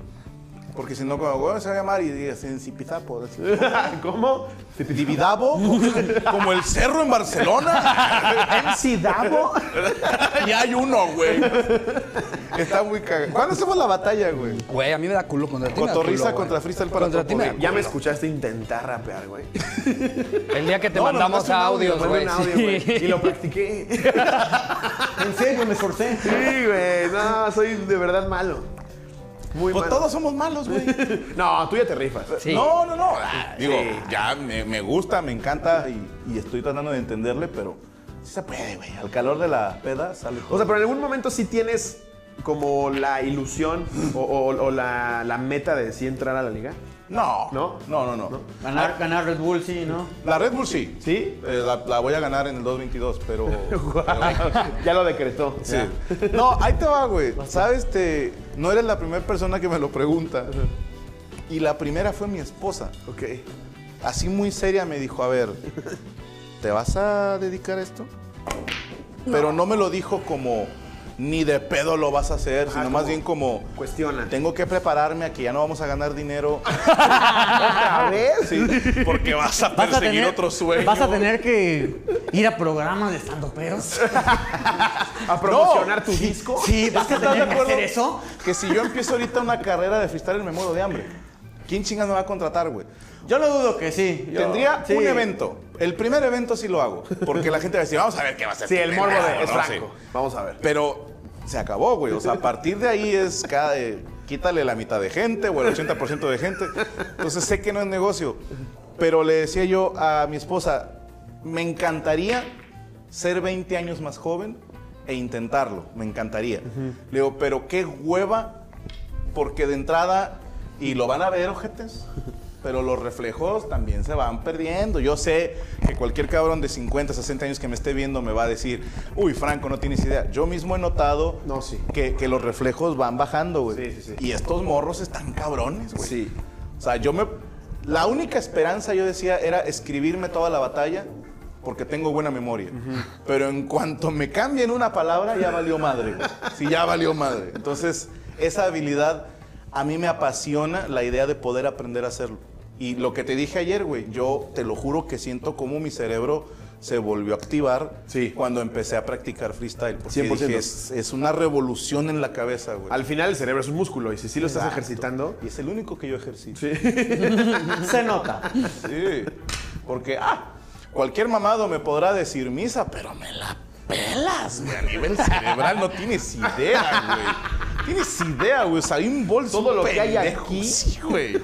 Porque si no, como, güey, se va a llamar y digas MC Pizapo. ¿Cómo? ¿Dividabo? ¿Como el cerro en Barcelona? ¿MC Davo? ya hay uno, güey. Está muy cagado. ¿Cuándo hacemos la batalla, güey? Güey, a mí me da culo contra ti. Cotorriza contra freestyle para Contra ti Ya me escuchaste intentar rapear, güey. El día que te No, mandamos audios, güey. sí. güey. Y lo practiqué. En serio, me esforcé. Sí, güey. No, soy de verdad malo. Muy Pues malo. todos somos malos, güey. [laughs] No, tú ya te rifas. Sí. No, no, no. Ah, Digo, Sí. ya me, me gusta, me encanta y, y estoy tratando de entenderle, pero sí se puede, güey. Al calor de la peda sale todo. O sea, pero en algún momento sí tienes como la ilusión o, o- o la, la meta de sí entrar a la liga? No, ¿No? no, no, no. Ganar, ganar Red Bull, sí, ¿no? La Red Bull sí. ¿Sí? Eh, la, la voy a ganar en el 222, pero... [laughs] [laughs] ya lo decretó. Sí. No, ahí te va, güey. Sabes, te, no eres la primera persona que me lo pregunta. Y la primera fue mi esposa. Ok. Así muy seria me dijo, a ver, ¿te vas a dedicar a esto? Pero no me lo dijo como, ni de pedo lo vas a hacer, sino más bien como, Cuestiona. tengo que prepararme a que ya no vamos a ganar dinero. [laughs] ¿Otra vez? Sí, porque vas a Vas a perseguir tener, otro sueño. vas a tener que ir a programas de estando peros. [laughs] ¿A promocionar No. tu disco? Sí, vas a ¿Estás de tener que acuerdo? hacer eso. Que si yo empiezo ahorita una carrera de freestyle me muero de hambre. ¿Quién chingas me va a contratar, güey? Yo lo dudo que sí. Yo- Tendría sí. un evento. El primer evento sí lo hago. Porque la gente va a decir, vamos a ver qué va a hacer. Sí, el morbo de, es ¿no? franco. Sí. Vamos a ver. Pero se acabó, güey. O sea, a partir de ahí es cada. eh, quítale la mitad de gente o el 80% de gente. Entonces sé que no es negocio. Pero le decía yo a mi esposa, me encantaría ser 20 años más joven e intentarlo. Me encantaría. Le digo, pero qué hueva, porque de entrada, y lo van a ver, ojetes. Pero los reflejos también se van perdiendo. Yo sé que cualquier cabrón de 50, 60 años que me esté viendo me va a decir, uy, Franco, no tienes idea. Yo mismo he notado No, sí. que, que los reflejos van bajando, güey. Sí, sí, sí. Y estos morros están cabrones, güey. Sí. O sea, yo me... La única esperanza, yo decía, era escribirme toda la batalla porque tengo buena memoria. Pero en cuanto me cambien una palabra, ya valió madre, güey. Sí, ya valió madre. Entonces, esa habilidad a mí me apasiona la idea de poder aprender a hacerlo. Y lo que te dije ayer, güey, yo te lo juro que siento como mi cerebro se volvió a activar Sí. cuando empecé a practicar freestyle. Porque 100%. dije, es, es una revolución en la cabeza, güey. Al final el cerebro es un músculo y si sí lo estás Exacto. ejercitando, Y es el único que yo ejercito. [laughs] Se nota. Sí, porque, ah, cualquier mamado me podrá decir misa, pero me la pelas, güey. A nivel cerebral no tienes idea, güey. Tienes idea, güey. Bolt es Todo un lo que hay pendejo. aquí. Sí, güey.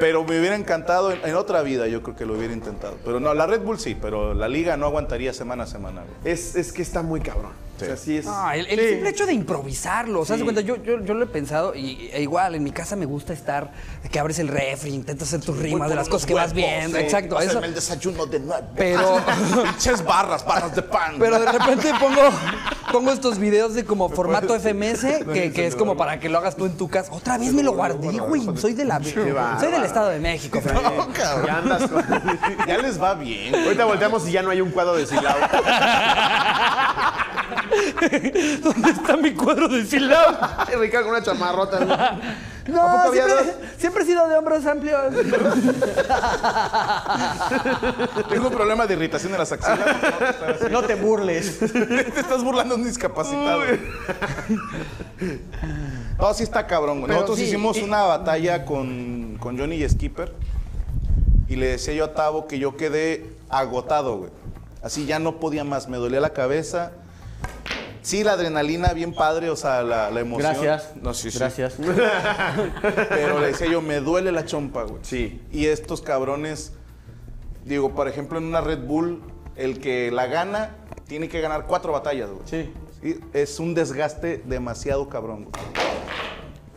Pero me hubiera encantado en, otra vida, yo creo que lo hubiera intentado. Pero no, la Red Bull sí, pero la liga no aguantaría semana a semana, es, es que está muy cabrón. Sí. O sea, sí es. Ah, el, el simple hecho de improvisarlo, ¿sabes? Sí. cuenta? Yo, yo, yo lo he pensado y e igual en mi casa me gusta estar, de que abres el refri, intentas hacer tus rimas de las cosas que vas viendo, exacto, eso. El desayuno de nueve. Pero- [laughs] Pinches barras, barras de pan. Pero de repente pongo, pongo estos videos de como formato FMS, [laughs] que, que es como para que lo hagas tú en tu casa. Otra vez me lo guardé, güey. Soy de la soy del Estado de México, Fran. No, cabrón. Ya andas con- Ya les va bien. Ahorita volteamos y ya no hay un cuadro de Silao. [laughs] [laughs] ¿Dónde está mi cuadro de Silao? Ricardo con una chamarrota. No, [laughs] ¿A poco había siempre, siempre he sido de hombros amplios. [laughs] Tengo un problema de irritación en las axilas. No te burles. Te estás burlando de un discapacitado. No, sí está cabrón. Pero Nosotros sí, hicimos y- una batalla con, con Johnny y Skipper. Y le decía yo a Tavo que yo quedé agotado, güey. Así ya no podía más. Me dolía la cabeza. Sí, la adrenalina bien padre, o sea, la, la emoción. Gracias. No, sí, sí. Gracias. [laughs] Pero le decía yo, me duele la chompa, güey. Sí. Y estos cabrones, digo, por ejemplo, en una Red Bull, el que la gana tiene que ganar cuatro batallas, güey. Sí. Sí, Es un desgaste demasiado cabrón, güey.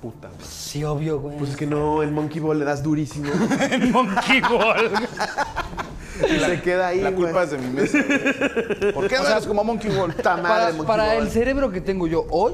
Puta. güey. Sí, obvio, güey. Pues es que no, en Monkey Ball le das durísimo. [laughs] Monkey Ball. [laughs] y se queda ahí. La güey. culpa es de mi mesa, güey. ¿Por qué no eres como Monkey Ball? Puta madre, para, Monkey para Ball. el cerebro que tengo yo hoy,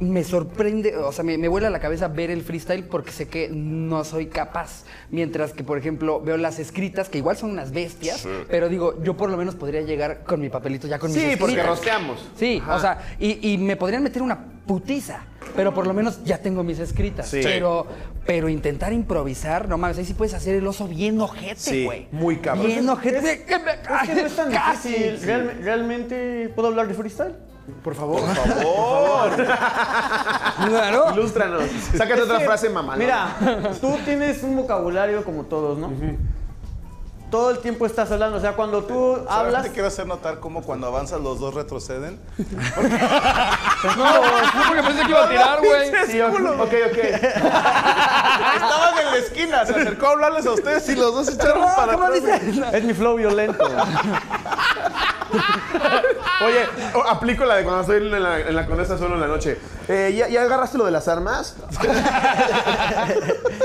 me sorprende, o sea, me, me vuela la cabeza ver el freestyle porque sé que no soy capaz. Mientras que, por ejemplo, veo las escritas, que igual son unas bestias, pero digo, yo por lo menos podría llegar con mi papelito ya con mis Sí, porque rosteamos. Sí, o sea, y, y me podrían meter una putiza, pero por lo menos ya tengo mis escritas. Sí. Pero, pero intentar improvisar, no mames, ahí sí puedes hacer el oso bien ojete, Sí, güey. muy cabrón. Bien ojete. Es que no es tan Casi. difícil. Realme- ¿Realmente puedo hablar de freestyle? Por [laughs] favor. Por favor. Claro. Ilústranos. Sácate otra que, frase, mamá. Mira, tú tienes un vocabulario como todos, ¿no? Todo el tiempo estás hablando, o sea, cuando tú Solamente hablas... quiero hacer notar cómo cuando avanzas los dos retroceden. [laughs] No, no, porque pensé que iba a tirar, güey. Sí, ok, ok. Estaban en la esquina, se acercó a hablarles a ustedes y los dos se echaron para ¿Cómo atrás. dices? Es mi flow violento. Oye, aplico la de cuando estoy en la, en la condesa solo en la noche. Eh, ¿ya, ya agarraste lo de las armas? [laughs]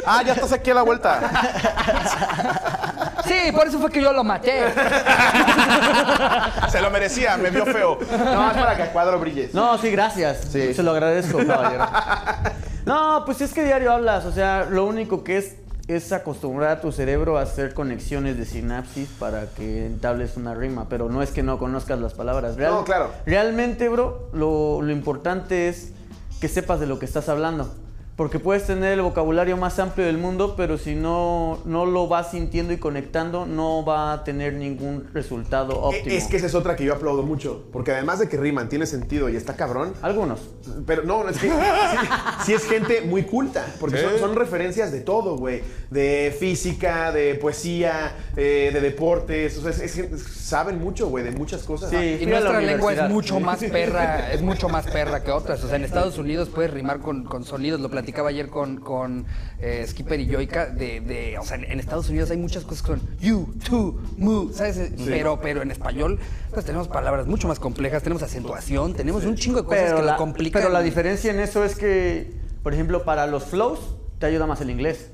Ah, ya estás aquí a la vuelta. [laughs] Sí, por eso fue que yo lo maté. [laughs] Se lo merecía, me vio feo. No, es para que a cuadro brilles. No, sí, gracias. Sí. Se lo agradezco, [laughs] caballero. No, pues es que diario hablas. O sea, lo único que es es acostumbrar a tu cerebro a hacer conexiones de sinapsis para que entables una rima. Pero no es que no conozcas las palabras. No, claro. Realmente, bro, lo, lo importante es que sepas de lo que estás hablando. Porque puedes tener el vocabulario más amplio del mundo, pero si no, no lo vas sintiendo y conectando, no va a tener ningún resultado óptimo. E, Es que esa es otra que yo aplaudo mucho. Porque además de que riman, tiene sentido y está cabrón. Algunos. Pero no, es que sí, sí es gente muy culta, porque Sí. son, son referencias de todo, güey. De física, de poesía, eh, de deportes. O sea, es- es gente- saben mucho, güey, de muchas cosas. Sí. Y Fui a la nuestra lengua es mucho más [laughs] perra, es mucho más perra que otras. O sea, en Estados Unidos puedes rimar con, con sonidos. Lo platicaba ayer con, con eh, Skipper y Yoika. De, de, o sea, en, Estados Unidos hay muchas cosas que son you, to, mu, ¿sabes? Pero, pero en español, pues tenemos palabras mucho más complejas, tenemos acentuación, tenemos un chingo de cosas Pero que la, lo complican. pero la diferencia en eso es que, por ejemplo, para los flows te ayuda más el inglés.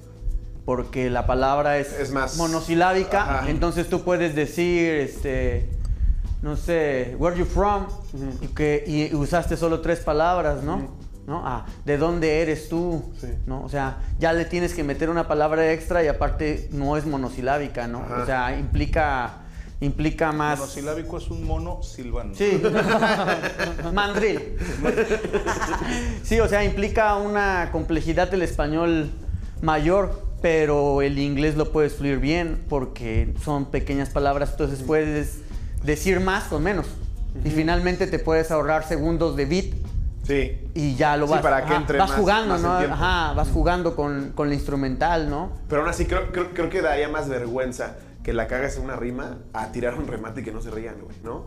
Porque la palabra es, Es más- monosilábica, Ajá. entonces tú puedes decir, este, no sé, where you from, y, que, y usaste solo tres palabras, ¿no? ¿No? ¿de dónde eres tú? Sí. ¿No? O sea, ya le tienes que meter una palabra extra y aparte no es monosilábica, ¿no? Ajá. O sea, implica, implica más... Monosilábico es un mono silvano. Sí. [laughs] Mandril. Sí, o sea, implica una complejidad del español mayor, pero el inglés lo puedes fluir bien porque son pequeñas palabras, entonces puedes decir más con menos. Y finalmente te puedes ahorrar segundos de beat Sí. y ya lo Sí, vas, para que entre vas más- jugando, más ¿no? Ajá, vas jugando con, con la instrumental, ¿no? Pero aún así, creo, creo, creo que daría más vergüenza que la cagas en una rima a tirar un remate y que no se rían, güey, ¿no?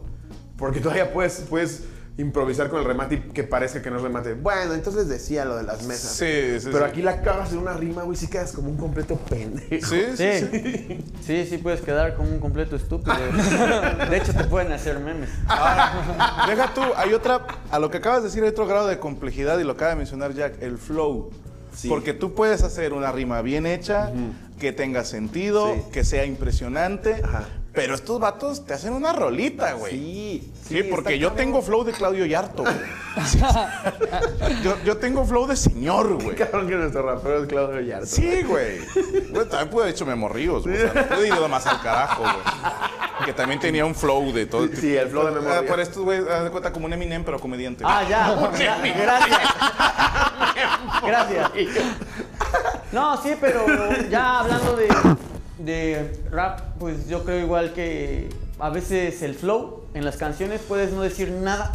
Porque todavía puedes, puedes improvisar con el remate y que parezca que no es remate. Bueno, entonces decía lo de las mesas. Sí, sí, Pero sí. aquí la cagas en una rima, güey, sí quedas como un completo pendejo. Sí, sí, Sí, sí. sí, sí, puedes quedar como un completo estúpido. De hecho, te pueden hacer memes. Ahora, deja tú, hay otra, a lo que acabas de decir hay otro grado de complejidad y lo acaba de mencionar Jack, el flow. Sí. Porque tú puedes hacer una rima bien hecha, que tenga sentido, Sí. que sea impresionante, Ajá. Pero estos vatos te hacen una rolita, güey. Sí, Sí, porque yo tengo flow de Claudio Yarto, güey. [laughs] yo, yo tengo flow de señor, güey. Cabrón que nuestro rapero es Claudio Yarto. Sí, güey. Güey, también pude haber hecho memorríos, güey. O sea, no pude ir más al carajo, güey. Que también tenía un flow de todo. Sí, el flow de Ah, Ríos. Por estos, güey, haz de cuenta como un Eminem, pero comediante. Ah, ya. [laughs] Gra- Gracias. [laughs] Gracias. No, sí, pero ya hablando de, de rap, pues yo creo igual que a veces el flow en las canciones puedes no decir nada,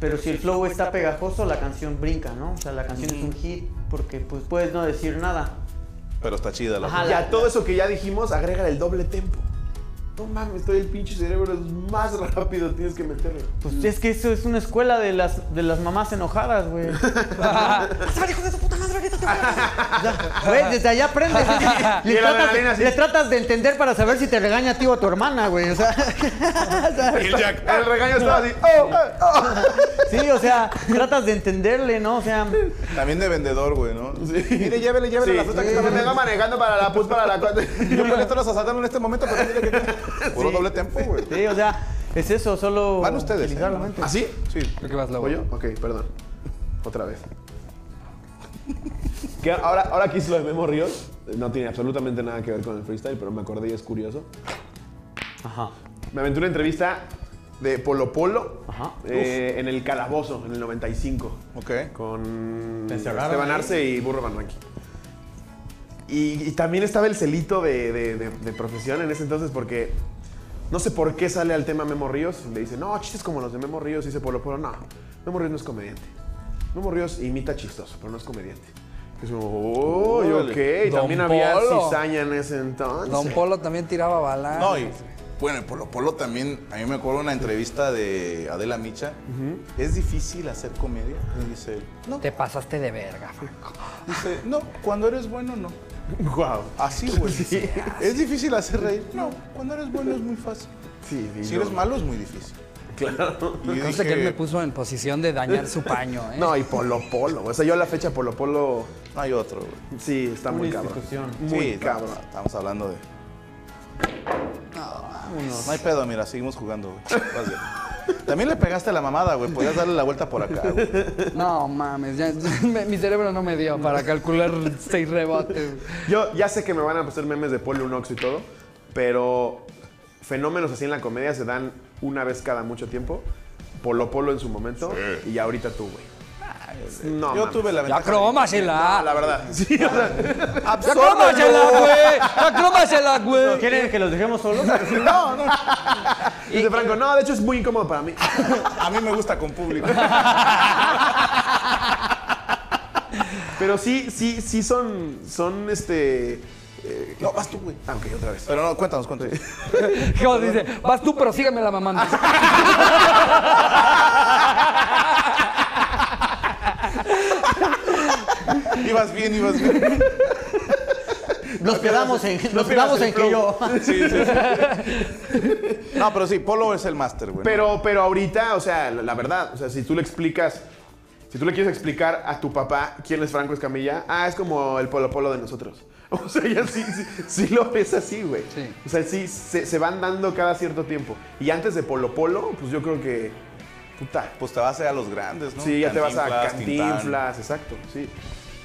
pero si el flow está pegajoso, la canción brinca, ¿no? O sea, la canción es un hit porque pues puedes no decir nada. Pero está chida la Ajá, Y a todo eso que ya dijimos, agrega el doble tempo. No mames, estoy el pinche cerebro, es más rápido, tienes que meterle. Pues es que eso es una escuela de las, de las mamás enojadas, güey. Güey, desde allá aprendes. [laughs] Y Le tratas, adrenalina así. le tratas de entender para saber si te regaña a ti o a tu hermana, güey. O sea, [laughs] Y el Jack, [laughs] El regaño estaba así. Oh, oh, oh. sí, o sea, tratas de entenderle, ¿no? O sea, También de vendedor, güey, ¿no? Mire, llévele, llévele Sí. la fruta que Sí. está manejando para la pus para la. Yo molesto los asaltaron en este momento, pero mire que [laughs] puro doble tempo, güey. sí, o sea, es eso, solo Van ustedes, ¿eh? la mente. ¿Así? Sí. Creo que vas. ¿Voy yo? Ok, perdón. Otra vez. Que ahora, ahora que hice lo de Memo Ríos, no tiene absolutamente nada que ver con el freestyle, pero me acordé y es curioso. Ajá. Me aventé una entrevista de Polo Polo Ajá. eh, en el Calabozo, en el 95. Ok. Con Esteban. Arce y Burro Van Ranking. Y, y también estaba el celito de, de- de- de profesión en ese entonces porque no sé por qué sale al tema Memo Ríos. Le dice, no, chistes como los de Memo Ríos. Y dice Polo Polo, no, Memo Ríos no es comediante. Memo Ríos imita chistoso, pero no es comediante. Y es como, oh, y Órale. ok. También Don había Polo. cizaña en ese entonces. Don Polo también tiraba balas. No, y bueno, Polo Polo también, a mí me acuerdo una entrevista de Adela Micha. ¿Es difícil hacer comedia? Y dice, no. Te pasaste de verga, Franco. Dice, no, cuando eres bueno, no. [laughs] Wow. Así, [laughs] güey. ¿Es difícil hacer reír? No, cuando eres bueno es muy fácil. Sí, sí, Si no. eres malo es muy difícil. Claro. Y que él me puso en posición de dañar su paño, ¿eh? No, y Polo Polo. O sea, yo a la fecha Polo Polo, no hay otro, güey. sí, está Una muy cabrón. Muy Sí, no, cabrón. no, estamos hablando de. No hay pedo, mira, seguimos jugando, güey. También le pegaste a la mamada, güey. Podías darle la vuelta por acá, güey. No mames, ya- me- mi cerebro no me dio para calcular seis rebotes. Yo ya sé que me van a hacer memes de Polo Unox y todo, pero fenómenos así en la comedia se dan una vez cada mucho tiempo. Polo Polo en su momento y ahorita tú, güey. No, Yo mames. tuve la Ya ventaja. crómasela. No, la verdad. [laughs] Sí, o sea, Ya crómasela, güey. Ya crómasela, güey. ¿Quieren que los dejemos solos? [laughs] No, no. [laughs] dice Franco, no, de hecho es muy incómodo para mí. A mí me gusta con público. Pero sí, sí, sí son, son este... eh, No, vas tú, güey. ah, ok, otra vez. Pero no, cuéntanos, cuéntanos. ¿Cómo dice? Vas tú, pero sígueme la mamando. [laughs] Ibas bien, ibas bien. Nos quedamos en, nos quedamos en que yo. Sí, sí, sí. No, pero sí, Polo es el máster, güey. Pero, pero ahorita, o sea, la, la verdad, o sea, si tú le explicas, si tú le quieres explicar a tu papá quién es Franco Escamilla, ah, es como el Polo Polo de nosotros. [laughs] O sea, ya sí, sí, sí lo ves así, güey. Sí. O sea, sí, se, se van dando cada cierto tiempo. Y antes de Polo Polo, pues yo creo que, puta, Pues te vas a ir a los grandes, ¿no? sí, ya te vas a Cantinflas, Tintán. Exacto, sí.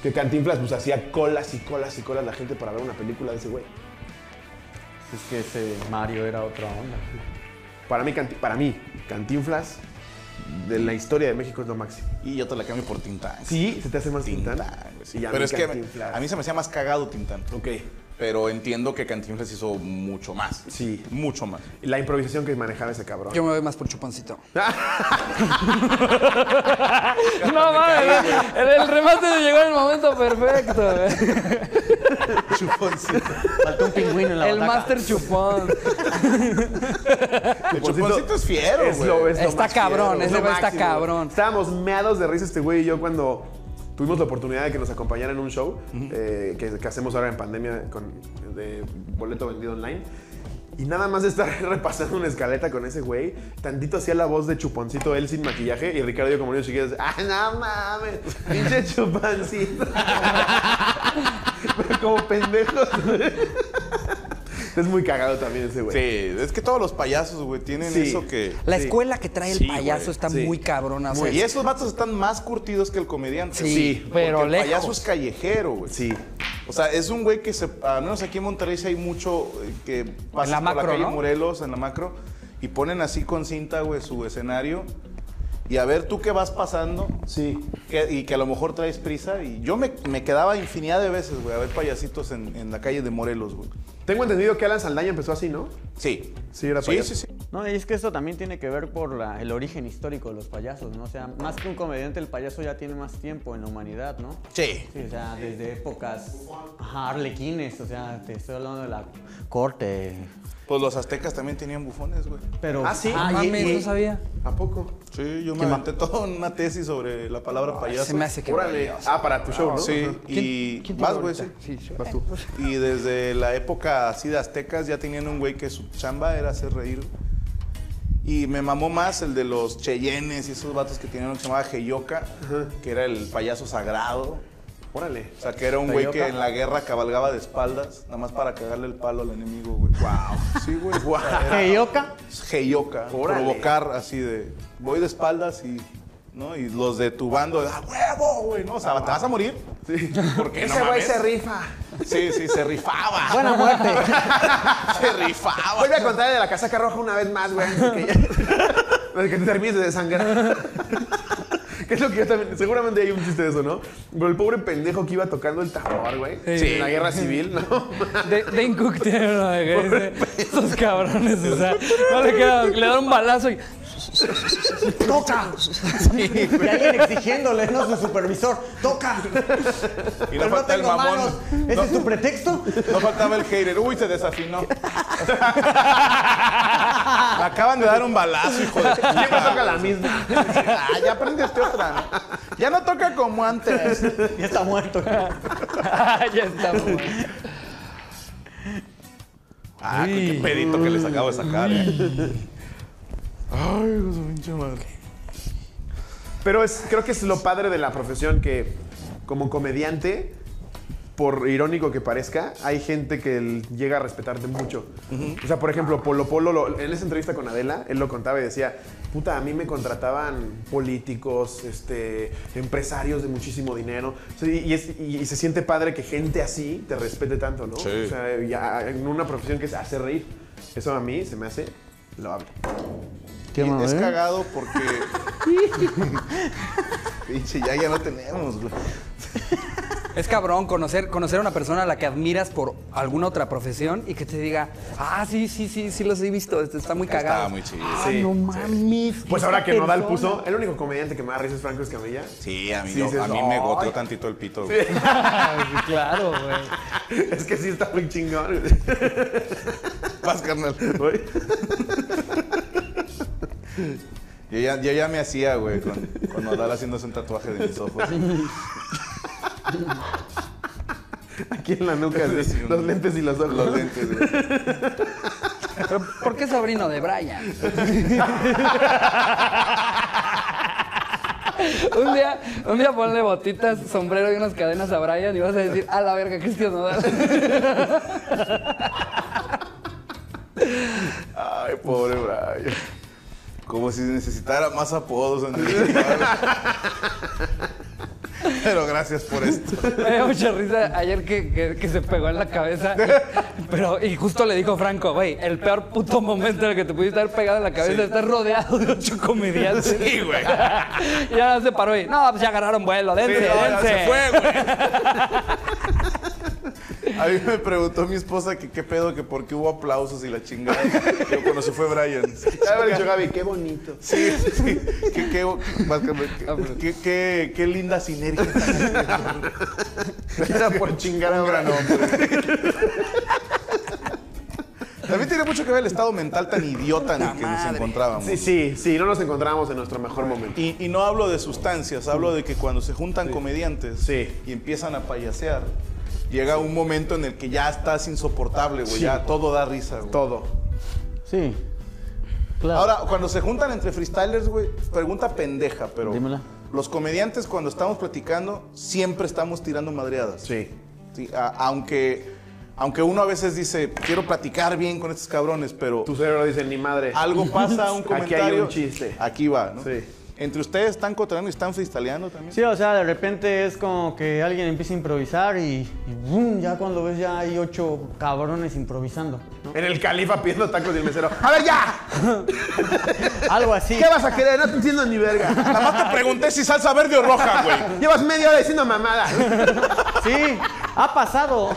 Que Cantinflas, pues hacía colas y colas y colas la gente para ver una película de ese güey. Es que ese Mario era otra onda. Para mí, Canti- para mí, Cantinflas de la historia de México es lo máximo. Y yo te la cambio por Tintán. Sí, se te hace más Tintán. Tintán, güey, sí. Y a Pero mí es que a mí se me hacía más cagado Tintán. Ok. Pero entiendo que Cantinflas hizo mucho más. Sí. Mucho más. Y La improvisación que manejaba ese cabrón. Yo me voy más por chuponcito. [laughs] No mames, el, el remate llegó en el momento perfecto. güey. Chuponcito. Faltó un pingüino en la El. Master Chupón. El chuponcito es fiero, Es güey. lo- es lo Está cabrón, ese güey está cabrón. Estábamos meados de risa este güey y yo cuando tuvimos la oportunidad de que nos acompañara en un show eh, que, que hacemos ahora en pandemia con, de boleto vendido online. Y nada más estar [laughs] repasando una escaleta con ese güey, tantito hacía la voz de chuponcito él sin maquillaje y Ricardo como niños chiquitos, ¡ah, no mames! ¡Pinche chuponcito! [laughs] Pero como pendejos. Es muy cagado también ese güey. Sí, es que todos los payasos, güey, tienen Sí. eso que... La Sí. escuela que trae el Sí, payaso güey, está sí. muy cabrona. o sea, Y esos vatos están más curtidos que el comediante. Sí, Sí, pero porque el lejos. payaso es callejero, güey. Sí. O sea, es un güey que se, al menos aquí en Monterrey sí hay mucho eh, que pasa la por macro, la calle ¿no? Morelos, en la macro, y ponen así con cinta, güey, su escenario. Y a ver tú qué vas pasando. Sí. que- y que a lo mejor traes prisa. Y yo me, me quedaba infinidad de veces, güey, a ver payasitos en, en la calle de Morelos, güey. Tengo entendido que Alan Saldaña empezó así, ¿no? Sí. Sí, era Sí, payaso. sí, sí. No, y es que esto también tiene que ver por la- el origen histórico de los payasos, ¿no? O sea, más que un comediante, el payaso ya tiene más tiempo en la humanidad, ¿no? Sí. Sí, o sea, desde épocas ajá, arlequines, o sea, te estoy hablando de la corte. Pues los aztecas también tenían bufones, güey. Pero, Ah, sí. Ah, mames, no sabía. ¿A poco? Sí, yo me aventé toda una tesis sobre la palabra payaso. Se me hace que. Órale. Ah, para tu show, ¿no? Sí, Ajá. y quién te vas, güey, sí. Sí. Vas tú. [laughs] Y desde la época así de aztecas ya tenían un güey que su chamba era hacer reír. Y me mamó más el de los cheyennes y esos vatos que tenían uno que se llamaba Heyoka, que era el payaso sagrado. Órale. O sea, que era un güey que en la guerra cabalgaba de espaldas, nada más para cagarle el palo al enemigo, güey. Wow. [laughs] Sí, güey. Wow. Heyoka. Órale. Provocar así de, voy de espaldas y... ¿no? Y los de tu bando, ¡a huevo, güey! ¿no? O sea, ¿te vas a morir? Sí. [laughs] Porque no Ese güey se rifa. Sí, sí, se rifaba. buena muerte. [laughs] Se rifaba. Vuelve a contar de la casaca roja una vez más, güey. que, ya- que te termines de desangrar. ¿Qué es lo que yo también. Seguramente hay un chiste de eso, ¿no? Pero el pobre pendejo que iba tocando el tambor, güey. Sí. En la guerra civil, ¿no? De, Dane Cook tiene uno de cabrones, o sea, no le queda, le dan un balazo y. ¡Toca! Y alguien exigiéndole, ¿no? Su supervisor, ¡toca! Y Pero no falta el tengo mamón. manos. ¿Ese es tu pretexto? No faltaba el hater. Uy, se desafinó. Me [laughs] acaban de dar un balazo, hijo de puta. Siempre toca la misma. Ah, ya aprendiste otra. ¿no? Ya no toca como antes. Ya está muerto. [laughs] ya está. bueno. Ah, qué pedito que les acabo de sacar. eh. Ay, su pinche madre. Pero es, creo que es lo padre de la profesión que como comediante, por irónico que parezca, hay gente que llega a respetarte mucho. O sea, por ejemplo, Polo Polo, lo- en esa entrevista con Adela, él lo contaba y decía, puta, a mí me contrataban políticos, este, empresarios de muchísimo dinero. O sea, y, y es- y- y se siente padre que gente así te respete tanto, ¿no? Sí. O sea, ya en una profesión que es hacer reír. Eso a mí se me hace loable. Qué Y es ¿eh? cagado porque. [laughs] Pinche, ya, ya no tenemos, güey. Es cabrón conocer, conocer a una persona a la que admiras por alguna otra profesión y que te diga, ah, sí, sí, sí, sí los he visto, este está muy cagado. Está muy chido. Ah, Sí, no sí. mames. Pues ahora que Nodal persona. puso, el único comediante que me da risa es Franco Escamilla. Sí, a mí, Sí, no- dices, a mí me goteó tantito el pito, güey. [laughs] claro, güey. [laughs] Es que sí está muy chingón. Vas, carnal. Güey. [laughs] Yo ya, yo ya me hacía, güey, con, con Nodal haciéndose un tatuaje de mis ojos. [laughs] Aquí en la nuca, Sí, sí, sí, los lentes y los ojos. Los lentes, güey. Pero, ¿Por qué sobrino de Brian? [laughs] un día, un día ponle botitas, sombrero y unas cadenas a Brian y vas a decir, a la verga, Cristian Nodal. Ay, pobre Brian. Como si necesitara más apodos en el [laughs] Pero gracias por esto. Me dio mucha risa ayer que, que- que se pegó en la cabeza. y- pero, y justo le dijo Franco, güey, el peor puto momento en el que te pudiste haber pegado en la cabeza es estar rodeado de ocho comediantes. Sí, güey. [laughs] Y ya se paró y, no, pues ya agarraron vuelo, dense, Sí, no, ya dense. se fue, güey. [laughs] A mí me preguntó mi esposa que qué pedo, que por qué hubo aplausos y la chingada. Yo cuando se fue Brian. Dicho Gaby, qué bonito. Sí, sí. Qué, que- qué, qué- qué linda sinergia. Era por chingar a Un gran Brano. hombre. También tiene mucho que ver el estado mental tan idiota en el que nos encontrábamos. Sí, sí, sí, no nos encontramos en nuestro mejor momento. Y, y no hablo de sustancias, hablo de que cuando se juntan comediantes Sí. y empiezan a payasear, llega un momento en el que ya estás insoportable, güey. Ya todo da risa, güey. Todo. Sí. Claro. Ahora, cuando se juntan entre freestylers, güey, pregunta pendeja, pero. Dímela. Los comediantes, cuando estamos platicando, siempre estamos tirando madreadas. Sí. Sí, a- aunque, aunque uno a veces dice, quiero platicar bien con estos cabrones, pero Tu cerebro dice, ni madre. algo pasa, [laughs] un Aquí hay comentario. un chiste. Aquí va, ¿no? Sí. Entre ustedes están cotorreando y están freestyleando también. Sí, o sea, de repente es como que alguien empieza a improvisar y, y ¡bum! ya cuando ves ya hay ocho cabrones improvisando. ¿no? En el califa pidiendo tacos y el mesero. ¡A ver ya! [laughs] Algo así. ¿Qué vas a querer? No te entiendo ni verga. Nada más te pregunté si salsa verde o roja, güey. Llevas media hora diciendo mamada. Sí, ha pasado.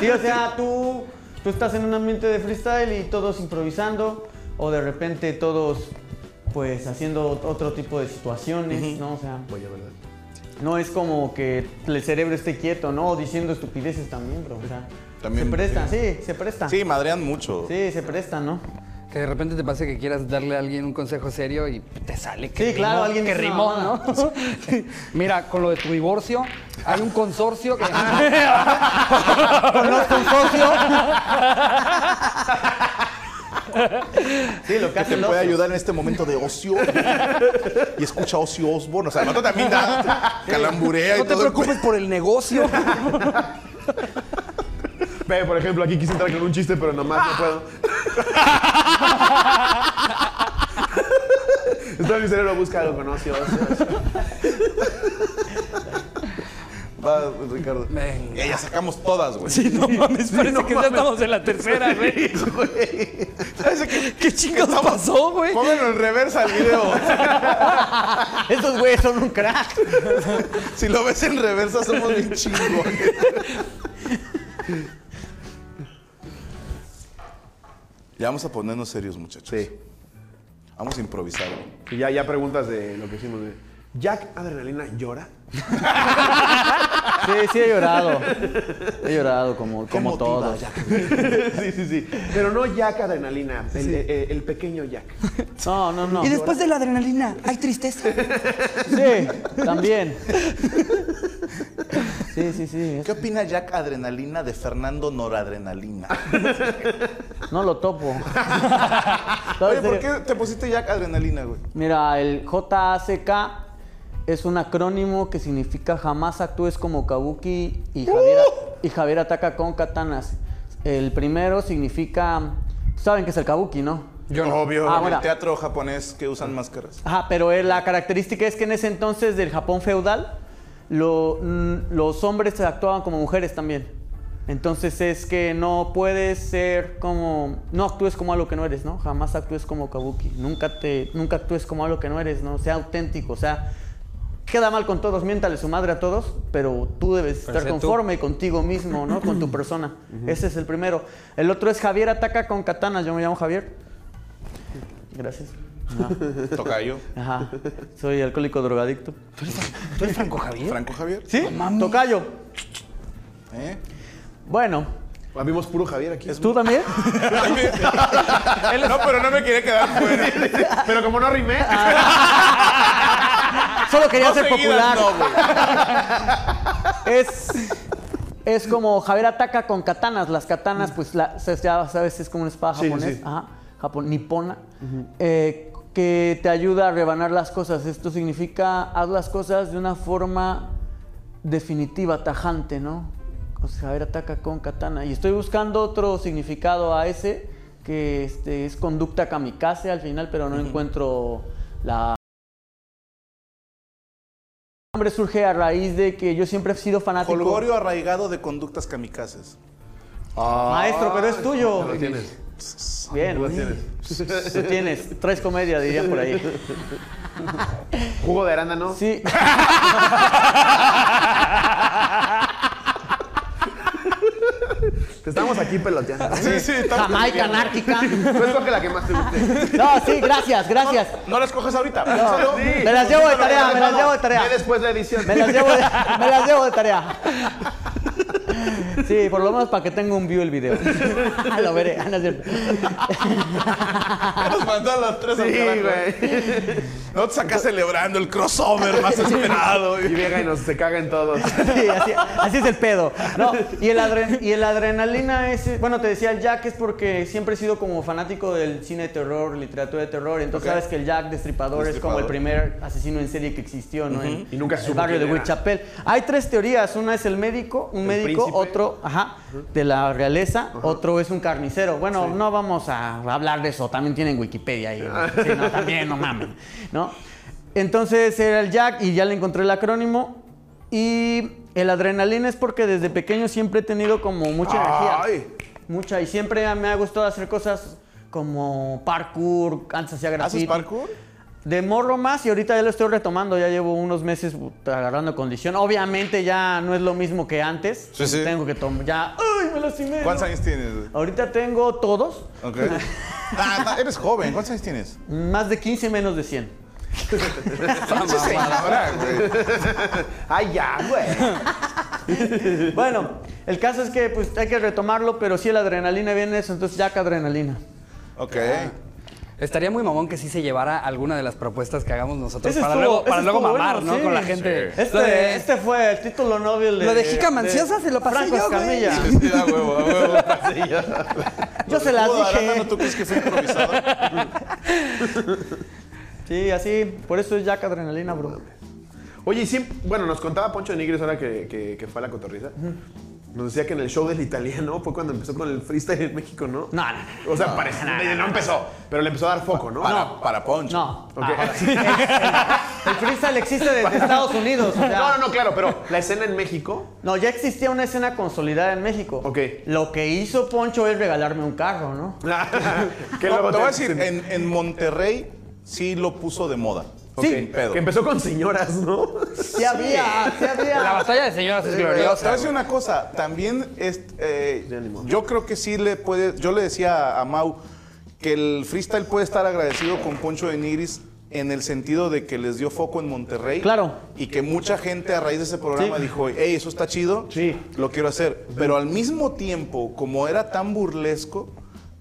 Sí, o sea, tú, tú estás en un ambiente de freestyle y todos improvisando, o de repente todos, pues, haciendo otro tipo de situaciones, ¿no? O sea, no es como que el cerebro esté quieto, ¿no? O diciendo estupideces también, bro. O sea, También, se presta, sí, se presta. Sí, madrean mucho. Sí, se presta, ¿no? Que de repente te pase que quieras darle a alguien un consejo serio y te sale que Sí, claro, alguien que rimó, ¿no? Mira, con lo de tu divorcio, hay un consorcio que... [laughs] Conozco un socio. [laughs] Sí, lo que Que hace te puede ocio. ayudar en este momento de ocio. y escucha Ozzy Osbourne. O sea, vato también da calamburea No y te todo. el preocupes por el negocio. Ve, por ejemplo, aquí quise entrar con un chiste, pero nomás no puedo. [laughs] Entonces mi cerebro busca algo con ocio, ocio, ocio. Va, Ricardo. Venga. Ya, ya sacamos todas, güey. Sí, no mames, parece que ya estamos en la tercera, güey. ¿Sabes qué? ¿Qué chingados pasó, güey? Pónganlo en reversa el video. [laughs] Estos güeyes son un crack. Si lo ves en reversa, somos bien chingones. Ya vamos a ponernos serios, muchachos. Sí. Vamos a improvisar. Y ya, ya preguntas de lo que hicimos. De, ¿Jack Adrenalina llora? Sí, sí he llorado. He llorado como, ¿Qué como motiva, todos. Jack? sí, sí, sí. Pero no Jack Adrenalina, el, el- el pequeño Jack. No, no, no. Y después de la adrenalina, hay tristeza. Sí, también. Sí, sí, sí. ¿Qué opina Jack Adrenalina de Fernando Noradrenalina? No lo topo. [laughs] Oye, ¿por qué te pusiste Jack Adrenalina, güey? Mira, el JACK es un acrónimo que significa jamás actúes como Kabuki y Javier, y Javier ataca con katanas. El primero significa, saben que es el Kabuki, ¿no? Yo no. Obvio, Ah, en bueno. el teatro japonés que usan máscaras. Ajá, pero eh, la característica es que en ese entonces del Japón feudal, lo- mm, los hombres actuaban como mujeres también. Entonces es que no puedes ser como, no actúes como algo que no eres, ¿no? Jamás actúes como kabuki. Nunca te, nunca actúes como algo que no eres, ¿no? Sea auténtico, o sea, queda mal con todos, miéntale su madre a todos, pero tú debes estar sé tú. conforme contigo mismo, ¿no? Con tu [clears throat] persona. Ese es el primero. El otro es Javier ataca con katanas. Yo me llamo Javier. Gracias. Ajá. Tocayo. Ajá. Soy alcohólico drogadicto. ¿Tú eres Franco Javier? Franco Javier. ¿Sí? Tocayo. ¿Eh? Bueno, Vimos puro Javier aquí. ¿tú también? [laughs] no, pero no me quería quedar fuera. [laughs] Pero como no rimé. [laughs] Solo quería No ser popular. no, [laughs] es, es como Javier ataca con katanas. Las katanas, pues la, ya sabes, es como una espada Sí, japonesa. sí. Ajá, japon- nipona. eh, que te ayuda a rebanar las cosas. Esto significa haz las cosas de una forma definitiva, tajante, ¿no? O sea, Javier ataca con katana. Y estoy buscando otro significado a ese, que este, es conducta kamikaze al final, pero no encuentro la... El nombre surge a raíz de que yo siempre he sido fanático. Holgorio arraigado de conductas kamikazes. Maestro, pero es tuyo. Lo tienes. Bien. Lo tienes. Tú tienes. Traes comedia, dirían por ahí. Jugo de arándano. Sí. [laughs] Te estamos aquí peloteando. Sí, sí, estamos Jamaica anárquica. Tú escoge la que más te guste. No, sí, gracias, gracias. No las coges ahorita. Sí. Me las llevo de tarea, me las llevo de Ve tarea. después la edición. Me las llevo de, me las llevo de tarea. [laughs] Sí, por lo menos para que tenga un view el video. [laughs] Lo veré. Ah, no es cierto. Nos mandó a los tres al Sí, carajo. güey. No te sacas celebrando el crossover más esperado. Y llega y nos se cagan todos. Sí, así, así es el pedo. No, y el, adre- y el adrenalina es, bueno, te decía el Jack es porque siempre he sido como fanático del cine de terror, literatura de terror. Entonces Ok. sabes que el Jack Destripador, es como el Destripador. primer asino en serie que existió, ¿no? En, Y nunca se el supo barrio de quién era. Hay tres teorías. Una es el médico, un El médico, príncipe. Otro, ajá, de la realeza, otro es un carnicero. Bueno, no vamos a hablar de eso. También tienen Wikipedia ahí. [laughs] Sí, no, también, no mamen, ¿no? Entonces era el Jack y ya le encontré el acrónimo. Y el adrenalina es porque desde pequeño siempre he tenido como mucha energía. Ay. Mucha. Y siempre me ha gustado hacer cosas como parkour, antes hacía graffiti. ¿Haces parkour? De morro más y ahorita ya lo estoy retomando, ya llevo unos meses agarrando condición. Obviamente ya no es lo mismo que antes. Sí, sí. Tengo que tomar, ya, ¡ay, me lastimé! ¿Cuántos años tienes? Ahorita tengo todos, Ok. Ah, no, eres joven. ¿Cuántos años tienes? más de 15, menos de 100. Pinche señora, güey. Ay, ya, güey. Bueno, el caso es que pues hay que retomarlo, pero sí el adrenalina viene eso, entonces Jack adrenalina. Ok. Estaría muy mamón que sí se llevara alguna de las propuestas que hagamos nosotros para estuvo- luego, para luego mamar, bueno, ¿no? sí. Con la gente. Este, de- este fue el título Nobel de Lo de Jica Manciosa se lo pasé Franco yo, güey. Sí, a huevo, a huevo. [laughs] Yo se las ¿Jugo de dije. arándano, ¿Tú crees que fue improvisado? [laughs] Sí, así, por eso es Jack adrenalina, bro. Oye, y siempre, bueno, nos contaba Poncho de Nigris ahora que, que, que fue a la cotorriza. Nos decía que en el show del italiano fue cuando empezó con el freestyle en México, ¿no? No, no, no. O sea, parece, no, empezó, pero le empezó a dar foco, ¿no? Para, para Poncho. No. Ok. Ah, el, [laughs] el freestyle existe desde Estados Unidos. o sea, No, no, no, claro, pero la escena en México. No, ya existía una escena consolidada en México. Ok. Lo que hizo Poncho es regalarme un carro, ¿no? [laughs] que No, luego te voy a decir, en, en Monterrey sí lo puso de moda. Pedo. Que empezó con señoras, ¿no? Sí había, sí había. La batalla de señoras es Pero te voy a gloriosa. decir una cosa, también es, eh, yo creo que sí le puede, yo le decía a Mau que el freestyle puede estar agradecido con Poncho de Nigris en el sentido de que les dio foco en Monterrey. Claro. Y que mucha gente a raíz de ese programa Sí. dijo, hey, eso está chido, Sí. lo quiero hacer. Pero al mismo tiempo, como era tan burlesco,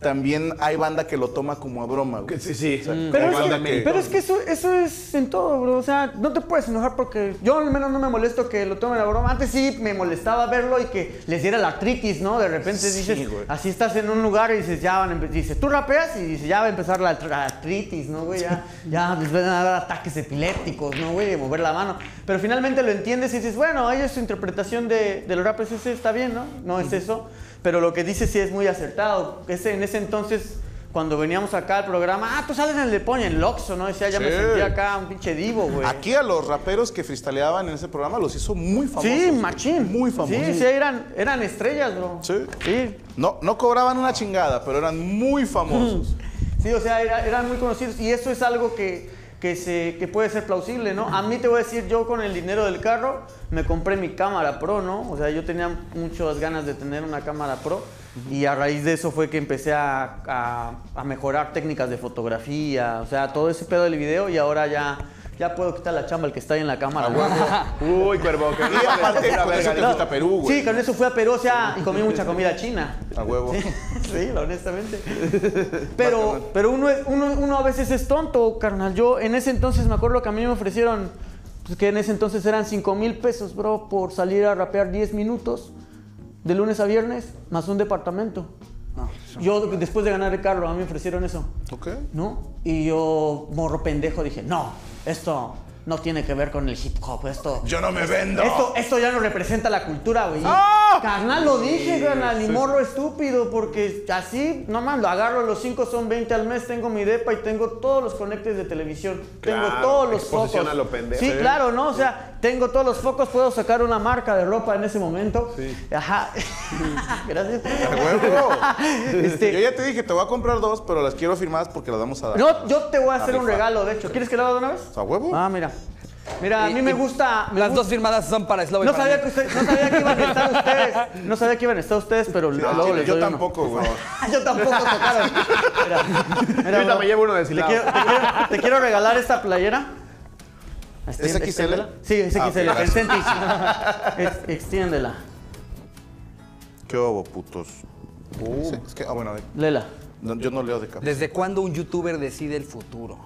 también hay banda que lo toma como a broma, güey. Sí, sí. Pero, es banda que, que- pero es que eso, eso es en todo, bro. O sea, no te puedes enojar porque yo al menos no me molesto que lo tomen a broma. Antes sí me molestaba verlo y que les diera la artritis, ¿no? De repente Sí, dices, güey. así estás en un lugar y dices, ya van a dices, tú rapeas y dices, ya va a empezar la, la artritis, ¿no, güey? Ya, ya les van a dar ataques epilépticos, ¿no, güey? De mover la mano. Pero finalmente lo entiendes y dices, bueno, ahí es su interpretación de, de los rappers, ese está bien, ¿no? No es eso. Pero lo que dice sí es muy acertado. Ese, en ese entonces cuando veníamos acá al programa, ah, tú sales en el de Poña, en Loxo, ¿no? Decía, ya me sentía acá un pinche divo, güey. Aquí a los raperos que freestyleaban en ese programa los hizo muy famosos. Sí, machín. Muy famosos. Sí, sí, eran, eran estrellas, bro. Sí. Sí. No, no cobraban una chingada, pero eran muy famosos. [laughs] Sí, o sea, era- eran muy conocidos y eso es algo que, que, se, que puede ser plausible, ¿no? A mí te voy a decir, yo con el dinero del carro me compré mi cámara pro, ¿no? O sea, yo tenía muchas ganas de tener una cámara pro y a raíz de eso fue que empecé a, a- a mejorar técnicas de fotografía, o sea, todo ese pedo del video y ahora ya, ya puedo quitar la chamba al que está ahí en la cámara. güey. Uy, cuervo. Que Y aparte, Una verga. te fuiste a Perú, güey. Sí, con eso fui a Perú, o sea, y comí mucha comida china. A huevo. Sí, [laughs] sí, honestamente. [laughs] Pero, pero uno, es- uno, uno a veces es tonto, carnal. Yo en ese entonces me acuerdo que a mí me ofrecieron, pues, que en ese entonces eran 5 mil pesos, bro, por salir a rapear 10 minutos, de lunes a viernes, más un departamento. Yo, después de ganar el carro, a mí me ofrecieron eso. Ok. ¿no? Y yo, morro pendejo, dije, no, esto no tiene que ver con el hip hop, esto... Yo no me vendo. Esto, esto ya no representa la cultura, güey. ¡Ah! Carnal, lo dije, carnal, ni morro estúpido, porque así, no más, lo agarro, los 5 son 20 al mes, tengo mi depa y tengo todos los conectes de televisión. tengo todos los focos. a lo pendejo. Sí, Sí. claro, ¿no? O sea, tengo todos los focos, puedo sacar una marca de ropa en ese momento. Ajá. [laughs] Gracias. A huevo. [laughs] Este- Yo ya te dije, te voy a comprar dos, pero las quiero firmadas porque las vamos a dar. No, yo te voy a hacer un regalo, de hecho. ¿Quieres que lo haga de una vez? ¿A huevo? Ah, mira. Mira, a Y- mí me gusta. me Las gusta- dos firmadas son para Slobo No sabía, que usted- no sabía que iban a estar ustedes. No sabía que iban a estar ustedes, pero luego les yo doy tampoco, güey. [laughs] Yo tampoco tocaron. Mira, mira, Ahorita bro, me llevo uno de te quiero, te, quiero, te quiero regalar esta playera. ¿Es XL? Sí, es Ah, XL. Extiéndela. ¿Qué hubo, putos? Sí, es que, ah, bueno, Lela. no, yo no leo de capa. ¿Desde cuándo un youtuber decide el futuro?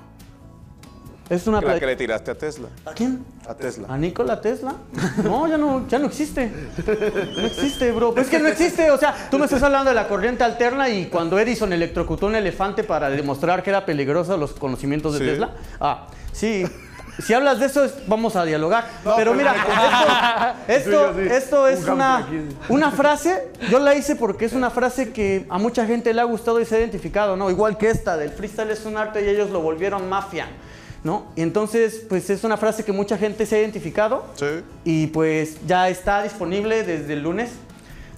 Es una La que le tiraste a Tesla. ¿A quién? A Tesla. ¿A Nikola Tesla? No, ya no, ya no existe. [laughs] No existe, bro. Pues es que no existe. O sea, tú me estás hablando de la corriente alterna y cuando Edison electrocutó un elefante para demostrar que era peligroso los conocimientos de Sí. Tesla. Ah, sí. Si hablas de eso, es- vamos a dialogar. pero mira, esto, [laughs] esto, esto es una, una frase. Yo la hice porque es una frase que a mucha gente le ha gustado y se ha identificado, ¿no? Igual que esta, del freestyle es un arte y ellos lo volvieron mafia. ¿No? Y entonces, pues es una frase que mucha gente se ha identificado Sí. y pues ya está disponible desde el lunes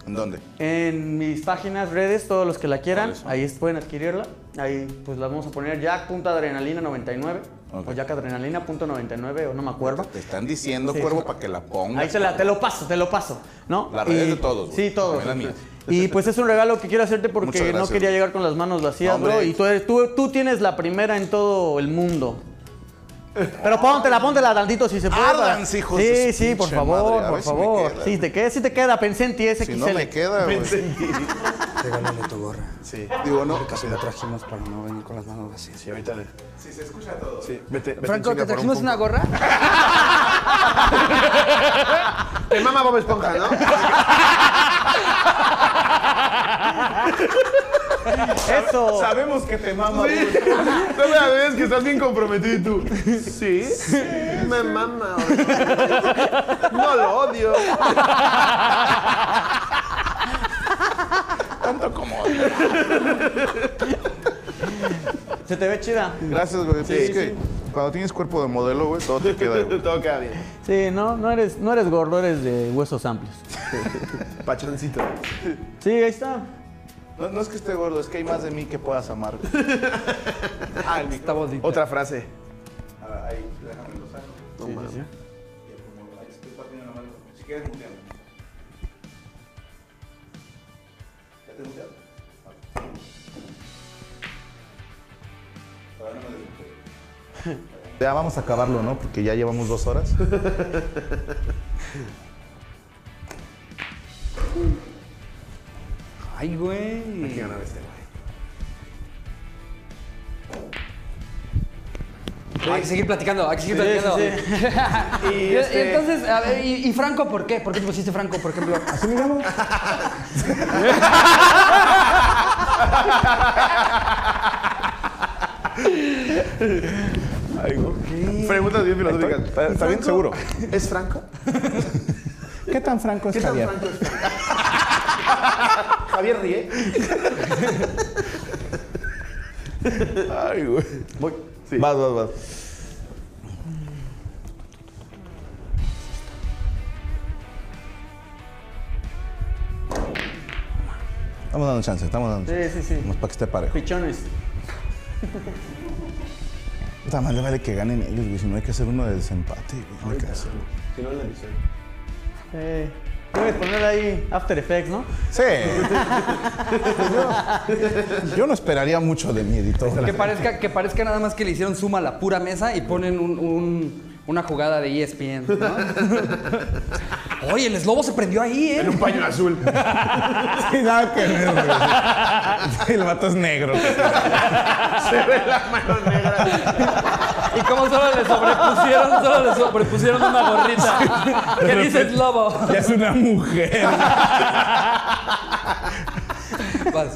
¿En dónde? en mis páginas, redes, todos los que la quieran, ahí pueden adquirirla. Ahí pues la vamos a poner jack.adrenalina99 Ok. o jackadrenalina.99 o no me acuerdo. Te están diciendo, Sí. cuervo, para que la pongas. Ahí te, la- te lo paso, te lo paso, ¿no? Las redes de todos. Sí, todos. [laughs] Y pues es un regalo que quiero hacerte porque no quería llegar con las manos vacías, Hombre. bro. Y tú, eres- tú, tú tienes la primera en todo el mundo. Pero póntela, póntela tantito si se puede. hijos Sí, de sí, por favor, madre. Por si favor. queda. Sí, te queda, sí te queda, pensé en ti, ese Si XL. no me queda, güey. Regálale tu gorra. Sí. Digo, no. Casi la trajimos para no venir con las manos vacías. Sí, ahorita le. Sí, se escucha todo. Sí, vete. vete Franco, en ¿te trajimos un una gorra? [laughs] Te mama Bob Esponja, ¿no? [laughs] Eso. Sabemos que te mama, güey. [laughs] No me ves que estás bien comprometido y tú. Sí, me mama. No lo odio. Tanto como. Se te ve chida. Gracias, güey. es que cuando tienes cuerpo de modelo, güey, todo te queda, güey. Todo queda bien. Sí, no, no eres, no eres gordo, eres de huesos amplios. Pachoncito. Sí, ahí está. No, no es que esté gordo, es que hay más de mí que puedas amar. Ah, [laughs] el Está bonito. Otra frase. Ah, Ahí, déjame lo saco. No mames. Si quieres, muteame. ¿Ya te muteado? Todavía no me desmuteo. [laughs] Ya vamos a acabarlo, ¿no? Porque ya llevamos dos horas. [laughs] Ay, güey. Hay que ganar este, güey. Hay que seguir platicando, hay que seguir platicando. [laughs] Y, este- entonces, a ver, y, Franco por qué? ¿Por qué te pusiste Franco, por ejemplo? Así me llamo. [laughs] Ay, okay. Preguntas bien filosóficas. ¿Está bien seguro? ¿Es Franco? [laughs] ¿Qué tan franco es ¿Qué tan Javier? Franco es Franco? Javier ríe. Ay, güey. Voy. Sí. Vas, vas, vas. Estamos dando chance, estamos dando chance. Sí, sí, sí. Nomás para que esté parejo. Pichones. Puta madre, vale que ganen ellos, güey. Si no hay que hacer uno de desempate, güey. No hay que hacerlo. Si no, la edición. Eh, puedes poner ahí After Effects, ¿no? Sí. yo, [laughs] yo no esperaría mucho de mi editor. Que parezca, que parezca nada más que le hicieron suma a la pura mesa y ponen un- un- una jugada de ESPN, ¿no? [laughs] Oye, el eslobo se prendió ahí, ¿eh? En un paño azul. [laughs] Sí, nada que ver, güey. El vato es negro. [laughs] Se ve la mano negra. Y como solo le sobrepusieron, solo le sobrepusieron una gorrita. ¿Qué dice eslobo? Ya es una mujer. Vas.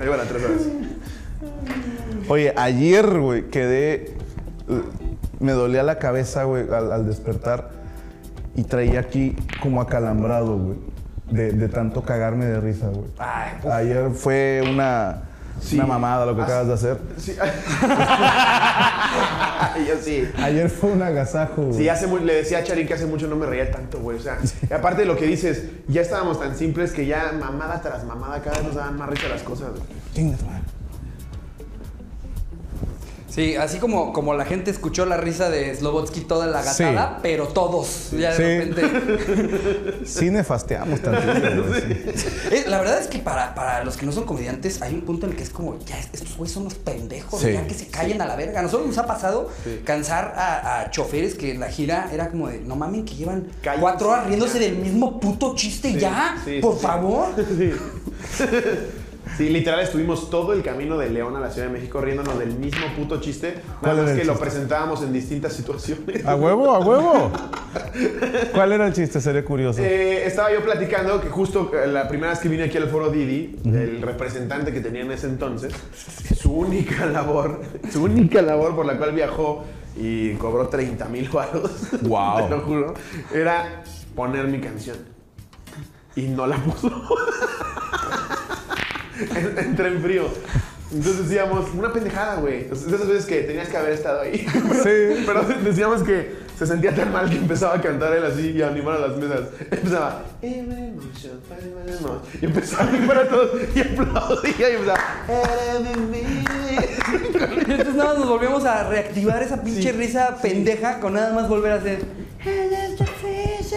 Ahí van a tres horas. Oye, ayer, güey, quedé. Me dolía la cabeza, güey, al, al despertar. Y traía aquí como acalambrado, güey. De, de tanto cagarme de risa, güey. Ayer fue una, una mamada lo que acabas de hacer. Sí. [laughs] Yo sí. Ayer fue un agasajo, güey. Sí, hace mu- le decía a Charín que hace mucho no me reía tanto, güey. O sea, y aparte de lo que dices, ya estábamos tan simples que ya mamada tras mamada cada vez nos daban más risa las cosas. güey. Sí, así como, como la gente escuchó la risa de Slobotsky toda la Sí. gatada, pero todos, ya de Sí. repente. [laughs] Sí nefasteamos tantito, sí. Eh, la verdad es que para, para los que no son comediantes hay un punto en el que es como, ya, estos güeyes son unos pendejos, Sí. ya que se callen a la verga. A nosotros nos ha pasado cansar a, a choferes que en la gira era como de, no mamen, que llevan Cállense, cuatro horas riéndose del mismo puto chiste Sí, ya, sí, por sí. favor. [laughs] Sí, literal estuvimos todo el camino de León a la Ciudad de México riéndonos del mismo puto chiste. ¿Cuál Nada más que lo presentábamos en distintas situaciones. ¿A huevo? ¿A huevo? [laughs] ¿Cuál era el chiste? Seré curioso. Eh, estaba yo platicando que justo eh, la primera vez que vine aquí al foro Didi, el representante que tenía en ese entonces, su única labor, su única labor por la cual viajó y cobró 30 mil baros, Guau. [laughs] te lo juro, era poner mi canción. Y no la puso. [laughs] [laughs] En- Entré en frío. Entonces decíamos, una pendejada, güey. De esas veces que tenías que haber estado ahí. [laughs] Sí. Pero decíamos que se sentía tan mal que empezaba a cantar él así y a animar a las mesas. Empezaba. Y empezaba a animar a todos y aplaudía y empezaba. Y entonces nada más nos volvimos a reactivar esa pinche risa pendeja con nada más volver a hacer.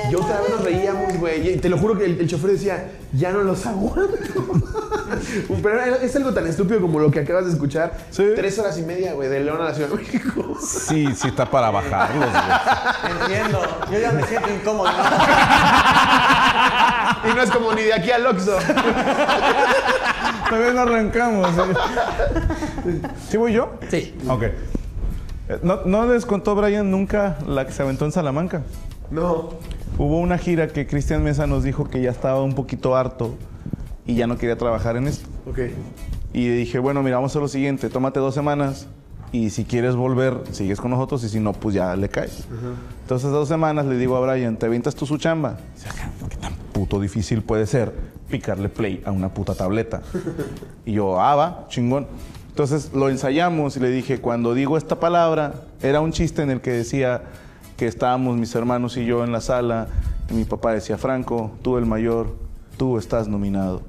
Y otra vez nos reíamos, güey. Y te lo juro que el, el chofer decía, ya no los aguanto. [laughs] Pero era- es algo tan estúpido como lo que acabas de escuchar. Sí. Tres horas y media, güey, de León a la Ciudad de México. Sí, sí está para bajarlos, güey. Entiendo. Yo ya me siento incómodo. Y no es como ni de aquí al Oxxo. Todavía no arrancamos. ¿eh? ¿Sí voy yo? Sí. Ok. ¿No, ¿No les contó Brian nunca la que se aventó en Salamanca? No. Hubo una gira que Cristian Mesa nos dijo que ya estaba un poquito harto y ya no quería trabajar en esto. Ok. Y dije, bueno, mira, vamos a hacer lo siguiente, tómate dos semanas y si quieres volver, sigues con nosotros y si no, pues ya le caes. Entonces, dos semanas le digo a Brian, ¿te avientas tú su chamba? Dice, "Ajá, ¿qué tan puto difícil puede ser picarle play a una puta tableta? [laughs] y yo, ah, va, chingón. Entonces lo ensayamos y le dije, cuando digo esta palabra, era un chiste en el que decía que estábamos mis hermanos y yo en la sala y mi papá decía, Franco, tú el mayor, tú estás nominado.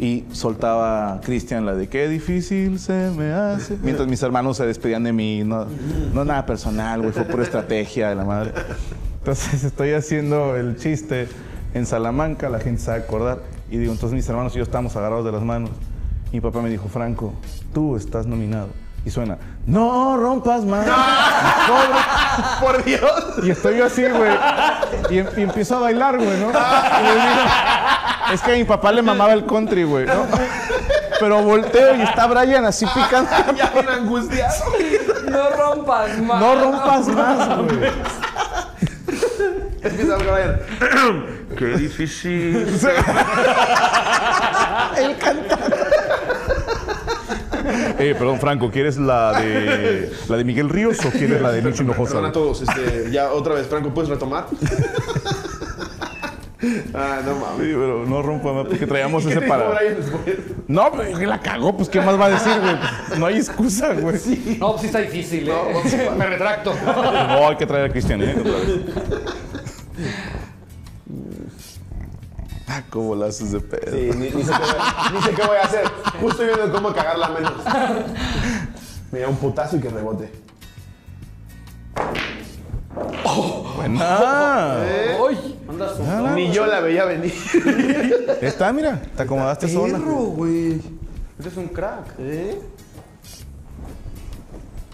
Y soltaba Cristian la de qué difícil se me hace. Mientras mis hermanos se despedían de mí. No, no nada personal, güey. Fue pura estrategia de la madre. Entonces estoy haciendo el chiste en Salamanca. La gente a acordar. Y digo, entonces mis hermanos y yo estamos agarrados de las manos. Mi papá me dijo, Franco, tú estás nominado. Y suena, no rompas más. [laughs] Por Dios. Y estoy yo así, güey. Y, em- y empiezo a bailar, güey, ¿no? Y es que a mi papá le mamaba el country, güey, ¿no? Pero volteo y está Brian así picando. [laughs] ya bien angustiado. No rompas más. No rompas más, güey. Empieza a Brian. [laughs] Qué difícil. Eh, perdón, Franco, ¿quieres la de la de Miguel Ríos o quieres la de Micho Hinojosa? Perdón a todos. Este, ya otra vez, Franco, ¿puedes retomar? [laughs] ah, no mames. Sí, pero no rompa más porque traíamos [laughs] ¿Qué ese para. No, pero que la cagó, pues ¿qué más va a decir, güey? No hay excusa, güey. No, pues sí está difícil, ¿eh? Me retracto. No, hay que traer a Cristian, ¿eh? Otra vez. [laughs] [laughs] Cómo la haces de pedo. Sí, ni, ni sé qué, voy- ni sé qué voy a hacer. Justo viendo cómo cagarla menos. Mira, un putazo y que rebote. Buena. ¡Ay! Ni yo la veía venir. Está, mira, te acomodaste sola. güey. Eres un crack. ¿Eh?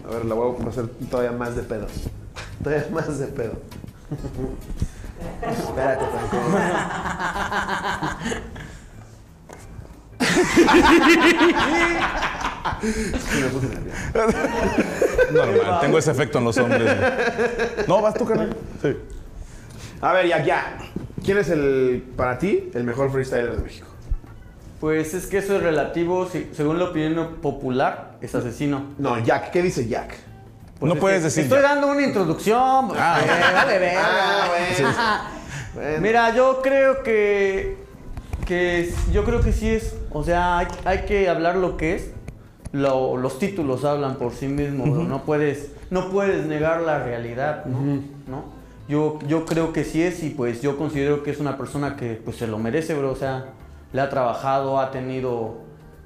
A ver, la voy a hacer todavía más de pedo. Todavía más de pedo. Espérate, Franco. Sí, me puse nervioso. Normal, tengo ese efecto en los hombres. No, vas tú, carnal. Sí. A ver, ya, ya. ¿Quién es el, para ti, el mejor freestyler de México? Pues es que eso es relativo, si- según la opinión popular, es asesino. No, Jack. ¿Qué dice Jack? Pues no es puedes decir. Estoy ya. dando una introducción. pues, eh, vale, verga. Ah, bueno. Bueno. Mira, yo creo que, que yo creo que sí es, o sea, hay, hay que hablar lo que es. Lo- los títulos hablan por sí mismos, ¿no? no puedes, no puedes negar la realidad, ¿no? ¿No? Yo, yo creo que sí es y pues yo considero que es una persona que pues se lo merece, bro, o sea, le ha trabajado, ha tenido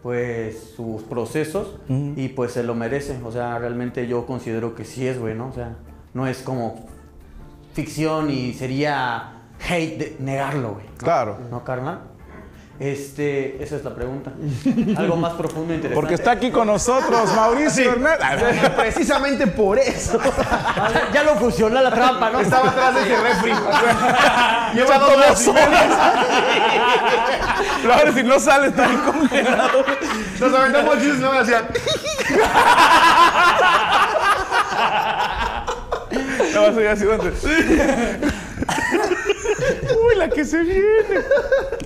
pues sus procesos y pues se lo merece, o sea, realmente yo considero que sí es, güey, ¿no? O sea, no es como ficción y sería hate de negarlo, güey. Claro. ¿No, carnal? Este, esa es la pregunta. Algo más profundo e interesante. Porque está aquí con nosotros Mauricio Hernández. Precisamente por eso. Vale, ya lo fusionó la trampa, ¿no? Estaba atrás de ese refri. [laughs] [laughs] Lleva dos horas. Pero ahora si no sale, está ahí congelado. Nos aventamos chistes, no me [laughs] hacían. No, eso ya ha sido antes. Uy, la que se viene.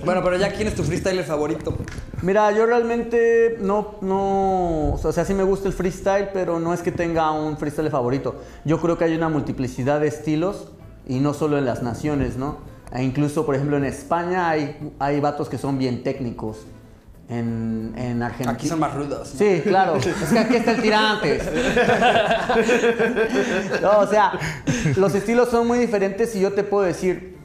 Bueno, pero ya, ¿quién es tu freestyler favorito? Mira, yo realmente no, no, o sea, sí me gusta el freestyle, pero no es que tenga un freestyle favorito. Yo creo que hay una multiplicidad de estilos y no solo en las naciones, ¿no? E incluso, por ejemplo, en España hay, hay vatos que son bien técnicos. En, en Argentina. Aquí son más rudos. ¿no? Sí, claro. [laughs] Es que aquí está el tirante. [laughs] No, o sea, los estilos son muy diferentes y yo te puedo decir,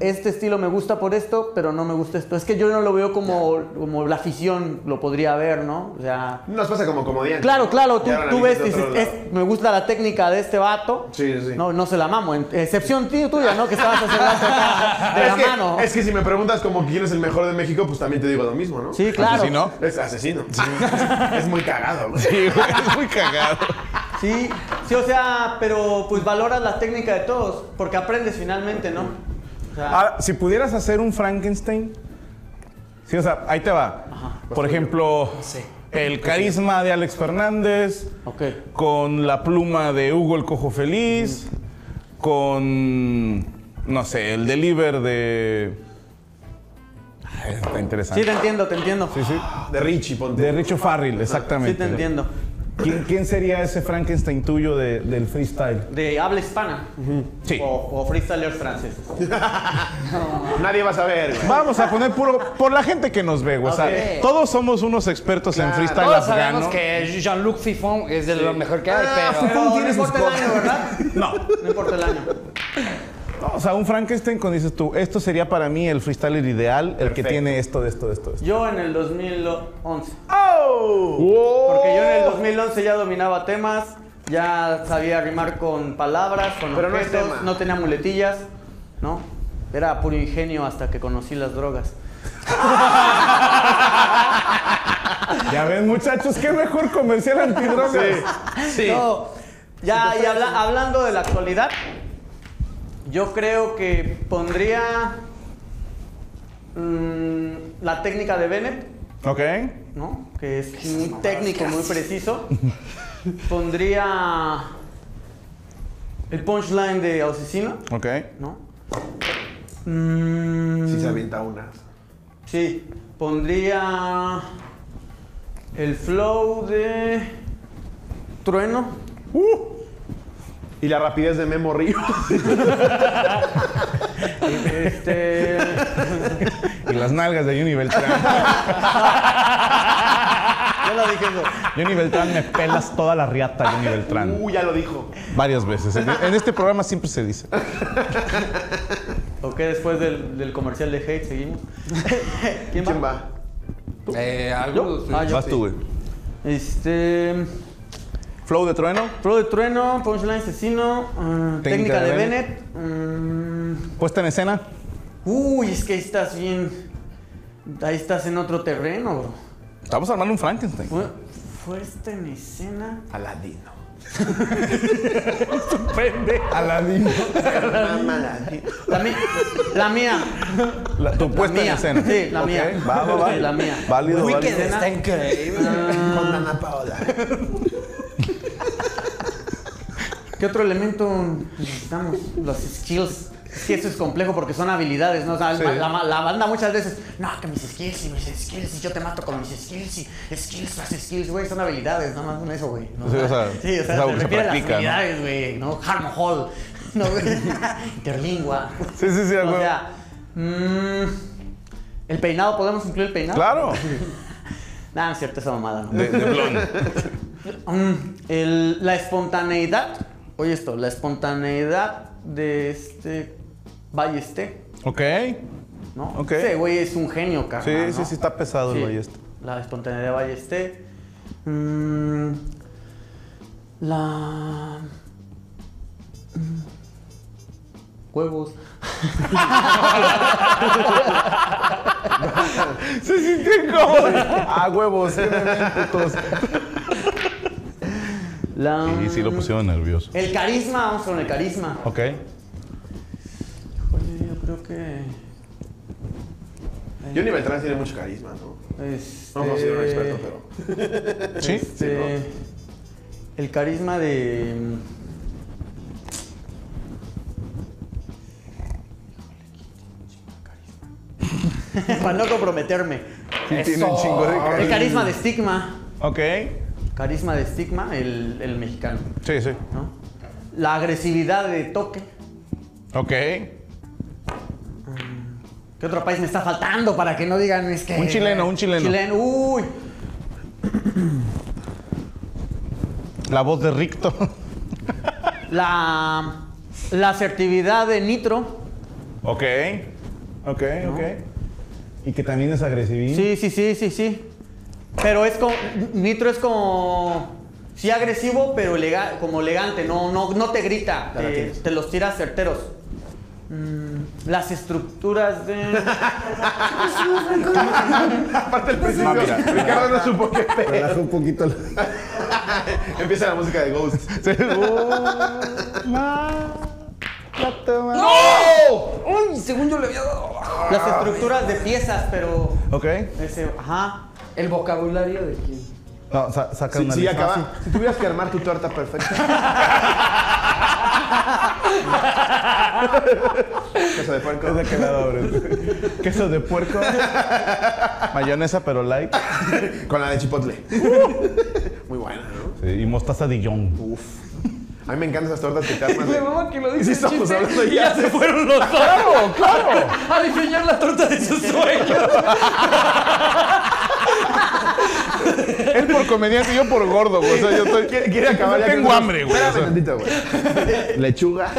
este estilo me gusta por esto, pero no me gusta esto. Es que yo no lo veo como, como la afición lo podría ver, ¿no? O sea, Nos pasa como comediante. claro, claro, tú, ves y dices, otro lado. "Es- me gusta la técnica de este vato. Sí, sí, sí. No, no se la mamo. excepción tío, tuya, ¿no? Que estabas hace rato acá [laughs] de es la que, mano. Es que si me preguntas como quién es el mejor de México, pues también te digo lo mismo, ¿no? Sí, claro. Asesino. Es asesino. [laughs] es muy cagado, güey. Sí, güey, es muy cagado. Sí, sí, o sea, pero pues valoras la técnica de todos, porque aprendes finalmente, ¿no? Sea, Ahora, si pudieras hacer un Frankenstein. Sí, o sea, ahí te va. Por ejemplo, el carisma de Alex Fernández, con la pluma de Hugo el Cojo Feliz, con, no sé, el deliver de... Ay, Está Sí, interesante. te entiendo, te entiendo. Sí, sí. De Richie, ponte. De Richo Farrell, exactamente. Sí, te entiendo. ¿Quién, quién sería ese Frankenstein tuyo de- del freestyle? De habla hispana. Sí. O, o freestylers franceses. [laughs] Nadie va a saber, güey. Vamos a poner puro por la gente que nos ve, güey. O sea, Ok. todos somos unos expertos en freestyle Todos afgano. sabemos que Jean-Luc Fifon es de lo mejor que hay, Ah, pero... Fifón tiene no sus importa el año, ¿verdad? No. No importa el año. No, o sea, un Frankenstein cuando dices tú, esto sería para mí el freestyler ideal, el que tiene esto, de esto, de esto, de esto. Yo en el 2011. Porque yo en el 2011 ya dominaba temas, ya sabía rimar con palabras, con Pero no es objetos, tema. no tenía muletillas, ¿no? Era puro ingenio hasta que conocí las drogas. [laughs] Ya ven, muchachos, qué mejor comercial antidrogas. Sí. No, ya, y habla- hablando de la actualidad, yo creo que pondría mm, la técnica de Bennett, Ok. ¿No? Que es muy técnico, muy preciso. pondría el punchline de Asesino, Ok. ¿no? Mm, Si se avienta una. Sí, pondría el flow de Trueno. Y la rapidez de Memo Río. Este, Y las nalgas de Johnny Beltrán. ya lo dije eso. Johnny Beltrán me pelas toda la riata, Johnny Beltrán. Uh, ya lo dijo. Varias veces. En, en este programa siempre se dice. Ok, después del, del comercial de Hate seguimos. [laughs] ¿Quién va? ¿Quién va? Eh, algo. Ah, yo. Vas tú, güey. Este. Flow de trueno. Flow de Trueno, Punchline Asesino, ah, técnica, de Bennett. mm, Puesta en escena. uy, es que ahí estás bien. Ahí estás en otro terreno, bro. Estamos armando un Frankenstein. Fue, en escena. Aladino. [laughs] Mamá Aladino. La, mi- la mía. La- tu puesta en mía. escena. Sí, la mía. Va, va, va. Sí, la mía. Válido, Wicked válido. está increíble. Con Ana Paola. ¿Qué otro elemento necesitamos? Los skills. Es que eso es complejo porque son habilidades, ¿no? O sea, Sí. la, la banda muchas veces, no, que mis skills y mis skills y yo te mato con mis skills y skills tras skills, güey, son habilidades, nada más con eso, güey. ¿no? Sí, o sea, sí, o es sea, algo se refiere a las habilidades, güey, ¿no? Harmon Hall, ¿no? [laughs] Interlingua. Sí, sí, sí, a O sea, mm, el peinado, ¿podemos incluir el peinado? Claro. [laughs] No es cierto, esa mamada, ¿no? De, de. [laughs] Mm, el- la espontaneidad, oye esto, la espontaneidad de este Ballesté, Ok. ¿no? Ok. Ese güey es un genio, carnal. Sí, ¿no? sí, sí, está pesado Sí, el ballesta. La espontaneidad de Ballesté. Mm, la. mm, Huevos. [laughs] Se sintió incómodo. [laughs] Ah, huevos. putos. La, Sí, sí lo pusieron nervioso. El carisma, vamos con el carisma. Ok. Híjole, yo creo que. Johnny Beltrán tiene mucho carisma, ¿no? Este, No considero un experto, pero. [laughs] Sí. este, El carisma de. [laughs] Para no comprometerme. Sí, tiene un chingo de El carisma. carisma de Stigma. Ok. Carisma de Stigma, el, el mexicano. Sí, sí. ¿no? La agresividad de Toque. Ok. ¿Qué otro país me está faltando para que no digan es que. Un chileno, un chileno. Chileno, uy. La voz de Ricto. La, la asertividad de Nitro. Ok. Ok, ok. Y que también es agresivín. Sí, sí, sí, sí, sí. Pero es como. Nitro es como. Sí, agresivo, pero elega- como elegante. No, no, no te grita. Te, los tiras certeros. Mm, las estructuras de. Aparte el principio, Ah. Ricardo no supo qué pedo. Relaja un poquito. la- [laughs] Empieza la música de Ghost. [laughs] Sí. Oh, la toma. ¡Uy! Según yo le había dado. las estructuras de piezas, pero. Ok. Ese. Ajá. El vocabulario de quién. No, sa- saca Sí, una sí, lista. acaba. Si tuvieras que armar tu torta perfecta. Queso de puerco. ¿De qué lado abres? Queso de puerco. Mayonesa, pero light. Con la de chipotle. Muy buena, ¿no? Sí, y mostaza Dijon. Uf. A mí me encantan esas tortas que te de... [laughs] mama que lo Y dice sí estamos hablando y ya. ya se fueron los dos. ¡Claro, claro! A diseñar la torta de sus sueños. [laughs] Él por comediante y yo por gordo, güey. O sea, yo estoy... Quiere, quiere acabar ya Tengo con- hambre, güey. o Espérame sea. tantito, güey. Lechuga. [laughs]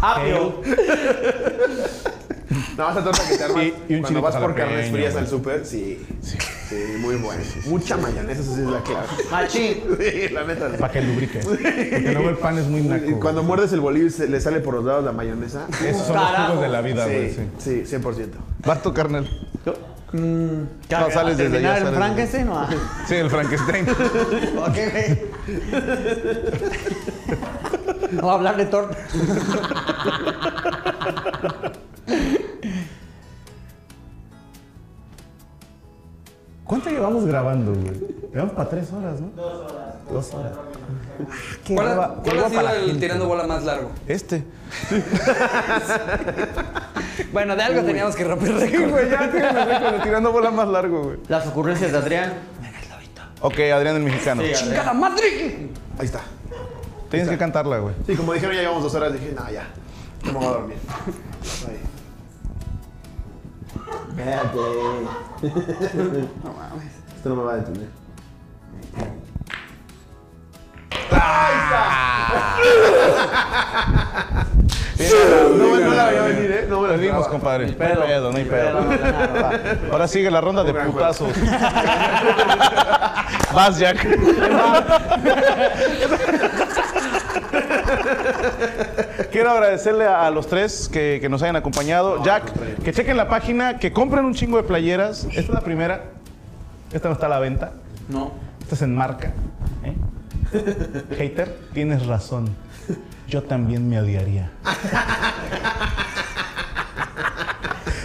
Apio. No, esa torta que te armas Y- y un cuando chilito vas por jalapeño, carnes frías güey. al súper, sí. sí. muy buena. Mucha mayonesa, eso sí es la clave. Machín. Sí, la neta. Para que lubrique. Porque luego el pan es muy naco. Y cuando güey. muerdes el bolillo y se le sale por los lados la mayonesa. Esos son los Carajo. jugos de la vida, güey. Sí, Sí. sí, 100%. Vas tu carnal. No, sales desde allá, el Frankenstein o a- [laughs] Sí, el Frankenstein. Ok, güey. Vamos a hablar de torta. ¿Cuánto llevamos grabando, güey? Llevamos para tres horas, ¿no? Dos horas. Dos horas. Qué ¿Cuál, cuál ha sido el gente. tirando bola más largo? Este. [laughs] Bueno, de algo teníamos que romper Sí, récord. güey, ya el récord tirando bola más largo, güey. Las ocurrencias de Adrián. Ok, Adrián el mexicano. Sí. ¡Chingada madre! Ahí está. Tienes que cantarla, güey. Sí, como dijeron, ya llevamos dos horas. Dije, no, ya. No me voy a dormir. Ahí. Espérate. No mames. Esto no me va a detener. No, no la veía venir, ¿eh? No me la esperaba. compadre. No hay pedo. no hay pedo. Ahora sigue la ronda de putazos. [laughs] Vas, Jack. Quiero agradecerle a, a los tres que, que nos hayan acompañado. Jack, que chequen la página, que compren un chingo de playeras. Esta es la primera. Esta no está a la venta. No. Esta es en marca. [laughs] Hater, tienes razón. Yo también me odiaría.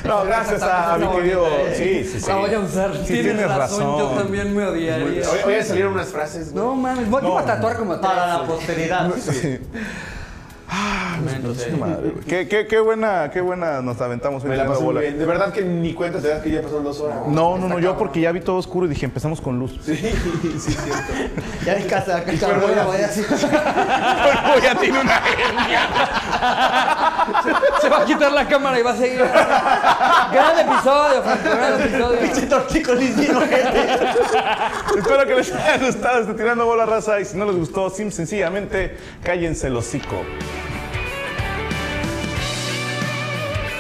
No, gracias a, a mi querido. Sí, sí, sí. La voy a usar. Sí, tienes, tienes razón, razón. yo también me odiaría. Hoy, hoy salieron unas frases. güey. No mames, voy No. a tatuar como tres. Para la posteridad. Sí. Madre, güey. Qué, qué, qué buena, qué buena nos aventamos hoy Me la tirando pasé muy bola. bien. De verdad que ni cuenta te das que ya pasaron dos horas. No, no, no, yo porque ya vi todo oscuro y dije, empezamos con luz. Sí, [laughs] sí, cierto. Ya en casa, acá Cabrón, voy a- [laughs] tiene una Se va a quitar la cámara y va a seguir. Gran episodio, Franco, gran episodio. Pinche tortícolis bien ojete. Espero que les haya gustado este Tirando Bola Raza y si no les gustó, sim- sencillamente cállense el hocico.